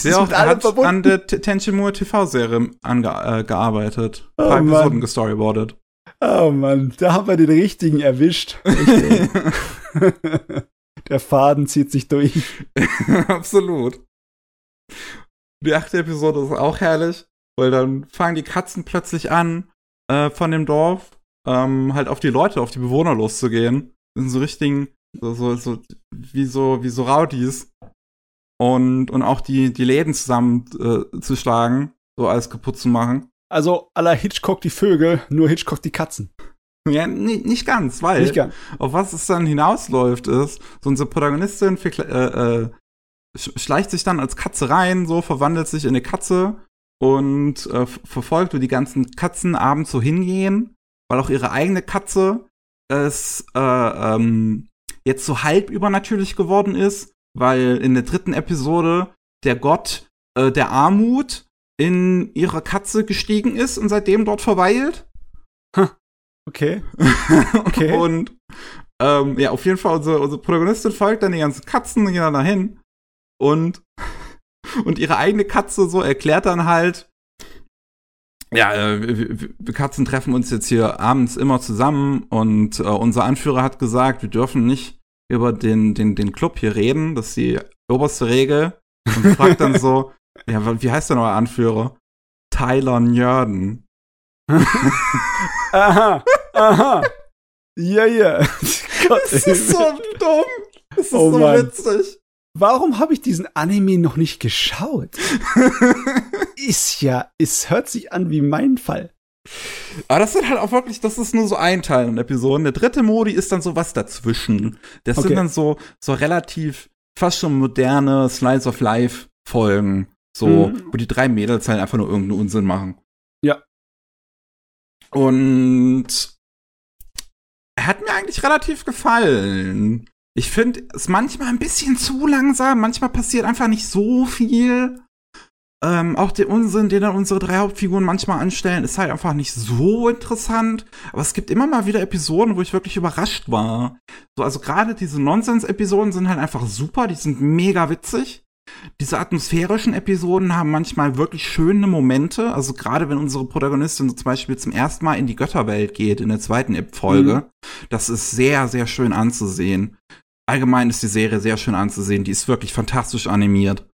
sehe [laughs] auch, er hat verbunden. an der Tenchi TV-Serie angearbeitet. Äh, oh, Ein paar Mann. Episoden gestoryboardet. Oh Mann, da haben wir den richtigen erwischt. [laughs] der Faden zieht sich durch. Absolut. Die achte Episode ist auch herrlich, weil dann fangen die Katzen plötzlich an, äh, von dem Dorf, ähm, halt auf die Leute, auf die Bewohner loszugehen. In so richtigen, so, so, so, wie so, wie so Rowdies. Und, und auch die, die Läden zusammen äh, zu schlagen, so alles kaputt zu machen. Also aller Hitchcock die Vögel, nur Hitchcock die Katzen. Ja, nicht, nicht ganz, weil nicht ganz. auf was es dann hinausläuft, ist, so unsere Protagonistin äh, äh, schleicht sich dann als Katze rein, so verwandelt sich in eine Katze und äh, verfolgt, wo die ganzen Katzen abends so hingehen, weil auch ihre eigene Katze es äh, ähm, jetzt so halb übernatürlich geworden ist, weil in der dritten Episode der Gott äh, der Armut in ihre Katze gestiegen ist und seitdem dort verweilt. Okay. [laughs] okay. und ähm, ja, auf jeden Fall, unsere, unsere Protagonistin folgt dann die ganzen Katzen und geht dann dahin. Und und ihre eigene Katze so erklärt dann halt, ja, äh, wir Katzen treffen uns jetzt hier abends immer zusammen und äh, unser Anführer hat gesagt, wir dürfen nicht über den, den, den Club hier reden, das ist die oberste Regel. Und fragt dann so, [laughs] ja, wie heißt denn euer Anführer? Tyler Njörden. [laughs] aha, aha. Ja, ja. [laughs] Das ist so dumm. Das ist oh so Mann. witzig. Warum habe ich diesen Anime noch nicht geschaut? [laughs] ist ja, es hört sich an wie mein Fall. Aber das sind halt auch wirklich, das ist nur so ein Teil in Episoden. Der dritte Modi ist dann so was dazwischen. Das okay. sind dann so, so relativ fast schon moderne Slice of Life Folgen. So, mhm. wo die drei Mädels halt einfach nur irgendeinen Unsinn machen. Ja. Und er hat mir eigentlich relativ gefallen. Ich finde es manchmal ein bisschen zu langsam. Manchmal passiert einfach nicht so viel. Ähm, auch der Unsinn, den dann unsere drei Hauptfiguren manchmal anstellen, ist halt einfach nicht so interessant. Aber es gibt immer mal wieder Episoden, wo ich wirklich überrascht war. So, also gerade diese Nonsens-Episoden sind halt einfach super, die sind mega witzig. diese atmosphärischen Episoden haben manchmal wirklich schöne Momente. Also gerade wenn unsere Protagonistin zum Beispiel zum ersten Mal in die Götterwelt geht, in der zweiten Folge, mhm. das ist sehr, sehr schön anzusehen. Allgemein ist die Serie sehr schön anzusehen. Die ist wirklich fantastisch animiert.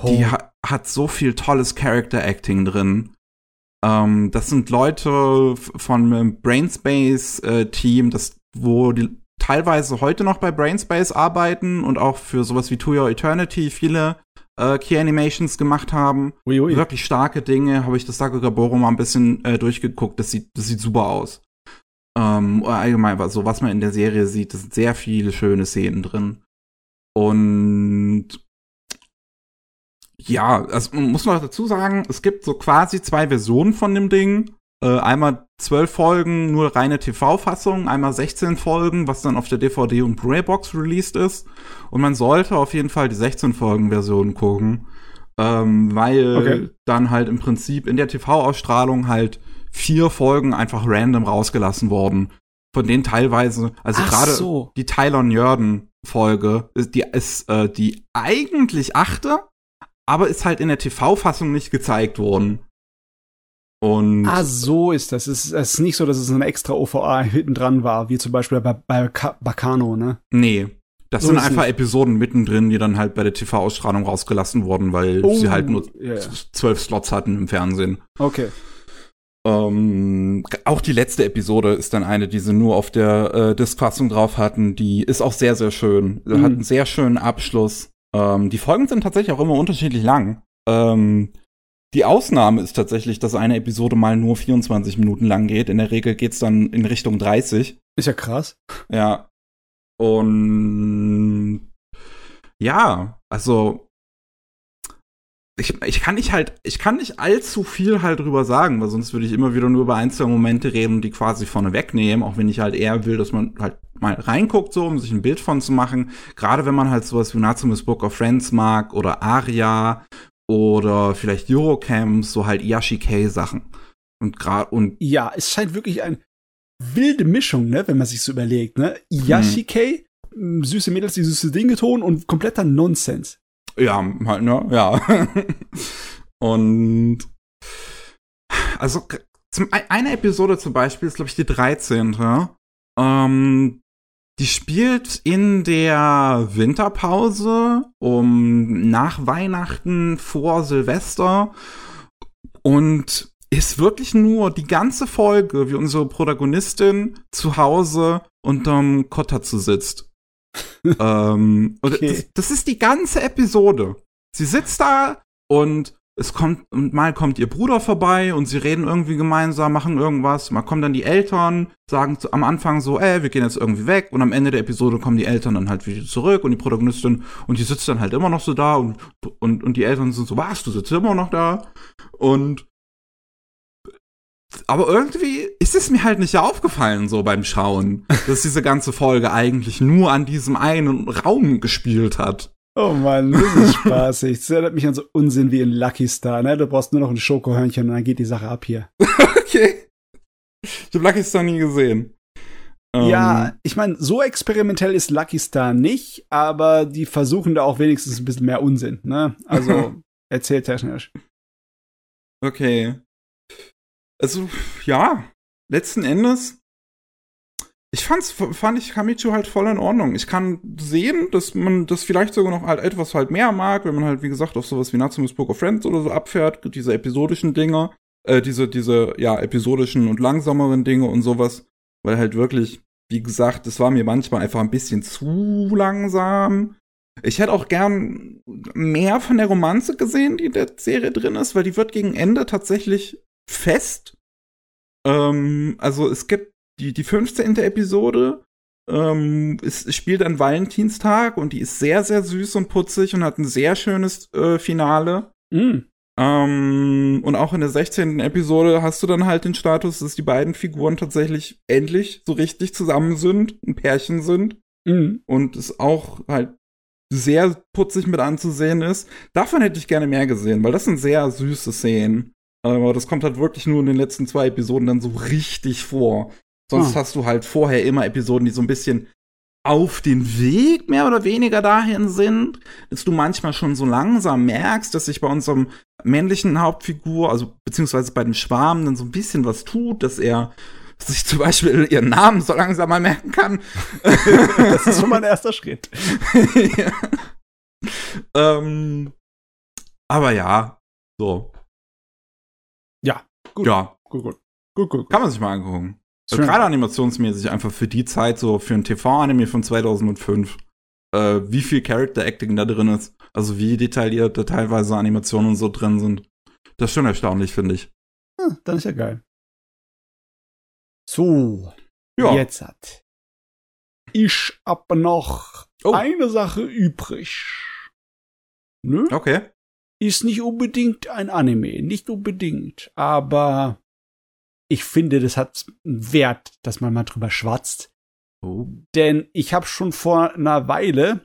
Oh. Die ha hat so viel tolles Character Acting drin. Ähm, das sind Leute von einem Brainspace-Team, äh, das, wo die teilweise heute noch bei Brainspace arbeiten und auch für sowas wie To Your Eternity viele äh, Key Animations gemacht haben. Ui, ui. Wirklich starke Dinge. Habe ich das Saga Gaboro mal ein bisschen äh, durchgeguckt. Das sieht, das sieht super aus. Ähm, allgemein, so was man in der Serie sieht, es sind sehr viele schöne Szenen drin. Und ja, also man muss noch dazu sagen, es gibt so quasi zwei Versionen von dem Ding. Äh, einmal zwölf Folgen, nur reine TV-Fassung, einmal 16 Folgen, was dann auf der DVD und Blu-ray-Box released ist. Und man sollte auf jeden Fall die 16-Folgen-Version gucken, ähm, weil okay. dann halt im Prinzip in der TV-Ausstrahlung halt vier Folgen einfach random rausgelassen wurden. Von denen teilweise, also gerade so. die Tyler Njörden Folge, die ist äh, die eigentlich achte, aber ist halt in der TV-Fassung nicht gezeigt worden. Und ah, so ist das. Es ist, es ist nicht so, dass es eine extra OVA hinten dran war, wie zum Beispiel bei, bei Bacano, ne? Nee. Das so sind einfach nicht. Episoden mittendrin, die dann halt bei der TV-Ausstrahlung rausgelassen wurden, weil oh, sie halt nur yeah. zwölf Slots hatten im Fernsehen. Okay. Ähm, auch die letzte Episode ist dann eine, die sie nur auf der äh, Diskfassung drauf hatten. Die ist auch sehr, sehr schön. Mhm. Hat einen sehr schönen Abschluss. Ähm, die Folgen sind tatsächlich auch immer unterschiedlich lang. Ähm, die Ausnahme ist tatsächlich, dass eine Episode mal nur 24 Minuten lang geht. In der Regel geht's dann in Richtung 30. Ist ja krass. Ja. Und ja, also ich, ich kann nicht halt, ich kann nicht allzu viel halt drüber sagen, weil sonst würde ich immer wieder nur über einzelne Momente reden, die quasi vorne wegnehmen, auch wenn ich halt eher will, dass man halt mal reinguckt, so, um sich ein Bild von zu machen. Gerade wenn man halt sowas wie Natsume's Book of Friends mag oder Aria oder vielleicht Eurocamps, so halt Yashike-Sachen. Und gerade und ja, es scheint wirklich eine wilde Mischung, ne, wenn man sich so überlegt, ne? Yashike, hm. süße Mädels, die süße Dinge tun und kompletter Nonsens. Ja, halt, ne, ja. [laughs] und also zum, eine Episode zum Beispiel ist, glaube ich, die 13. Ähm, die spielt in der Winterpause um nach Weihnachten vor Silvester und ist wirklich nur die ganze Folge, wie unsere Protagonistin zu Hause unterm Kotatsu sitzt. [laughs] ähm, okay. das, das ist die ganze Episode. Sie sitzt da und es kommt, und mal kommt ihr Bruder vorbei und sie reden irgendwie gemeinsam, machen irgendwas. Mal kommen dann die Eltern, sagen zu, am Anfang so, ey, wir gehen jetzt irgendwie weg. Und am Ende der Episode kommen die Eltern dann halt wieder zurück und die Protagonistin, und die sitzt dann halt immer noch so da und, und, und die Eltern sind so, was, du sitzt immer noch da? Und, aber irgendwie ist es mir halt nicht aufgefallen, so beim Schauen, dass diese ganze Folge eigentlich nur an diesem einen Raum gespielt hat. Oh Mann, das ist spaßig. Das erinnert mich an so Unsinn wie in Lucky Star, ne? Du brauchst nur noch ein Schokohörnchen und dann geht die Sache ab hier. [laughs] okay. Ich habe Lucky Star nie gesehen. Ja, ähm. ich meine, so experimentell ist Lucky Star nicht, aber die versuchen da auch wenigstens ein bisschen mehr Unsinn, ne? Also, [laughs] erzähltechnisch. Okay. Also, ja, letzten Endes ich fand's, fand ich Kamichu halt voll in Ordnung. Ich kann sehen, dass man das vielleicht sogar noch halt etwas halt mehr mag, wenn man halt, wie gesagt, auf sowas wie Natsume's Book of Friends oder so abfährt, diese episodischen Dinge, äh, diese, diese, ja, episodischen und langsameren Dinge und sowas, weil halt wirklich, wie gesagt, das war mir manchmal einfach ein bisschen zu langsam. Ich hätte auch gern mehr von der Romanze gesehen, die in der Serie drin ist, weil die wird gegen Ende tatsächlich fest. Ähm, also es gibt die, die 15. Episode ähm, es spielt an Valentinstag und die ist sehr, sehr süß und putzig und hat ein sehr schönes äh, Finale. Mm. Ähm, und auch in der 16. Episode hast du dann halt den Status, dass die beiden Figuren tatsächlich endlich so richtig zusammen sind, ein Pärchen sind. Mm. Und es auch halt sehr putzig mit anzusehen ist. Davon hätte ich gerne mehr gesehen, weil das sind sehr süße Szenen. Aber das kommt halt wirklich nur in den letzten zwei Episoden dann so richtig vor. Sonst ah. hast du halt vorher immer Episoden, die so ein bisschen auf den Weg mehr oder weniger dahin sind, dass du manchmal schon so langsam merkst, dass sich bei unserem männlichen Hauptfigur, also beziehungsweise bei dem Schwarm, dann so ein bisschen was tut, dass er sich zum Beispiel ihren Namen so langsam mal merken kann. [laughs] das ist schon mal ein erster Schritt. [laughs] ja. ähm, aber ja, so. Ja, gut. Ja. Gut, gut. Gut, gut, gut. Kann man sich mal angucken. Also gerade animationsmäßig einfach für die Zeit, so für ein TV-Anime von 2005, äh, wie viel Character-Acting da drin ist. Also wie detailliert da teilweise Animationen so drin sind. Das ist schon erstaunlich, finde ich. Hm, dann ist ja geil. So. Ja. Jetzt hat. Ich hab noch oh. eine Sache übrig. Nö? Okay. Ist nicht unbedingt ein Anime, nicht unbedingt, aber ich finde, das hat einen Wert, dass man mal drüber schwatzt. Oh. Denn ich habe schon vor einer Weile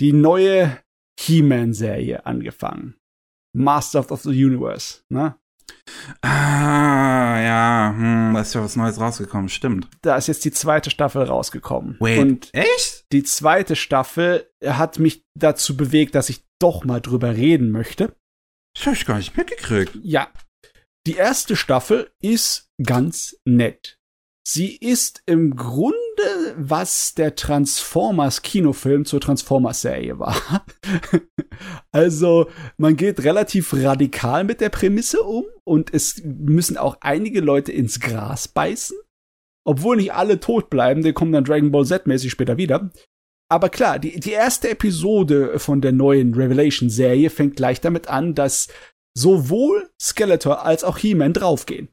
die neue He-Man-Serie angefangen. Masters of the Universe, ne? Ah, ja, hm, da ist ja was Neues rausgekommen, stimmt. Da ist jetzt die zweite Staffel rausgekommen. Wait, Und echt? Die zweite Staffel hat mich dazu bewegt, dass ich doch mal drüber reden möchte. Das hab ich gar nicht mitgekriegt. Ja. Die erste Staffel ist ganz nett. Sie ist im Grunde, was der Transformers Kinofilm zur Transformers Serie war. [laughs] also, man geht relativ radikal mit der Prämisse um und es müssen auch einige Leute ins Gras beißen. Obwohl nicht alle tot bleiben, die kommen dann Dragon Ball Z mäßig später wieder. Aber klar, die, die erste Episode von der neuen Revelation-Serie fängt gleich damit an, dass sowohl Skeletor als auch He-Man draufgehen.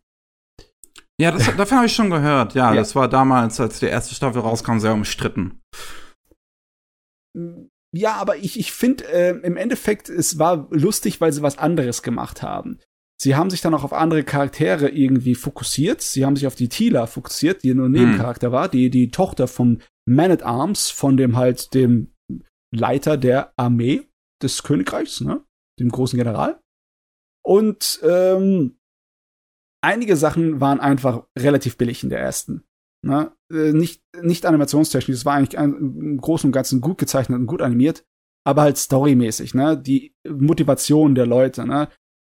Ja, das, [laughs] davon habe ich schon gehört. Ja, ja, das war damals, als die erste Staffel rauskam, sehr umstritten. Ja, aber ich, ich finde, äh, im Endeffekt, es war lustig, weil sie was anderes gemacht haben. Sie haben sich dann auch auf andere Charaktere irgendwie fokussiert. Sie haben sich auf die Tila fokussiert, die nur ein. Nebencharakter hm. war, die, die Tochter vom Man at Arms, von dem halt dem Leiter der Armee des Königreichs, ne? Dem großen General. Und ähm, einige Sachen waren einfach relativ billig in der ersten. Ne? Äh, nicht, nicht animationstechnisch, es war eigentlich ein, im Großen und Ganzen gut gezeichnet und gut animiert, aber halt storymäßig, ne? Die Motivation der Leute, ne?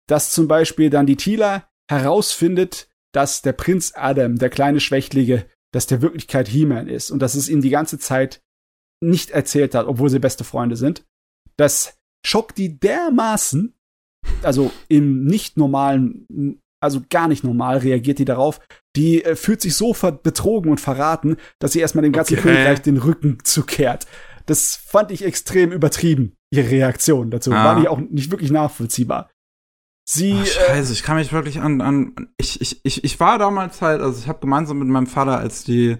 Dass zum Beispiel dann die Tila herausfindet, dass der Prinz Adam, der kleine Schwächlige, dass der Wirklichkeit He-Man ist und dass es ihm die ganze Zeit nicht erzählt hat, obwohl sie beste Freunde sind. Das schockt die dermaßen, also im nicht normalen also gar nicht normal reagiert die darauf. Die äh, fühlt sich so betrogen und verraten, dass sie erstmal dem ganzen okay. Königreich den Rücken zukehrt. Das fand ich extrem übertrieben, ihre Reaktion dazu. Ah. War nicht auch nicht wirklich nachvollziehbar. Sie. Oh, scheiße, äh, ich kann mich wirklich an, an ich, ich, ich, ich war damals halt, also ich habe gemeinsam mit meinem Vater, als die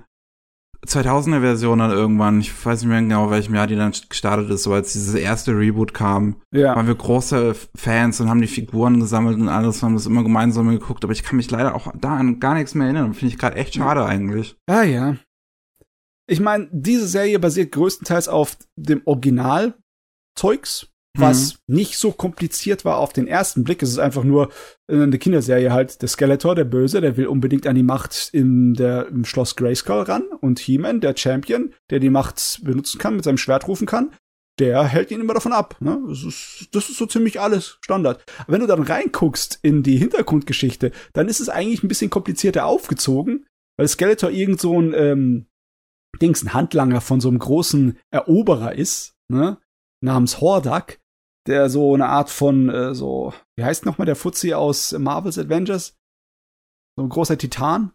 2000er Version dann irgendwann, ich weiß nicht mehr genau, welchem Jahr die dann gestartet ist, so als dieses erste Reboot kam, ja. waren wir große Fans und haben die Figuren gesammelt und alles, haben das immer gemeinsam geguckt, aber ich kann mich leider auch da an gar nichts mehr erinnern. Finde ich gerade echt schade eigentlich. Ah ja. Ich meine, diese Serie basiert größtenteils auf dem Original Zeugs, was mhm. nicht so kompliziert war auf den ersten Blick. Es ist einfach nur eine Kinderserie halt. Der Skeletor, der Böse, der will unbedingt an die Macht in der, im Schloss Grayskull ran. Und He-Man, der Champion, der die Macht benutzen kann, mit seinem Schwert rufen kann, der hält ihn immer davon ab. Ne? Das, ist, das ist so ziemlich alles Standard. Aber wenn du dann reinguckst in die Hintergrundgeschichte, dann ist es eigentlich ein bisschen komplizierter aufgezogen, weil Skeletor irgend so ein ähm, Dings, ein Handlanger von so einem großen Eroberer ist, ne? namens Hordak der so eine Art von, äh, so, wie heißt nochmal der Fuzzi aus Marvel's Avengers? So ein großer Titan.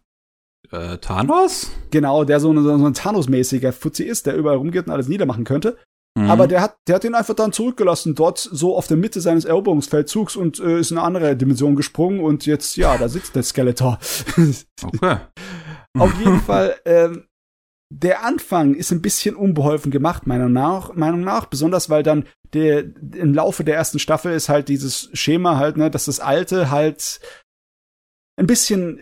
Äh, Thanos? Genau, der so, eine, so ein Thanos-mäßiger Fuzzi ist, der überall rumgeht und alles niedermachen könnte. Mhm. Aber der hat, der hat ihn einfach dann zurückgelassen, dort so auf der Mitte seines Eroberungsfeldzugs und äh, ist in eine andere Dimension gesprungen und jetzt, ja, da sitzt der Skeletor. [laughs] okay. auf jeden [laughs] Fall, ähm, der Anfang ist ein bisschen unbeholfen gemacht, meiner nach, Meinung nach, besonders weil dann der, im Laufe der ersten Staffel ist halt dieses Schema halt, ne, dass das Alte halt ein bisschen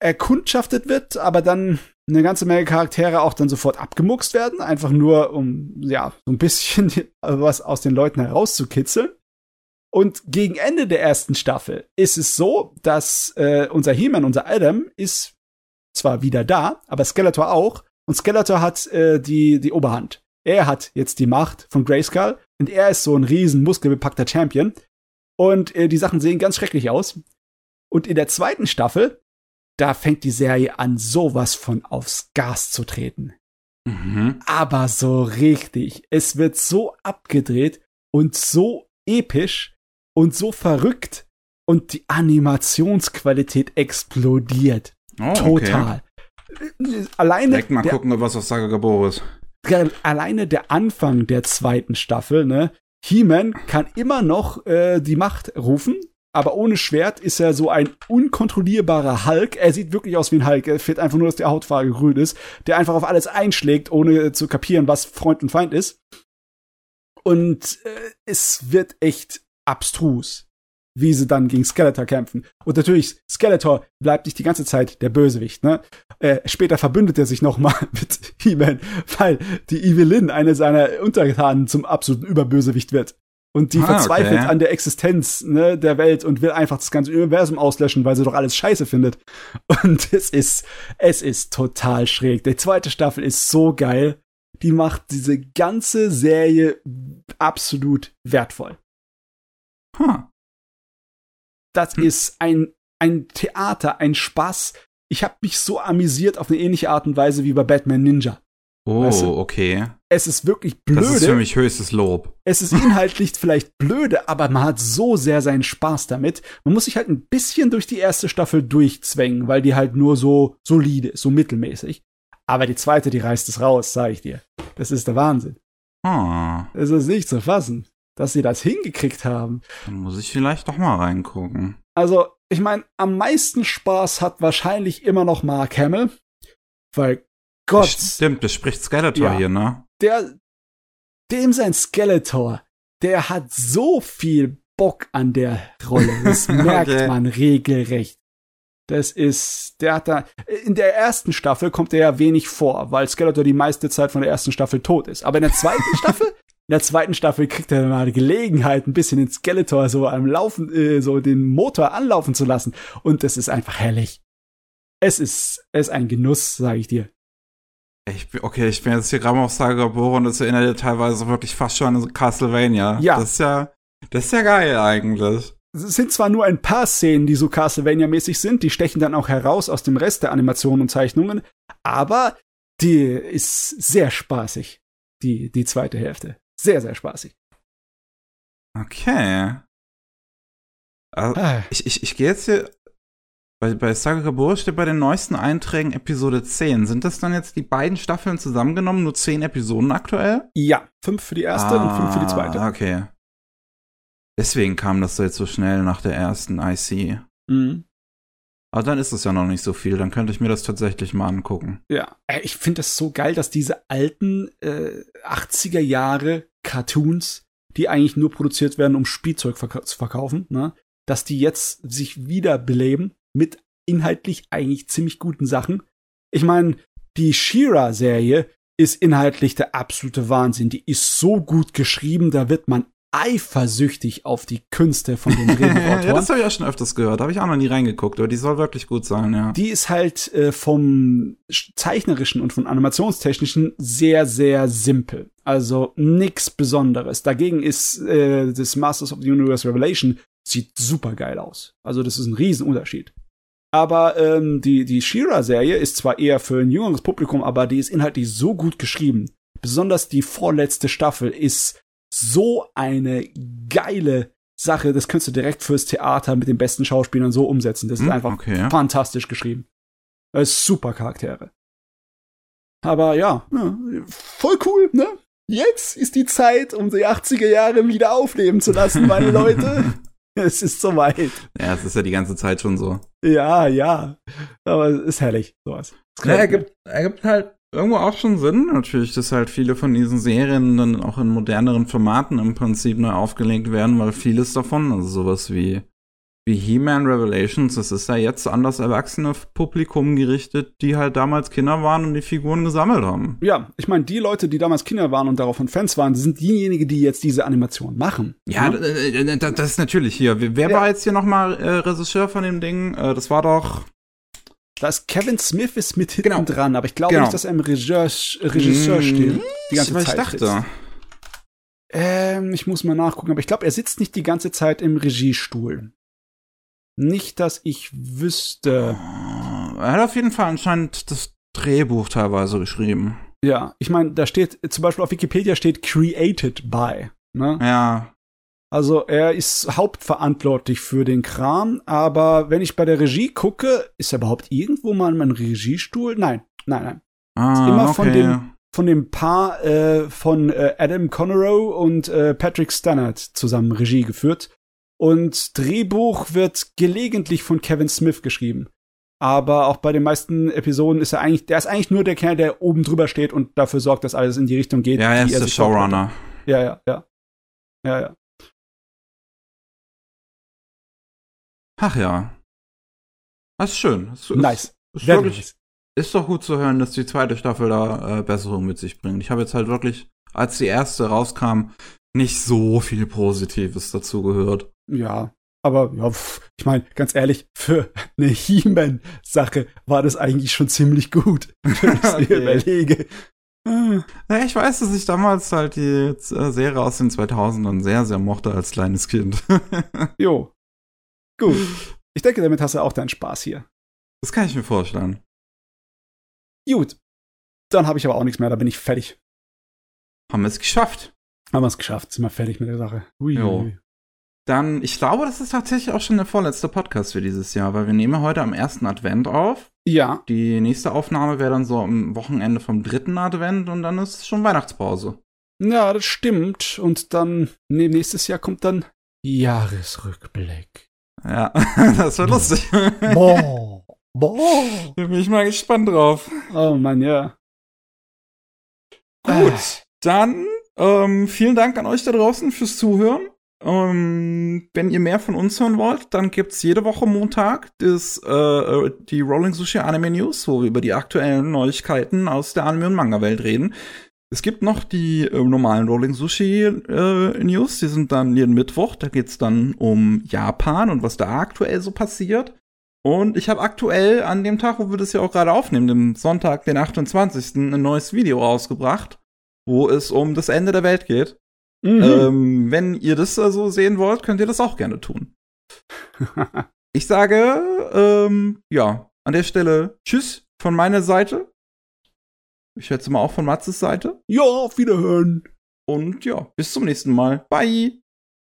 erkundschaftet wird, aber dann eine ganze Menge Charaktere auch dann sofort abgemuckst werden, einfach nur um, ja, so ein bisschen [laughs] was aus den Leuten herauszukitzeln. Und gegen Ende der ersten Staffel ist es so, dass äh, unser He-Man, unser Adam, ist zwar wieder da, aber Skeletor auch, Und Skeletor hat äh, die, die Oberhand. Er hat jetzt die Macht von Grayskull und er ist so ein riesen muskelbepackter Champion. Und äh, die Sachen sehen ganz schrecklich aus. Und in der zweiten Staffel, da fängt die Serie an, sowas von aufs Gas zu treten. Mhm. Aber so richtig. Es wird so abgedreht und so episch und so verrückt und die Animationsqualität explodiert. Oh, Total. Okay. Alleine. Direkt mal gucken, was auf Saga Gabor ist. Alleine der Anfang der zweiten Staffel, ne? He-Man kann immer noch äh, die Macht rufen, aber ohne Schwert ist er so ein unkontrollierbarer Hulk. Er sieht wirklich aus wie ein Hulk. Er fehlt einfach nur, dass die Hautfarbe grün ist, der einfach auf alles einschlägt, ohne zu kapieren, was Freund und Feind ist. Und äh, es wird echt abstrus, wie sie dann gegen Skeletor kämpfen. Und natürlich, Skeletor bleibt nicht die ganze Zeit der Bösewicht, ne? Äh, später verbündet er sich nochmal [laughs] mit He-Man, weil die Evelyn, eine seiner Untertanen, zum absoluten Überbösewicht wird. Und die ah, verzweifelt okay. an der Existenz ne, der Welt und will einfach das ganze Universum auslöschen, weil sie doch alles scheiße findet. [laughs] Und es ist, es ist total schräg. Die zweite Staffel ist so geil. Die macht diese ganze Serie absolut wertvoll. Huh. Das hm. ist ein, ein Theater, ein Spaß. Ich habe mich so amüsiert auf eine ähnliche Art und Weise wie bei Batman Ninja. Oh, weißt du? okay. Es ist wirklich blöde. Das ist für mich höchstes Lob. Es ist inhaltlich [laughs] vielleicht blöde, aber man hat so sehr seinen Spaß damit. Man muss sich halt ein bisschen durch die erste Staffel durchzwängen, weil die halt nur so solide ist, so mittelmäßig. Aber die zweite, die reißt es raus, sag ich dir. Das ist der Wahnsinn. Ah. Es ist nicht zu fassen, dass sie das hingekriegt haben. Dann muss ich vielleicht doch mal reingucken. Also, ich meine, am meisten Spaß hat wahrscheinlich immer noch Mark Hamill, weil Gott. Stimmt, das spricht Skeletor ja, hier, ne? Der, dem sein Skeletor, der hat so viel Bock an der Rolle. Das [laughs] merkt okay. man regelrecht. Das ist, der hat da, in der ersten Staffel kommt er ja wenig vor, weil Skeletor die meiste Zeit von der ersten Staffel tot ist. Aber in der zweiten [laughs] Staffel, in der zweiten Staffel kriegt er mal die Gelegenheit, ein bisschen den Skeletor so am Laufen, äh, so den Motor anlaufen zu lassen. Und das ist einfach herrlich. Es ist, es ist ein Genuss, sage ich dir. Ich okay, ich bin jetzt hier gerade auf Saga geboren und das erinnert ja teilweise wirklich fast schon an Castlevania. Ja. Das ist ja, das ist ja geil eigentlich. Es sind zwar nur ein paar Szenen, die so Castlevania-mäßig sind, die stechen dann auch heraus aus dem Rest der Animationen und Zeichnungen, aber die ist sehr spaßig, die, die zweite Hälfte. Sehr, sehr spaßig. Okay. Also, ah. Ich, ich, ich gehe jetzt hier bei, bei Saga Gabor steht bei den neuesten Einträgen Episode 10. Sind das dann jetzt die beiden Staffeln zusammengenommen, nur 10 Episoden aktuell? Ja, fünf für die erste ah, und fünf für die zweite. Okay. Deswegen kam das jetzt so schnell nach der ersten IC. Mhm. Aber dann ist es ja noch nicht so viel, dann könnte ich mir das tatsächlich mal angucken. Ja, äh, ich finde das so geil, dass diese alten äh, 80er Jahre Cartoons, die eigentlich nur produziert werden, um Spielzeug verk zu verkaufen, ne, dass die jetzt sich wiederbeleben mit inhaltlich eigentlich ziemlich guten Sachen. Ich meine, die Shira-Serie ist inhaltlich der absolute Wahnsinn. Die ist so gut geschrieben, da wird man eifersüchtig auf die Künste von den Drehbuchautoren. [laughs] ja, das habe ich auch schon öfters gehört. Habe ich auch noch nie reingeguckt, aber die soll wirklich gut sein, ja. Die ist halt äh, vom zeichnerischen und vom animationstechnischen sehr, sehr simpel. Also nix Besonderes. Dagegen ist äh, das Masters of the Universe Revelation sieht super geil aus. Also das ist ein Riesenunterschied. Aber ähm, die, die Shira-Serie ist zwar eher für ein jüngeres Publikum, aber die ist inhaltlich so gut geschrieben. Besonders die vorletzte Staffel ist so eine geile Sache. Das könntest du direkt fürs Theater mit den besten Schauspielern so umsetzen. Das ist hm, einfach okay. fantastisch geschrieben. Das ist super Charaktere. Aber ja, ja, voll cool, ne? Jetzt ist die Zeit, um die 80er Jahre wieder aufleben zu lassen, meine [laughs] Leute. es ist soweit. Ja, es ist ja die ganze Zeit schon so. Ja, ja. Aber es ist herrlich, sowas. Ja, er gibt, er gibt halt irgendwo auch schon Sinn, natürlich, dass halt viele von diesen Serien dann auch in moderneren Formaten im Prinzip neu aufgelegt werden, weil vieles davon, also sowas wie wie He-Man Revelations, das ist ja jetzt an das erwachsene Publikum gerichtet, die halt damals Kinder waren und die Figuren gesammelt haben. Ja, ich meine, die Leute, die damals Kinder waren und darauf Fans waren, sind diejenigen, die jetzt diese Animation machen. Ja? Ne? Das ist natürlich hier. Wer ja. war jetzt hier nochmal äh, Regisseur von dem Ding? Äh, das war doch Da ist Kevin Smith ist mit hinten Genau. dran, aber ich glaube Genau. nicht, dass er im Regisseur, Regisseur steht. Die ganze ich, Zeit. ich dachte. sitzt. Ähm, ich muss mal nachgucken, aber ich glaube, er sitzt nicht die ganze Zeit im Regiestuhl. Nicht, dass ich wüsste. Er hat auf jeden Fall anscheinend das Drehbuch teilweise geschrieben. Ja, ich meine, da steht zum Beispiel auf Wikipedia steht created by. Ne? Ja. Also er ist hauptverantwortlich für den Kram, aber wenn ich bei der Regie gucke, ist er überhaupt irgendwo mal in meinem Regiestuhl? Nein, nein, nein. Ah, immer okay. von dem- Von dem Paar äh, von äh, Adam Connerow und äh, Patrick Stannard zusammen Regie geführt. Und Drehbuch wird gelegentlich von Kevin Smith geschrieben. Aber auch bei den meisten Episoden ist er eigentlich, der ist eigentlich nur der Kerl, der oben drüber steht und dafür sorgt, dass alles in die Richtung geht. Ja, er ist der. Showrunner. Ja, ja, ja. Ja, ja. Ach ja. Das ist schön. Das ist, Nice. Ist, wirklich, nice. ist doch gut zu hören, dass die zweite Staffel da äh, Besserung mit sich bringt. Ich habe jetzt halt wirklich, als die erste rauskam, nicht so viel Positives dazu gehört. Ja, aber ja, pf, ich meine, ganz ehrlich, für eine He-Man-Sache war das eigentlich schon ziemlich gut, [laughs] wenn ich [laughs] mir Okay. überlege. Ah, Ja, ich weiß, dass ich damals halt die äh, Serie aus den 2000ern sehr, sehr mochte als kleines Kind. [laughs] Jo. Gut. Ich denke, damit hast du auch deinen Spaß hier. das kann ich mir vorstellen. Gut. Dann habe ich aber auch nichts mehr, da bin ich fertig. Haben wir es geschafft. Haben wir es geschafft, sind wir fertig mit der Sache. Ui, Jo. Dann, ich glaube, das ist tatsächlich auch schon der vorletzte Podcast für dieses Jahr, weil wir nehmen heute am ersten Advent auf. Ja, Die nächste Aufnahme wäre dann so am Wochenende vom dritten Advent und dann ist schon Weihnachtspause. ja, das stimmt. Und dann, nee, nächstes Jahr kommt dann Jahresrückblick. Ja, [laughs] das wird lustig. Boah. Boah. [laughs] Da bin ich mal gespannt drauf. Oh Mann, ja. Gut, dann ähm, vielen Dank an euch da draußen fürs Zuhören. Ähm, wenn ihr mehr von uns hören wollt, dann gibt's jede Woche Montag das, äh, die Rolling Sushi Anime News, wo wir über die aktuellen Neuigkeiten aus der Anime- und Manga-Welt reden. Es gibt noch die äh, normalen Rolling Sushi äh, News, die sind dann jeden Mittwoch. Da geht's dann um Japan und was da aktuell so passiert. Und ich habe aktuell an dem Tag, wo wir das ja auch gerade aufnehmen, dem Sonntag, den 28. ein neues Video rausgebracht, wo es um das Ende der Welt geht. Mhm. Ähm, wenn ihr das also sehen wollt, könnt ihr das auch gerne tun. [laughs] Ich sage, ähm, ja, an der Stelle Tschüss von meiner Seite. Ich schätze mal auch von Matzes Seite. ja, auf Wiederhören. Und ja, bis zum nächsten Mal. Bye.